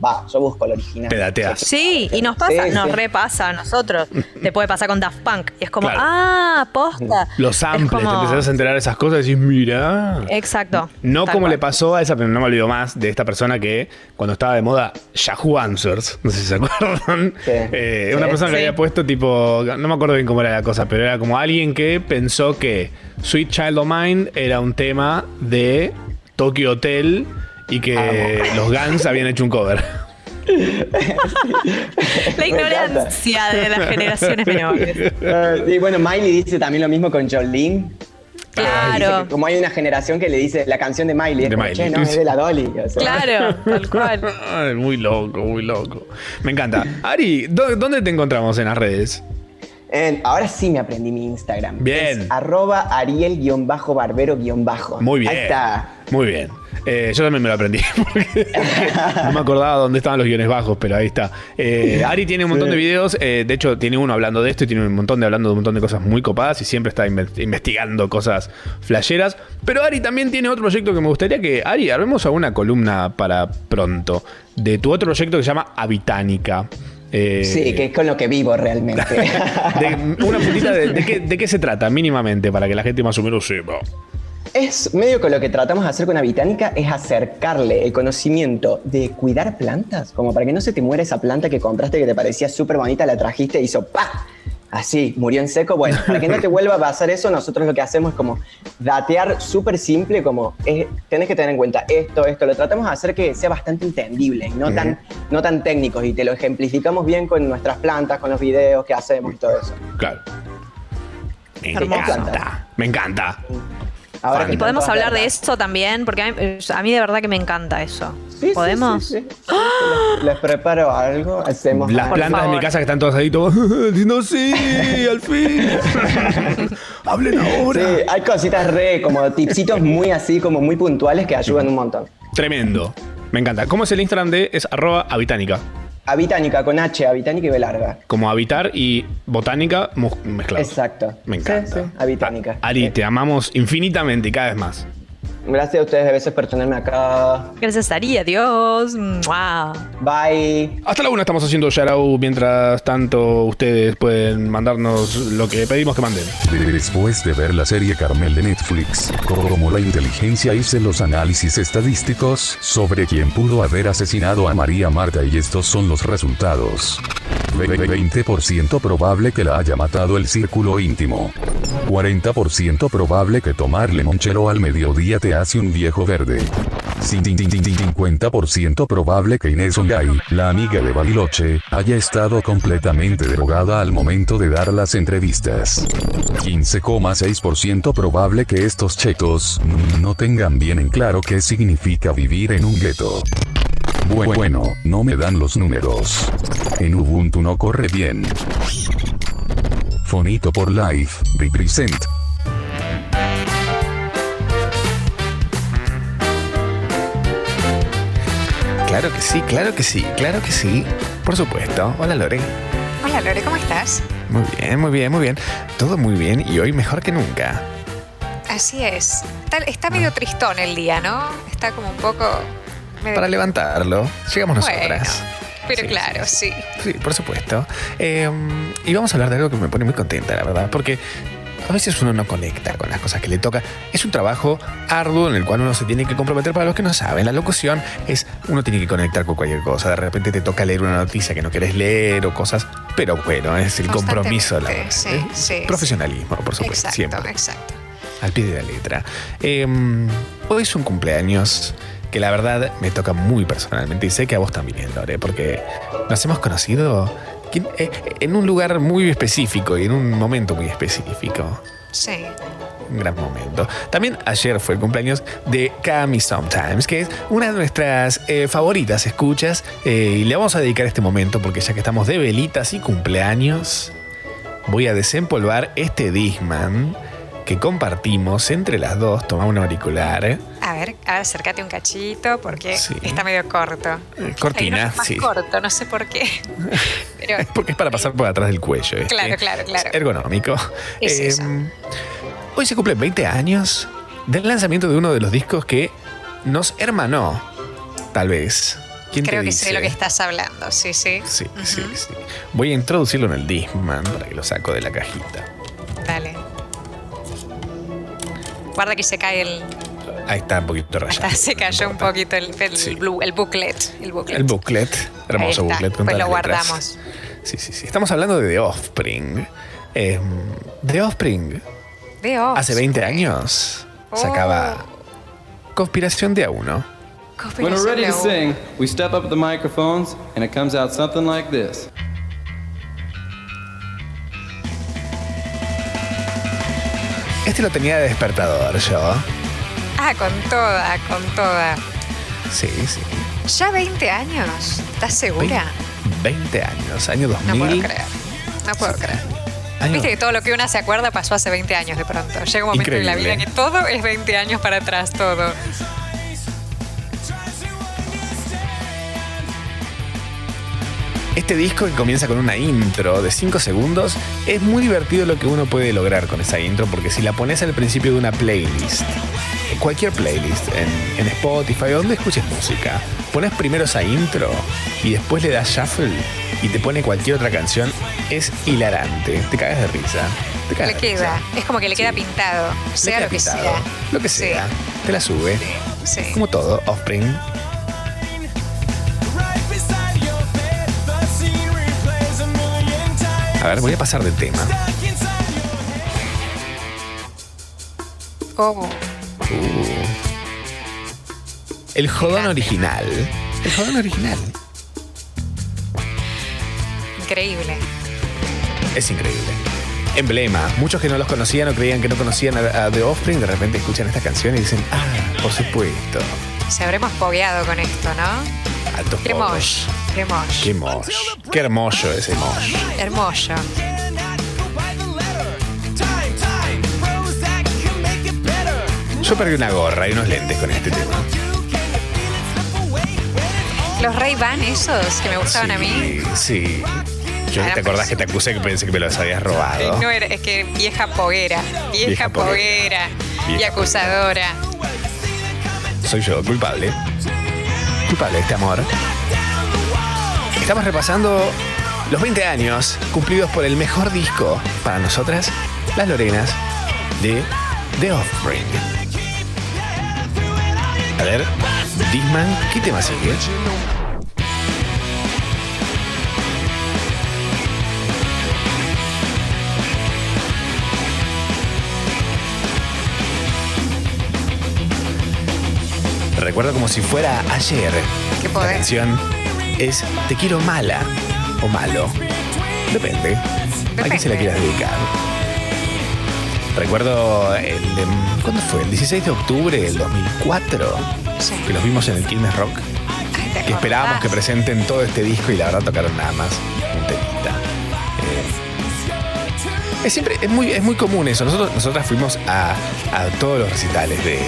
va, yo busco el original. Te dateas. Sí, y nos pasa, Sí, nos sí. repasa a nosotros. [LAUGHS] Te puede pasar con Daft Punk. Y es como, Claro. ah, posta. Los Es samples, como- te empezás a enterar de esas cosas y decís, mira. Exacto. No como cual. le pasó a esa, pero no me olvido más, de esta persona que cuando estaba de moda Yahoo Answers, no sé si se [LAUGHS] acuerdan, eh, una Sí. persona que Sí. había puesto tipo, no me acuerdo bien cómo era la cosa, pero era como alguien que pensó que Sweet Child of Mine era un tema de Tokyo Hotel y que los Guns habían hecho un cover. La ignorancia de las generaciones menores. Y bueno, Miley dice también lo mismo con Jolene. Claro. Como hay una generación que le dice la canción de Miley, es De como, Miley. che, no, es de la Dolly. o sea. Claro, tal cual. Ay, muy loco, muy loco. Me encanta. Ari, ¿dó- ¿dónde te encontramos en las redes? En- ahora sí me aprendí mi Instagram. Bien. Es arroba ariel-barbero-bajo. Muy bien. Ahí está. Muy bien. Eh, yo también me lo aprendí. [LAUGHS] porque no me acordaba dónde estaban los guiones bajos, pero ahí está. Eh, Ari tiene un montón Sí. de videos. eh, de hecho, tiene uno hablando de esto y tiene un montón de hablando de un montón de cosas muy copadas y siempre está inve- investigando cosas flasheras. Pero Ari también tiene otro proyecto que me gustaría que. Ari, armemos alguna columna para pronto. De tu otro proyecto que se llama Habitánica. Eh, Sí, que es con lo que vivo realmente. [LAUGHS] de- una puntita de, de qué, de qué se trata, mínimamente, para que la gente más o menos sepa. Es medio que lo que tratamos de hacer con Habitánica es acercarle el conocimiento de cuidar plantas, como para que no se te muera esa planta que compraste que te parecía súper bonita, la trajiste y hizo ¡pa! Así, murió en seco. Bueno, para que no te vuelva a pasar eso, nosotros lo que hacemos es como datear súper simple, como eh, tenés que tener en cuenta esto, esto. Lo tratamos de hacer que sea bastante entendible y no, tan, no tan técnicos y te lo ejemplificamos bien con nuestras plantas, con los videos que hacemos y todo eso. Claro. Me encanta. Me encanta. Ahora Fan. que Y podemos hablar de eso también, porque a mí, a mí de verdad que me encanta eso. Sí, ¿Podemos? sí, sí. Les, les preparo algo, hacemos Las algo. plantas de mi casa que están todas ahí, todo, [LAUGHS] diciendo sí, al fin. [LAUGHS] Hablen ahora. Sí, hay cositas re, como tipsitos muy así, como muy puntuales que ayudan un montón. Tremendo. Me encanta. ¿Cómo es el Instagram de? Es arroba habitánica. Habitánica con H, Habitánica y B larga. Como habitar y botánica mezclados. Exacto. Me encanta. Sí, sí, Habitánica. Ari, te amamos infinitamente y cada vez más. Gracias a ustedes de veces por tenerme acá. Gracias, Ari. Adiós. Mua. Bye. Hasta la una estamos haciendo Yarau. Mientras tanto, ustedes pueden mandarnos lo que pedimos que manden. Después de ver la serie Carmel de Netflix, como la inteligencia hice los análisis estadísticos sobre quién pudo haber asesinado a María Marta y estos son los resultados. Ve- ve- 20% probable que la haya matado el círculo íntimo. 40% probable que tomar limonchelo al mediodía te hace un viejo verde. Cin- cin- cin- cin- 50% probable que Inés Ongay, la amiga de Bariloche, haya estado completamente drogada al momento de dar las entrevistas. 15,6% probable que estos chetos no tengan bien en claro qué significa vivir en un gueto. Bu- Bueno, no me dan los números. En Ubuntu no corre bien. Fonito por Life, represent. Claro que sí, claro que sí, claro que sí. Por supuesto. Hola Lore. Hola Lore, ¿cómo estás? Muy bien, muy bien, muy bien. Todo muy bien y hoy mejor que nunca. Así es. Está, está medio tristón el día, ¿no? Está como un poco... medio- Para levantarlo, llegamos Bueno, nosotras. Pero claro, sí. Sí, por supuesto. Eh, y vamos a hablar de algo que me pone muy contenta, la verdad, porque a veces uno no conecta con las cosas que le toca. Es un trabajo arduo en el cual uno se tiene que comprometer. Para los que no saben, la locución es uno tiene que conectar con cualquier cosa. De repente te toca leer una noticia que no querés leer o cosas. Pero bueno, es el compromiso. La, sí, ¿eh? sí, Profesionalismo, por supuesto, Exacto, siempre. exacto. Al pie de la letra. Eh, hoy es un cumpleaños que la verdad me toca muy personalmente y sé que a vos también, Lore, porque nos hemos conocido en un lugar muy específico y en un momento muy específico. Sí. Un gran momento. También ayer fue el cumpleaños de Cami Sometimes, que es una de nuestras eh, favoritas escuchas. eh, y le vamos a dedicar este momento porque ya que estamos de velitas y cumpleaños, voy a desempolvar este Disman que compartimos entre las dos. Toma un auricular. A ver, acércate un cachito porque Sí. está medio corto. Eh, cortina, es más sí. corto, no sé por qué. [LAUGHS] Pero Porque es para pasar por atrás del cuello. Claro, claro, claro. Es ergonómico. Es Eh, eso. Hoy se cumplen 20 años del lanzamiento de uno de los discos que nos hermanó. Tal vez. ¿Quién te creo que sé lo que estás hablando, sí, sí. Sí, sí, sí. Voy a introducirlo en el Discman para que lo saco de la cajita. Dale. Guarda que se cae el. Ahí está un poquito rayado. Se cayó un poquito el, el, blue- el booklet. El booklet. El booklet. Hermoso booklet con Pues lo letras. guardamos. Sí, sí, sí. Estamos hablando de The Offspring. Eh, The Offspring Veo. hace 20 años sacaba Conspiración de A1. When we're ready to sing, we step up the microphones and it comes out something like this. Este lo tenía de despertador yo. Ah, con toda, con toda. Sí, sí. ¿Ya 20 años? ¿Estás segura? 20 años, año 2000. No puedo creer. No puedo creer. Año- Viste que todo lo que una se acuerda pasó hace 20 años de pronto. Llega un momento en la vida Increíble. que todo es 20 años para atrás, todo. Este disco que comienza con una intro de 5 segundos, es muy divertido lo que uno puede lograr con esa intro, porque si la pones al principio de una playlist, cualquier playlist, en, en Spotify, donde escuches música, pones primero esa intro y después le das shuffle y te pone cualquier otra canción, es hilarante, te cagas de risa. Te cagas Le de risa. queda. Es como que le queda pintado. Sea queda lo que pintado, sea. Lo que sea, te la sube. Sí. Como todo, Offspring. A ver, voy a pasar de tema. Oh, Uh. El jodón original. El jodón original. increíble. Es increíble. Emblema. Muchos que no los conocían o creían que no conocían a, The Offspring, de repente escuchan esta canción y dicen, ah, por supuesto. Se habremos pogueado con esto, ¿no? Altos Qué mosh. Qué mosh. Qué hermoso ese mosh. Hermoso. Yo perdí una gorra y unos lentes con este tema. Los Ray Ban esos que me gustaban a mí. Sí. Yo, ¿Te acordás que te acusé que pensé que me los habías robado? No era, es que vieja poguera. Vieja, Vieja poguera. poguera. Y Vieja acusadora. Soy yo, culpable. Culpable de este amor. Estamos repasando los 20 años cumplidos por el mejor disco para nosotras, Las Lorenas, de The Offspring. A ver, Disman, ¿qué tema sigue? Recuerdo como si fuera ayer. ¿Qué poder? La canción es Te quiero mala o malo. Depende. ¿A quién se la quieras dedicar? Recuerdo el, ¿cuándo fue? El 16 de octubre del 2004 Sí. que los vimos en el Quilmes Rock. Ay, ¿te Que esperábamos que presenten todo este disco y la verdad tocaron nada más un temita. Eh, es siempre, es muy, es muy común eso. Nosotros, nosotras fuimos a, a todos los recitales de,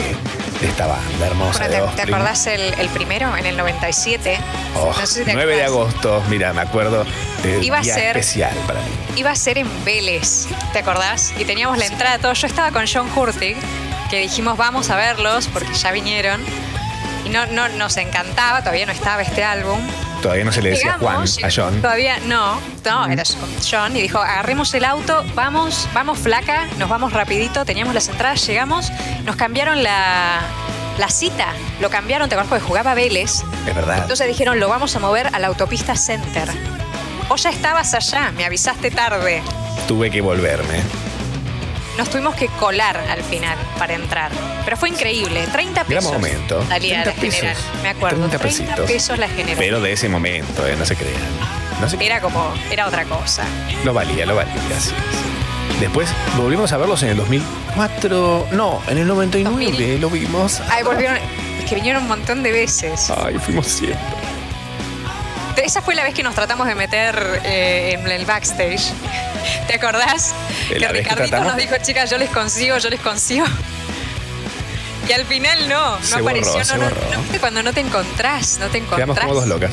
de esta banda hermosa Bueno, de ¿te, te acordás el, el primero, en el 97? Oh, No sé si te 9 de agosto, mira, me acuerdo de Iba a ser- especial para mí. Iba a ser en Vélez, ¿te acordás? Y teníamos la entrada, todo. Yo estaba con John Hurtig, que dijimos vamos a verlos porque ya vinieron. Y no, no nos encantaba, todavía no estaba este álbum. Todavía no se le decía Juan a John. Todavía no, no, era John y dijo, agarremos el auto, vamos, vamos flaca, nos vamos rapidito, teníamos las entradas, llegamos, nos cambiaron la, la cita, lo cambiaron, te acuerdas, porque jugaba Vélez. Es verdad. Entonces dijeron, lo vamos a mover a la autopista Center. Vos ya estabas allá, me avisaste tarde. Tuve que volverme. Nos tuvimos que colar al final para entrar. Pero fue increíble, 30 Gran pesos. momento. Salía 30 la general, pesos. me acuerdo. 30 30, pesitos. pesos la. Pero de ese momento, eh, no se crean. No se Era como, era otra cosa. Lo valía, lo valía. Después volvimos a verlos en el 2004. No, en el 99 lo vimos. Ay, volvieron, es que vinieron un montón de veces. Ay, fuimos siempre. Esa fue la vez que nos tratamos de meter eh, en el backstage. ¿Te acordás? ¿De [LAUGHS] Que la vez que Ricardito nos dijo, chicas, yo les consigo, yo les consigo. [LAUGHS] Y al final no, no Se apareció. borró, no, no, no, cuando no te encontrás, no te encontrás. Quedamos como dos locas.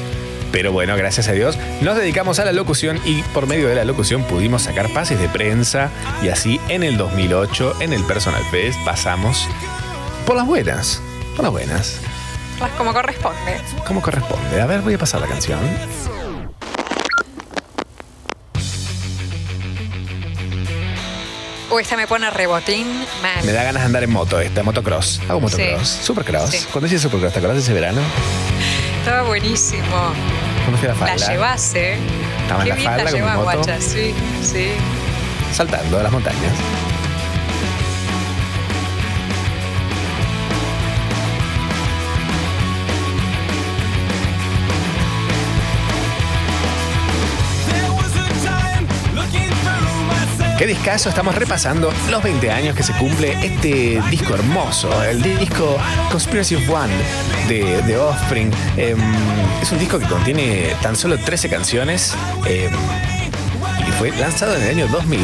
Pero bueno, gracias a Dios, nos dedicamos a la locución y por medio de la locución pudimos sacar pases de prensa y así en el 2008, en el Personal Fest, pasamos por las buenas. Por las buenas. Las Como corresponde. ¿Cómo corresponde? A ver, voy a pasar la canción. Uy, esta me pone rebotín mal. Me da ganas de andar en moto, esta motocross. Hago motocross, supercross. Sí. Cuando hice supercross, ¿te acordás de ese verano? Estaba buenísimo. A la La falda, ¿eh? Estaba en Qué la bien falda la moto. guacha. Sí, sí. saltando a las montañas. Qué discazo, estamos repasando los 20 años que se cumple este disco hermoso, el disco Conspiracy of One de, de Offspring. Em, es un disco que contiene tan solo 13 canciones em, y fue lanzado en el año 2000.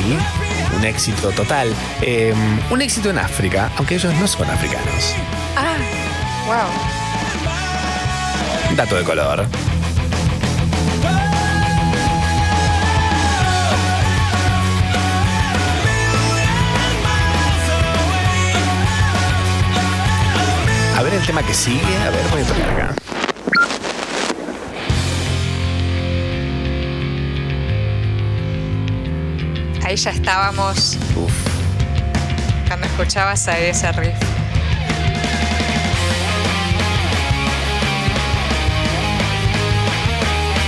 Un éxito total. Em, un éxito en África, aunque ellos no son africanos. Ah, wow. Dato de color. El tema que sigue. A ver, voy a tocar acá. Ahí ya estábamos. Cuando escuchabas a ese riff.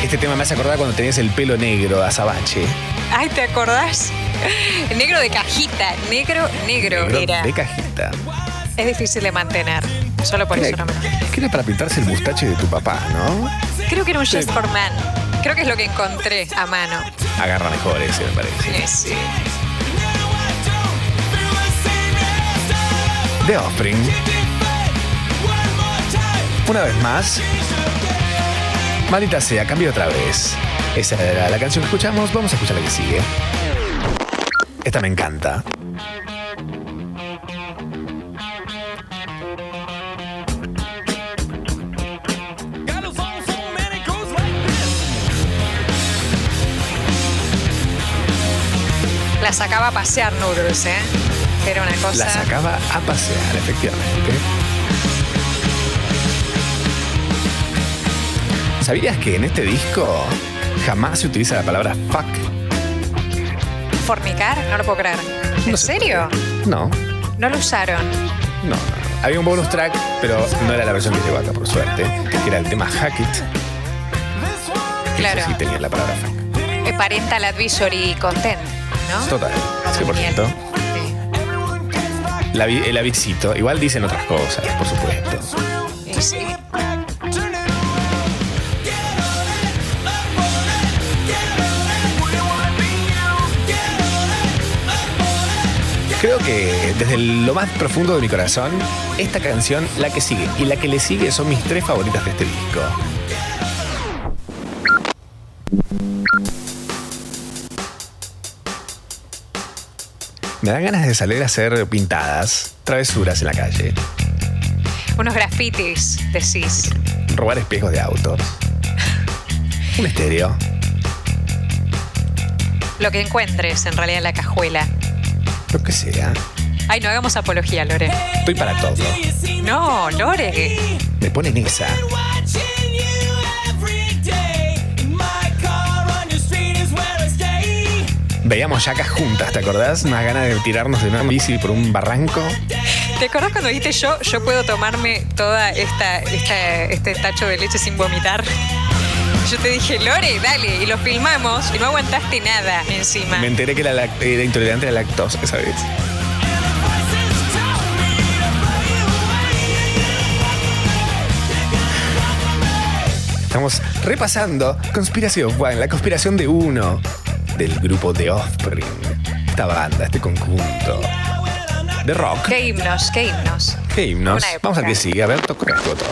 Este tema me hace acordar cuando tenías el pelo negro, azabache. Ay, ¿te acordás? Negro de cajita. Negro, negro, Negro era. de cajita. Es difícil de mantener. Solo por eso no me Que era para pintarse el mustache de tu papá, ¿no? Creo que era un Just for Man. Creo que es lo que encontré a mano. Agarra mejor ese, me parece. Sí, sí. The Offspring. Una vez más. Maldita sea, cambio otra vez. Esa era la canción que escuchamos. Vamos a escuchar la que sigue. Esta me encanta. Pasear Noodles, ¿eh? Era una cosa. La sacaba a pasear, efectivamente. ¿Sabías que en este disco jamás se utiliza la palabra fuck? ¿Fornicar? No lo puedo creer. ¿En serio? No, No lo usaron. no, no. Había un bonus track, pero no era la versión que llegó acá, por suerte, que era el tema Hack It. Claro. eso sí tenía la palabra fuck. Parental Advisory Content, ¿no? Total, 100%. La, vi- el avisito. Igual dicen otras cosas, por supuesto. Sí. Creo que desde lo más profundo de mi corazón, esta canción, la que sigue y la que le sigue son mis tres favoritas de este disco. Me dan ganas de salir a hacer pintadas, travesuras en la calle, Unos grafitis, decís. robar espejos de autos, [LAUGHS] un estéreo, Lo que encuentres en realidad en la cajuela. lo que sea. Ay, no hagamos apología, Lore. Estoy para todo. No, Lore. Me ponen esa. Veíamos yacas juntas, ¿te acordás? Unas ganas de tirarnos de una bici por un barranco. ¿Te acordás cuando dijiste yo, yo puedo tomarme toda esta, esta, este tacho de leche sin vomitar? Yo te dije, Lore, dale, y lo filmamos y no aguantaste nada encima. Me enteré que era, era intolerante a la lactosa esa vez. Estamos repasando Conspiración One, la conspiración de uno del grupo The Offspring. Esta banda, este conjunto de rock. Qué himnos, qué himnos. ¿Qué himnos? Vamos al que sigue. A ver, toca este botón.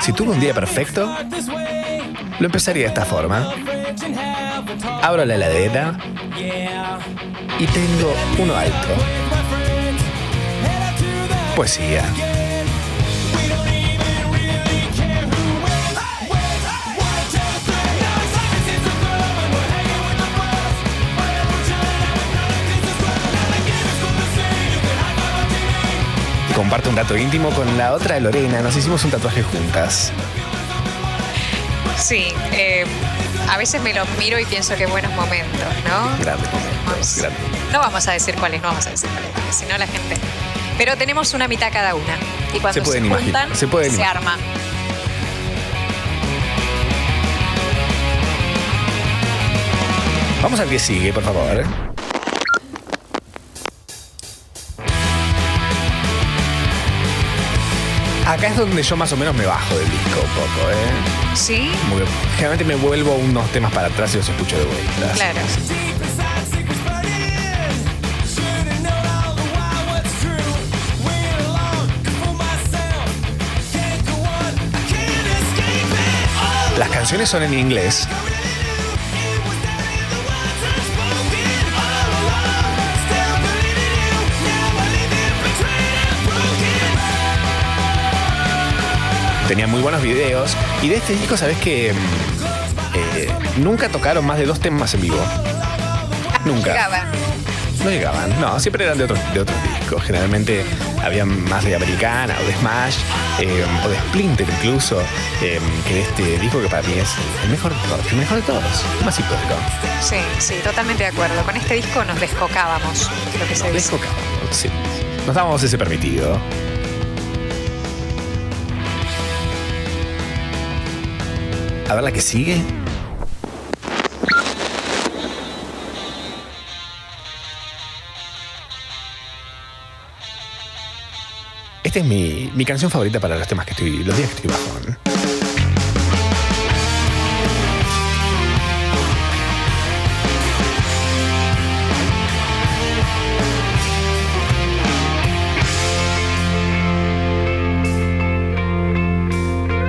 Si tuve un día perfecto, lo empezaría de esta forma. Abro la heladera y tengo uno alto. Poesía. Comparto un dato íntimo con la otra Lorena. Nos hicimos un tatuaje juntas. Sí, eh, a veces me lo miro y pienso que buenos momentos, ¿no? Grandes momentos. grandes. No vamos a decir cuáles, no vamos a decir cuáles, porque si no la gente. Pero tenemos una mitad cada una. Y cuando Se se, imaginar, juntan, se pueden imaginar. arma. Vamos al que sigue, por favor. Acá es donde yo más o menos me bajo del disco un poco, ¿eh? ¿Sí? Que generalmente me vuelvo unos temas para atrás y los escucho de vuelta. Claro. Las canciones son en inglés. Tenía muy buenos videos. Y de este disco, ¿sabes que nunca tocaron más de dos temas en vivo. Nunca. Llegaba. No llegaban, no, siempre eran de otros, de otros discos. Generalmente había más de Americana o de Smash eh, o de Splinter incluso, eh, que de este disco que para mí es el mejor de todos, el mejor de todos, el más icónico. Sí, sí, totalmente de acuerdo. Con este disco nos descocábamos, lo que se dice. Sí, nos dábamos ese permitido. A ver la que sigue. Esta es mi, mi canción favorita para los temas que estoy, los días que estoy bajón.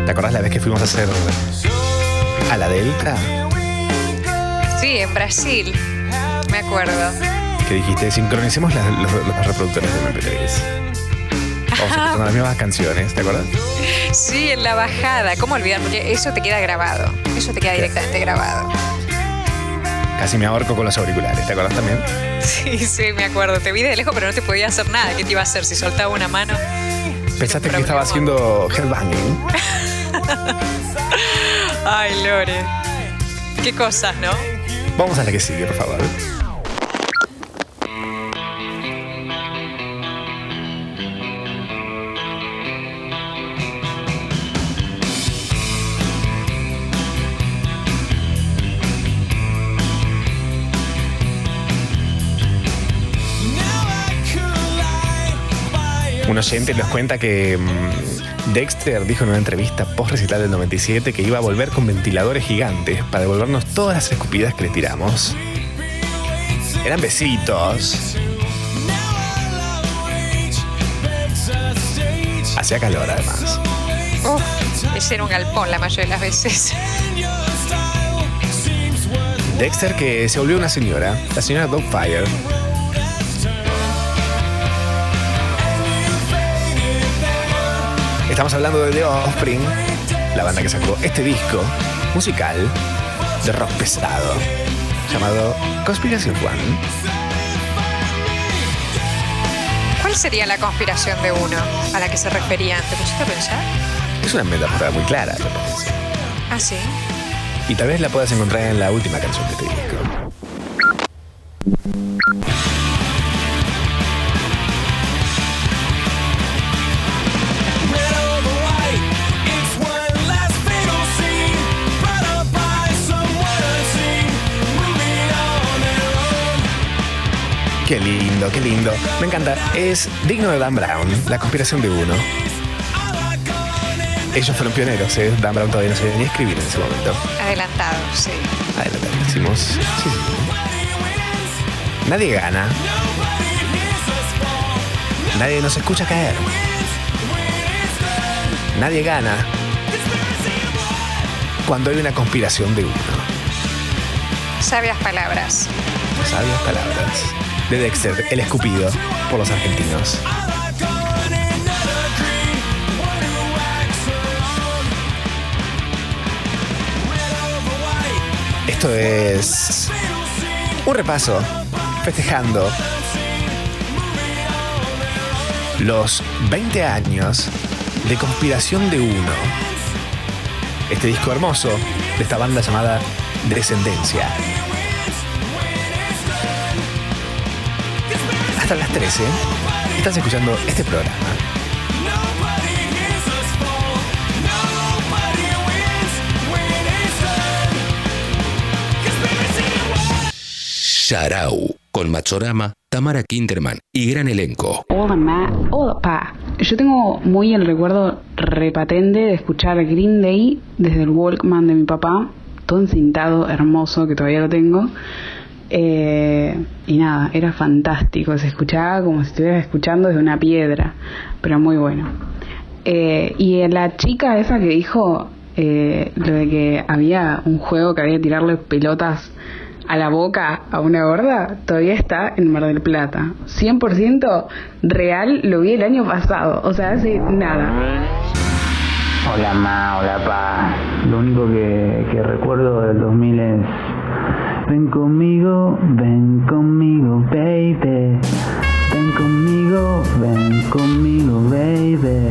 ¿Te acordás la vez que fuimos a hacer a la Delta? Sí, en Brasil. Me acuerdo. Que dijiste, sincronicemos la- los, los reproductores de MP3. Vamos las mismas canciones, ¿te acuerdas? Sí, en la bajada. ¿Cómo olvidar? Porque eso te queda grabado. Eso te queda directamente grabado. Casi me ahorco con los auriculares, ¿te acuerdas también? Sí, sí, me acuerdo. Te vi de lejos, pero no te podía hacer nada. ¿Qué te iba a hacer si soltaba una mano? Pensaste que estaba haciendo headbanging. [LAUGHS] Ay, Lore. Qué cosas, ¿no? Vamos a la que sigue, por favor. un oyente nos cuenta que mm, Dexter dijo en una entrevista post recital del 97 que iba a volver con ventiladores gigantes para devolvernos todas las escupidas que le tiramos. Eran besitos. Hacía calor además. Uf, ese era un galpón la mayoría de las veces. Dexter que se volvió una señora, la señora Dogfire. Estamos hablando de The Offspring, la banda que sacó este disco musical de rock pesado llamado Conspiración One. ¿Cuál sería la conspiración de uno a la que se referían? ¿Te pusiste a pensar? Es una metáfora muy clara, me parece. Ah, sí. Y tal vez la puedas encontrar en la última canción de este disco. Lindo, qué lindo. Me encanta. Es digno de Dan Brown, la conspiración de uno. Ellos fueron pioneros, ¿eh? Dan Brown todavía no sabía ni escribir en ese momento. Adelantado, sí. Adelantadísimos. Sí, sí. Nadie gana. Nadie nos escucha caer. Nadie gana cuando hay una conspiración de uno. Sabias palabras. Sabias palabras. De Dexter, el escupido por los argentinos. Esto es un repaso festejando los 20 años de Conspiración de Uno. Este disco hermoso de esta banda llamada Descendencia. Hasta las 13 estás escuchando este programa. Sharau, con Machorama, Tamara Kinderman y gran elenco. Hola, ma. Hola, pa. Yo tengo muy el recuerdo repatente de escuchar Green Day desde el Walkman de mi papá, todo encintado, hermoso, que todavía lo tengo. Eh, y nada, era fantástico, se escuchaba como si estuvieras escuchando desde una piedra, pero muy bueno. Eh, y la chica esa que dijo eh, lo de que había un juego que había que tirarle pelotas a la boca a una gorda, todavía está en Mar del Plata. 100% real, lo vi el año pasado, o sea, hace nada. Hola ma, hola pa. Lo único que, recuerdo del 2000 es Ven conmigo, ven conmigo, baby. Ven conmigo, ven conmigo, baby.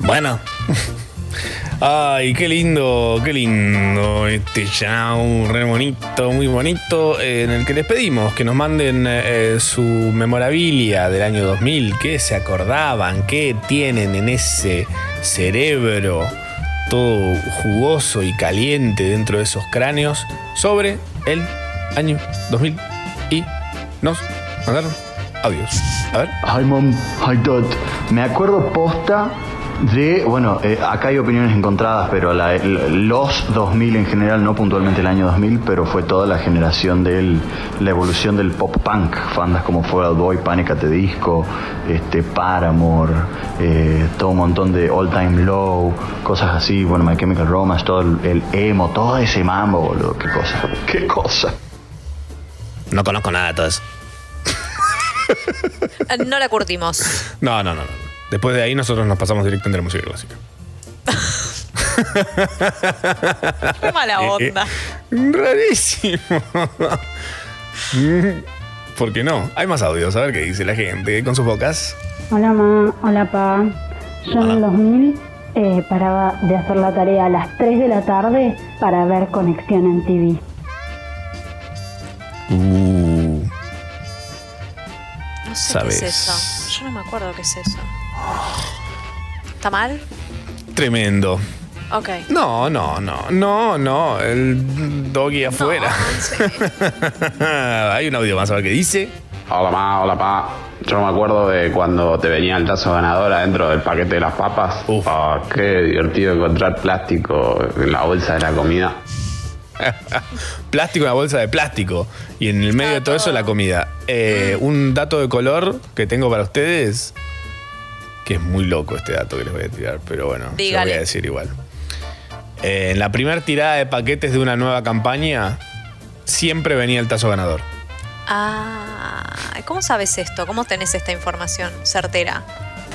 Bueno. [LAUGHS] Ay, qué lindo, qué lindo este show, re bonito, muy bonito, eh, en el que les pedimos que nos manden eh, su memorabilia del año 2000, qué se acordaban, qué tienen en ese cerebro todo jugoso y caliente dentro de esos cráneos sobre el año 2000 y nos mandaron audios. A ver. Hi mom, hi dad. Me acuerdo posta de, bueno, eh, acá hay opiniones encontradas, pero la- los 2000 en general, no puntualmente el año 2000, pero fue toda la generación de la evolución del pop punk, bandas como Fall Out Boy, Panic! at the Disco, este, Paramore, eh, todo un montón de All Time Low, cosas así, bueno, My Chemical Romance, todo el, el emo, todo ese mambo, boludo, qué cosa, qué cosa. No conozco nada de todo eso. [LAUGHS] No la curtimos. No, no, no, no. Después de ahí nosotros nos pasamos directamente a la música clásica. Qué mala Eh, onda. Rarísimo. ¿Por qué no? Hay más audios, a ver qué dice la gente con sus bocas. Hola ma, hola pa. Yo en el 2000 eh, paraba de hacer la tarea a las 3 de la tarde para ver Conexión en TV. Uh, No sé ¿Sabes? qué es eso. Yo no me acuerdo qué es eso. ¿Está mal? tremendo. Ok. No, no, no, no, no. El doggy afuera. [LAUGHS] Hay un audio más a ver qué dice. Hola ma, hola pa. Yo me acuerdo de cuando te venía el tazo ganador adentro del paquete de las papas. Ah, qué divertido encontrar plástico en la bolsa de la comida. [LAUGHS] plástico, una bolsa de plástico. Y en el medio de todo eso, la comida. Eh, un dato de color que tengo para ustedes, que es muy loco este dato que les voy a tirar, pero bueno, lo voy a decir igual. Eh, en la primera tirada de paquetes de una nueva campaña, siempre venía el tazo ganador. Ah, ¿cómo sabes esto? ¿Cómo tenés esta información certera?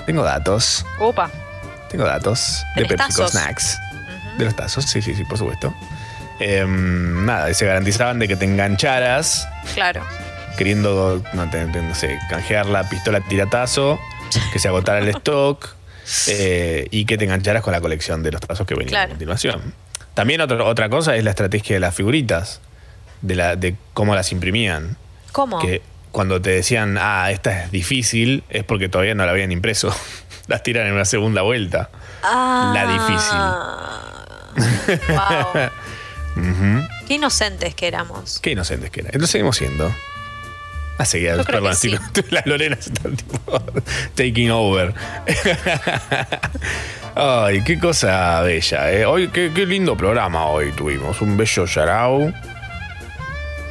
Tengo datos, Opa. tengo datos de ¿Tenés PepsiCo? Snacks. De los tazos, sí, sí, sí, por supuesto. Em, nada, y se garantizaban de que te engancharas Claro. queriendo, no, te- te- no sé, canjear la pistola tiratazo, que se agotara el stock [LAUGHS] eh, y que te engancharas con la colección de los tazos que venían Claro. a continuación. También otro- otra cosa es la estrategia de las figuritas, de, la, de cómo las imprimían. ¿Cómo? Que cuando te decían, ah, esta es difícil, es porque todavía no la habían impreso. [LAUGHS] las tiran en una segunda vuelta. Ah. La difícil. Wow. [LAUGHS] Qué inocentes que éramos. Qué inocentes que eran. Entonces seguimos siendo. Ah, Yo creo perdón, sí. las [LAUGHS] Lorenas están tipo [LAUGHS] taking over. [LAUGHS] Ay, qué cosa bella, ¿eh? Hoy, qué, qué lindo programa hoy tuvimos. Un bello Yarao.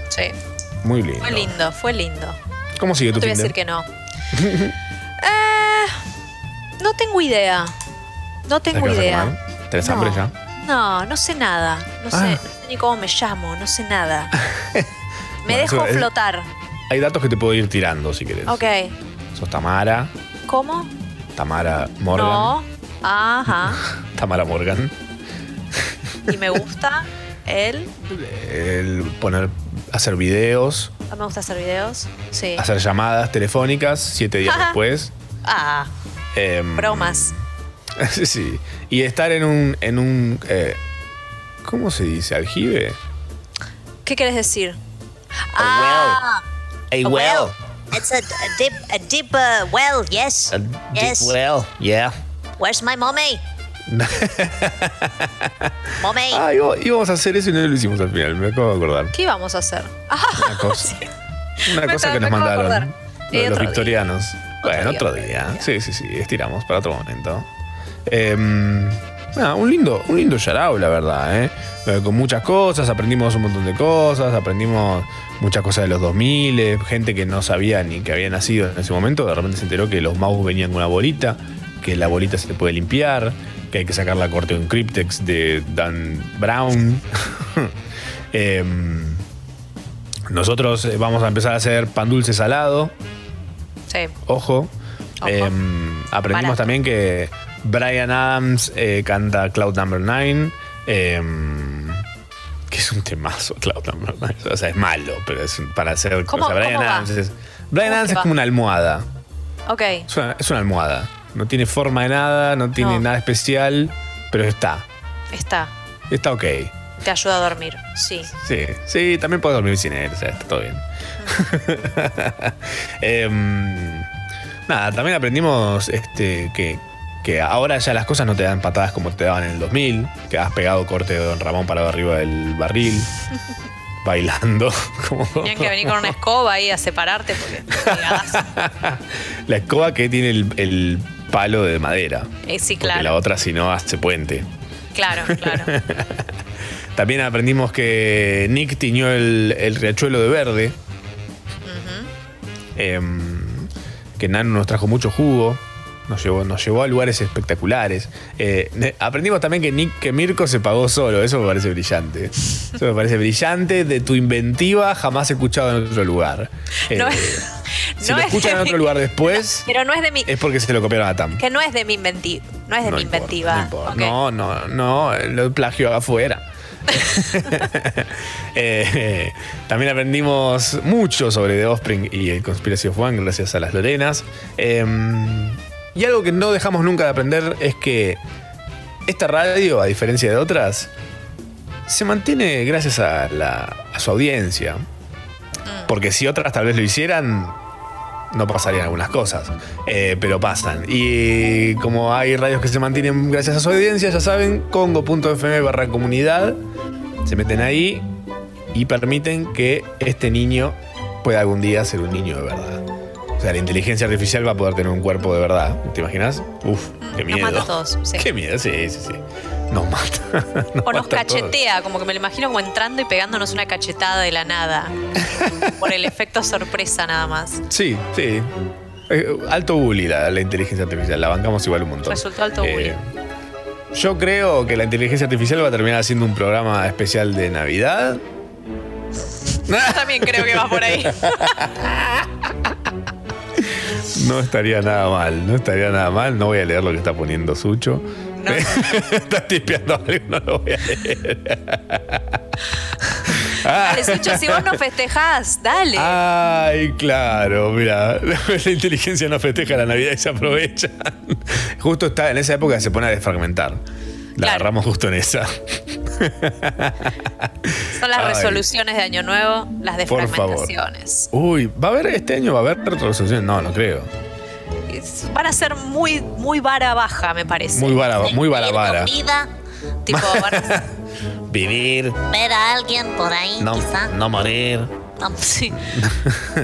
Sí. Muy lindo. Fue lindo, fue lindo. ¿Cómo sigue No tu te voy a decir que no. Eh, no tengo idea. No tengo idea. ¿Tenés No. hambre ya? No, no sé nada. No sé, Ah. no sé ni cómo me llamo, no sé nada. Me Bueno, dejo es- flotar. Hay datos que te puedo ir tirando si querés. Ok. Sos Tamara. ¿Cómo? Tamara Morgan. No. Ajá. [LAUGHS] Tamara Morgan. Y me gusta el. El poner, hacer videos, Ah, Me gusta hacer videos. Sí. hacer llamadas telefónicas siete días Ajá. después. Ah, Em, bromas. [LAUGHS] sí. Y estar en un. En un eh, ¿Cómo se dice? ¿Aljibe? ¿Qué quieres decir? Ah, A A well. well. It's a, a deep, a deep uh, well. Yes. A yes. deep well. Yeah. Where's my mommy? [LAUGHS] mommy. Ah, íbamos íbamos a hacer eso y no lo hicimos al final. Me acabo de acordar. ¿qué íbamos a hacer? Ah, Una cosa, una Me cosa que nos mandaron. acordar. Lo de Eh, los otro día. victorianos. bueno, día, otro día. Sí, sí, sí. Estiramos para otro momento. Nada, un lindo, un lindo Yarao, la verdad, ¿eh? Eh, Con muchas cosas, aprendimos un montón de cosas, aprendimos muchas cosas de los 2000, eh, gente que no sabía ni que había nacido en ese momento, de repente se enteró que los mouse venían con una bolita, que la bolita se puede limpiar, que hay que sacar la corte de un Cryptex de Dan Brown. [LAUGHS] Em, nosotros eh, vamos a empezar a hacer pan dulce salado. Sí. Ojo. Em, aprendimos Barato. también que Brian Adams eh, canta Cloud Number 9. Que es un temazo, [LAUGHS] Cloud Number 9. O sea, es malo, pero es para hacer. ¿Cómo- o sea, Brian cómo va? Adams es. Brian ¿Cómo Adams es va? como una almohada. Ok. Es una, es una almohada. No tiene forma de nada, no tiene No. nada especial, pero está. Está. Está ok. Te ayuda a dormir. Sí. Sí, sí, también puedes dormir sin él, o sea, está todo bien. [LAUGHS] Em, nada, también aprendimos este, que, que ahora ya las cosas no te dan patadas como te daban en el 2000, que has pegado corte de Don Ramón parado arriba del barril, [LAUGHS] bailando. [LAUGHS] Como Tenían que venir con una escoba ahí a separarte porque. [LAUGHS] la escoba que tiene el, el palo de madera. Eh, sí, Porque la claro. otra, si no, hace puente. Claro, claro. También aprendimos que Nick tiñó el, el riachuelo de verde. Em, que Nano nos trajo mucho jugo. Nos llevó, nos llevó a lugares espectaculares. Eh, aprendimos también que Nick, que Mirko se pagó solo. Eso me parece brillante. Eso me parece brillante. De tu inventiva jamás escuchado en otro lugar. Eh, [LAUGHS] No- si no lo es escuchan en otro mi- lugar después, [LAUGHS] Pero no es de mi. es porque se lo copiaron a Tam. Que no es de mi inventiva. No es de No mi importa, inventiva. No, importa. Ok. no, no, no, lo plagio afuera. [LAUGHS] Eh, también aprendimos mucho sobre The Offspring y el Conspiracy of One gracias a las Lorenas. Eh, y algo que no dejamos nunca de aprender es que esta radio, a diferencia de otras, se mantiene gracias a, la- a su audiencia. Porque si otras tal vez lo hicieran, no pasarían algunas cosas. Eh, pero pasan. Y como hay radios que se mantienen gracias a su audiencia, ya saben, congo.fm barra comunidad. Se meten ahí y permiten que este niño puede algún día ser un niño de verdad. O sea, la inteligencia artificial va a poder tener un cuerpo de verdad. ¿Te imaginas? Uf, qué Nos miedo. mata a todos. sí. Qué miedo, sí, sí, sí. Nos mata. [LAUGHS] O nos mata cachetea, como que me lo imagino como entrando y pegándonos una cachetada de la nada. [LAUGHS] Por el efecto sorpresa nada más. Sí, sí. Eh, alto bully la, la inteligencia artificial. La bancamos igual un montón. Resultó alto Eh, bullying. Yo creo que la inteligencia artificial va a terminar haciendo un programa especial de Navidad. Yo también creo que va por ahí. [LAUGHS] No estaría nada mal, no estaría nada mal. No voy a leer lo que está poniendo Sucho. [LAUGHS] está tipeando algo, no lo voy a leer. [LAUGHS] Dale, Sucho, si vos no festejás, dale. Ay, claro, mira, [LAUGHS] la inteligencia no festeja la Navidad y se aprovechan. Justo está en esa época se pone a desfragmentar. La agarramos justo en esa. [LAUGHS] Son las Ay. resoluciones de Año Nuevo, las Por favor. Uy, ¿va a haber este año? ¿Va a haber resolución? No, no creo. Es- Van a ser muy, muy vara baja, me parece. Muy vara, muy vara vara. Vida, Tipo, [LAUGHS] van a- Vivir, ver a alguien por ahí, no, quizá. no morir. Sí.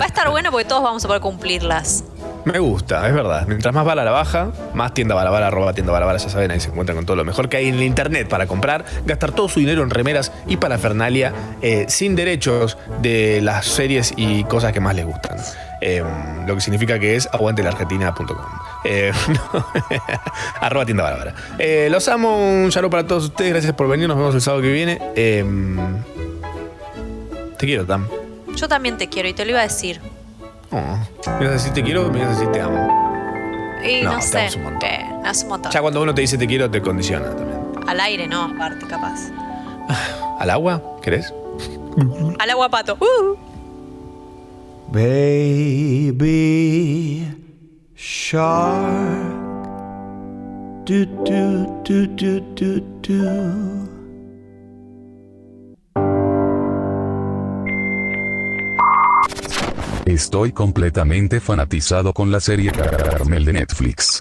Va a estar bueno porque todos vamos a poder cumplirlas. Me gusta, es verdad. Mientras más bala la baja, más tienda balabala, arroba tienda balabala, ya saben, ahí se encuentran con todo lo mejor que hay en el internet para comprar, gastar todo su dinero en remeras y parafernalia eh, sin derechos de las series y cosas que más les gustan. Eh, lo que significa que es aguantelargentina.com. Eh, [LAUGHS] [LAUGHS] arroba tienda balabala. Eh, los amo, un saludo para todos ustedes, gracias por venir, nos vemos el sábado que viene. Eh, te quiero, Tam. Yo también te quiero y te lo iba a decir. Oh, me ibas a decir te quiero, me ibas a decir te amo. Y No, sé. amo un montón. no hace un montón. Ya cuando uno te dice te quiero, te condiciona también. Al aire, no, aparte, capaz. ¿Al agua? ¿Querés? Al agua pato. Uh. Baby shark. Do do do do do do. Estoy completamente fanatizado con la serie Carmel de Netflix.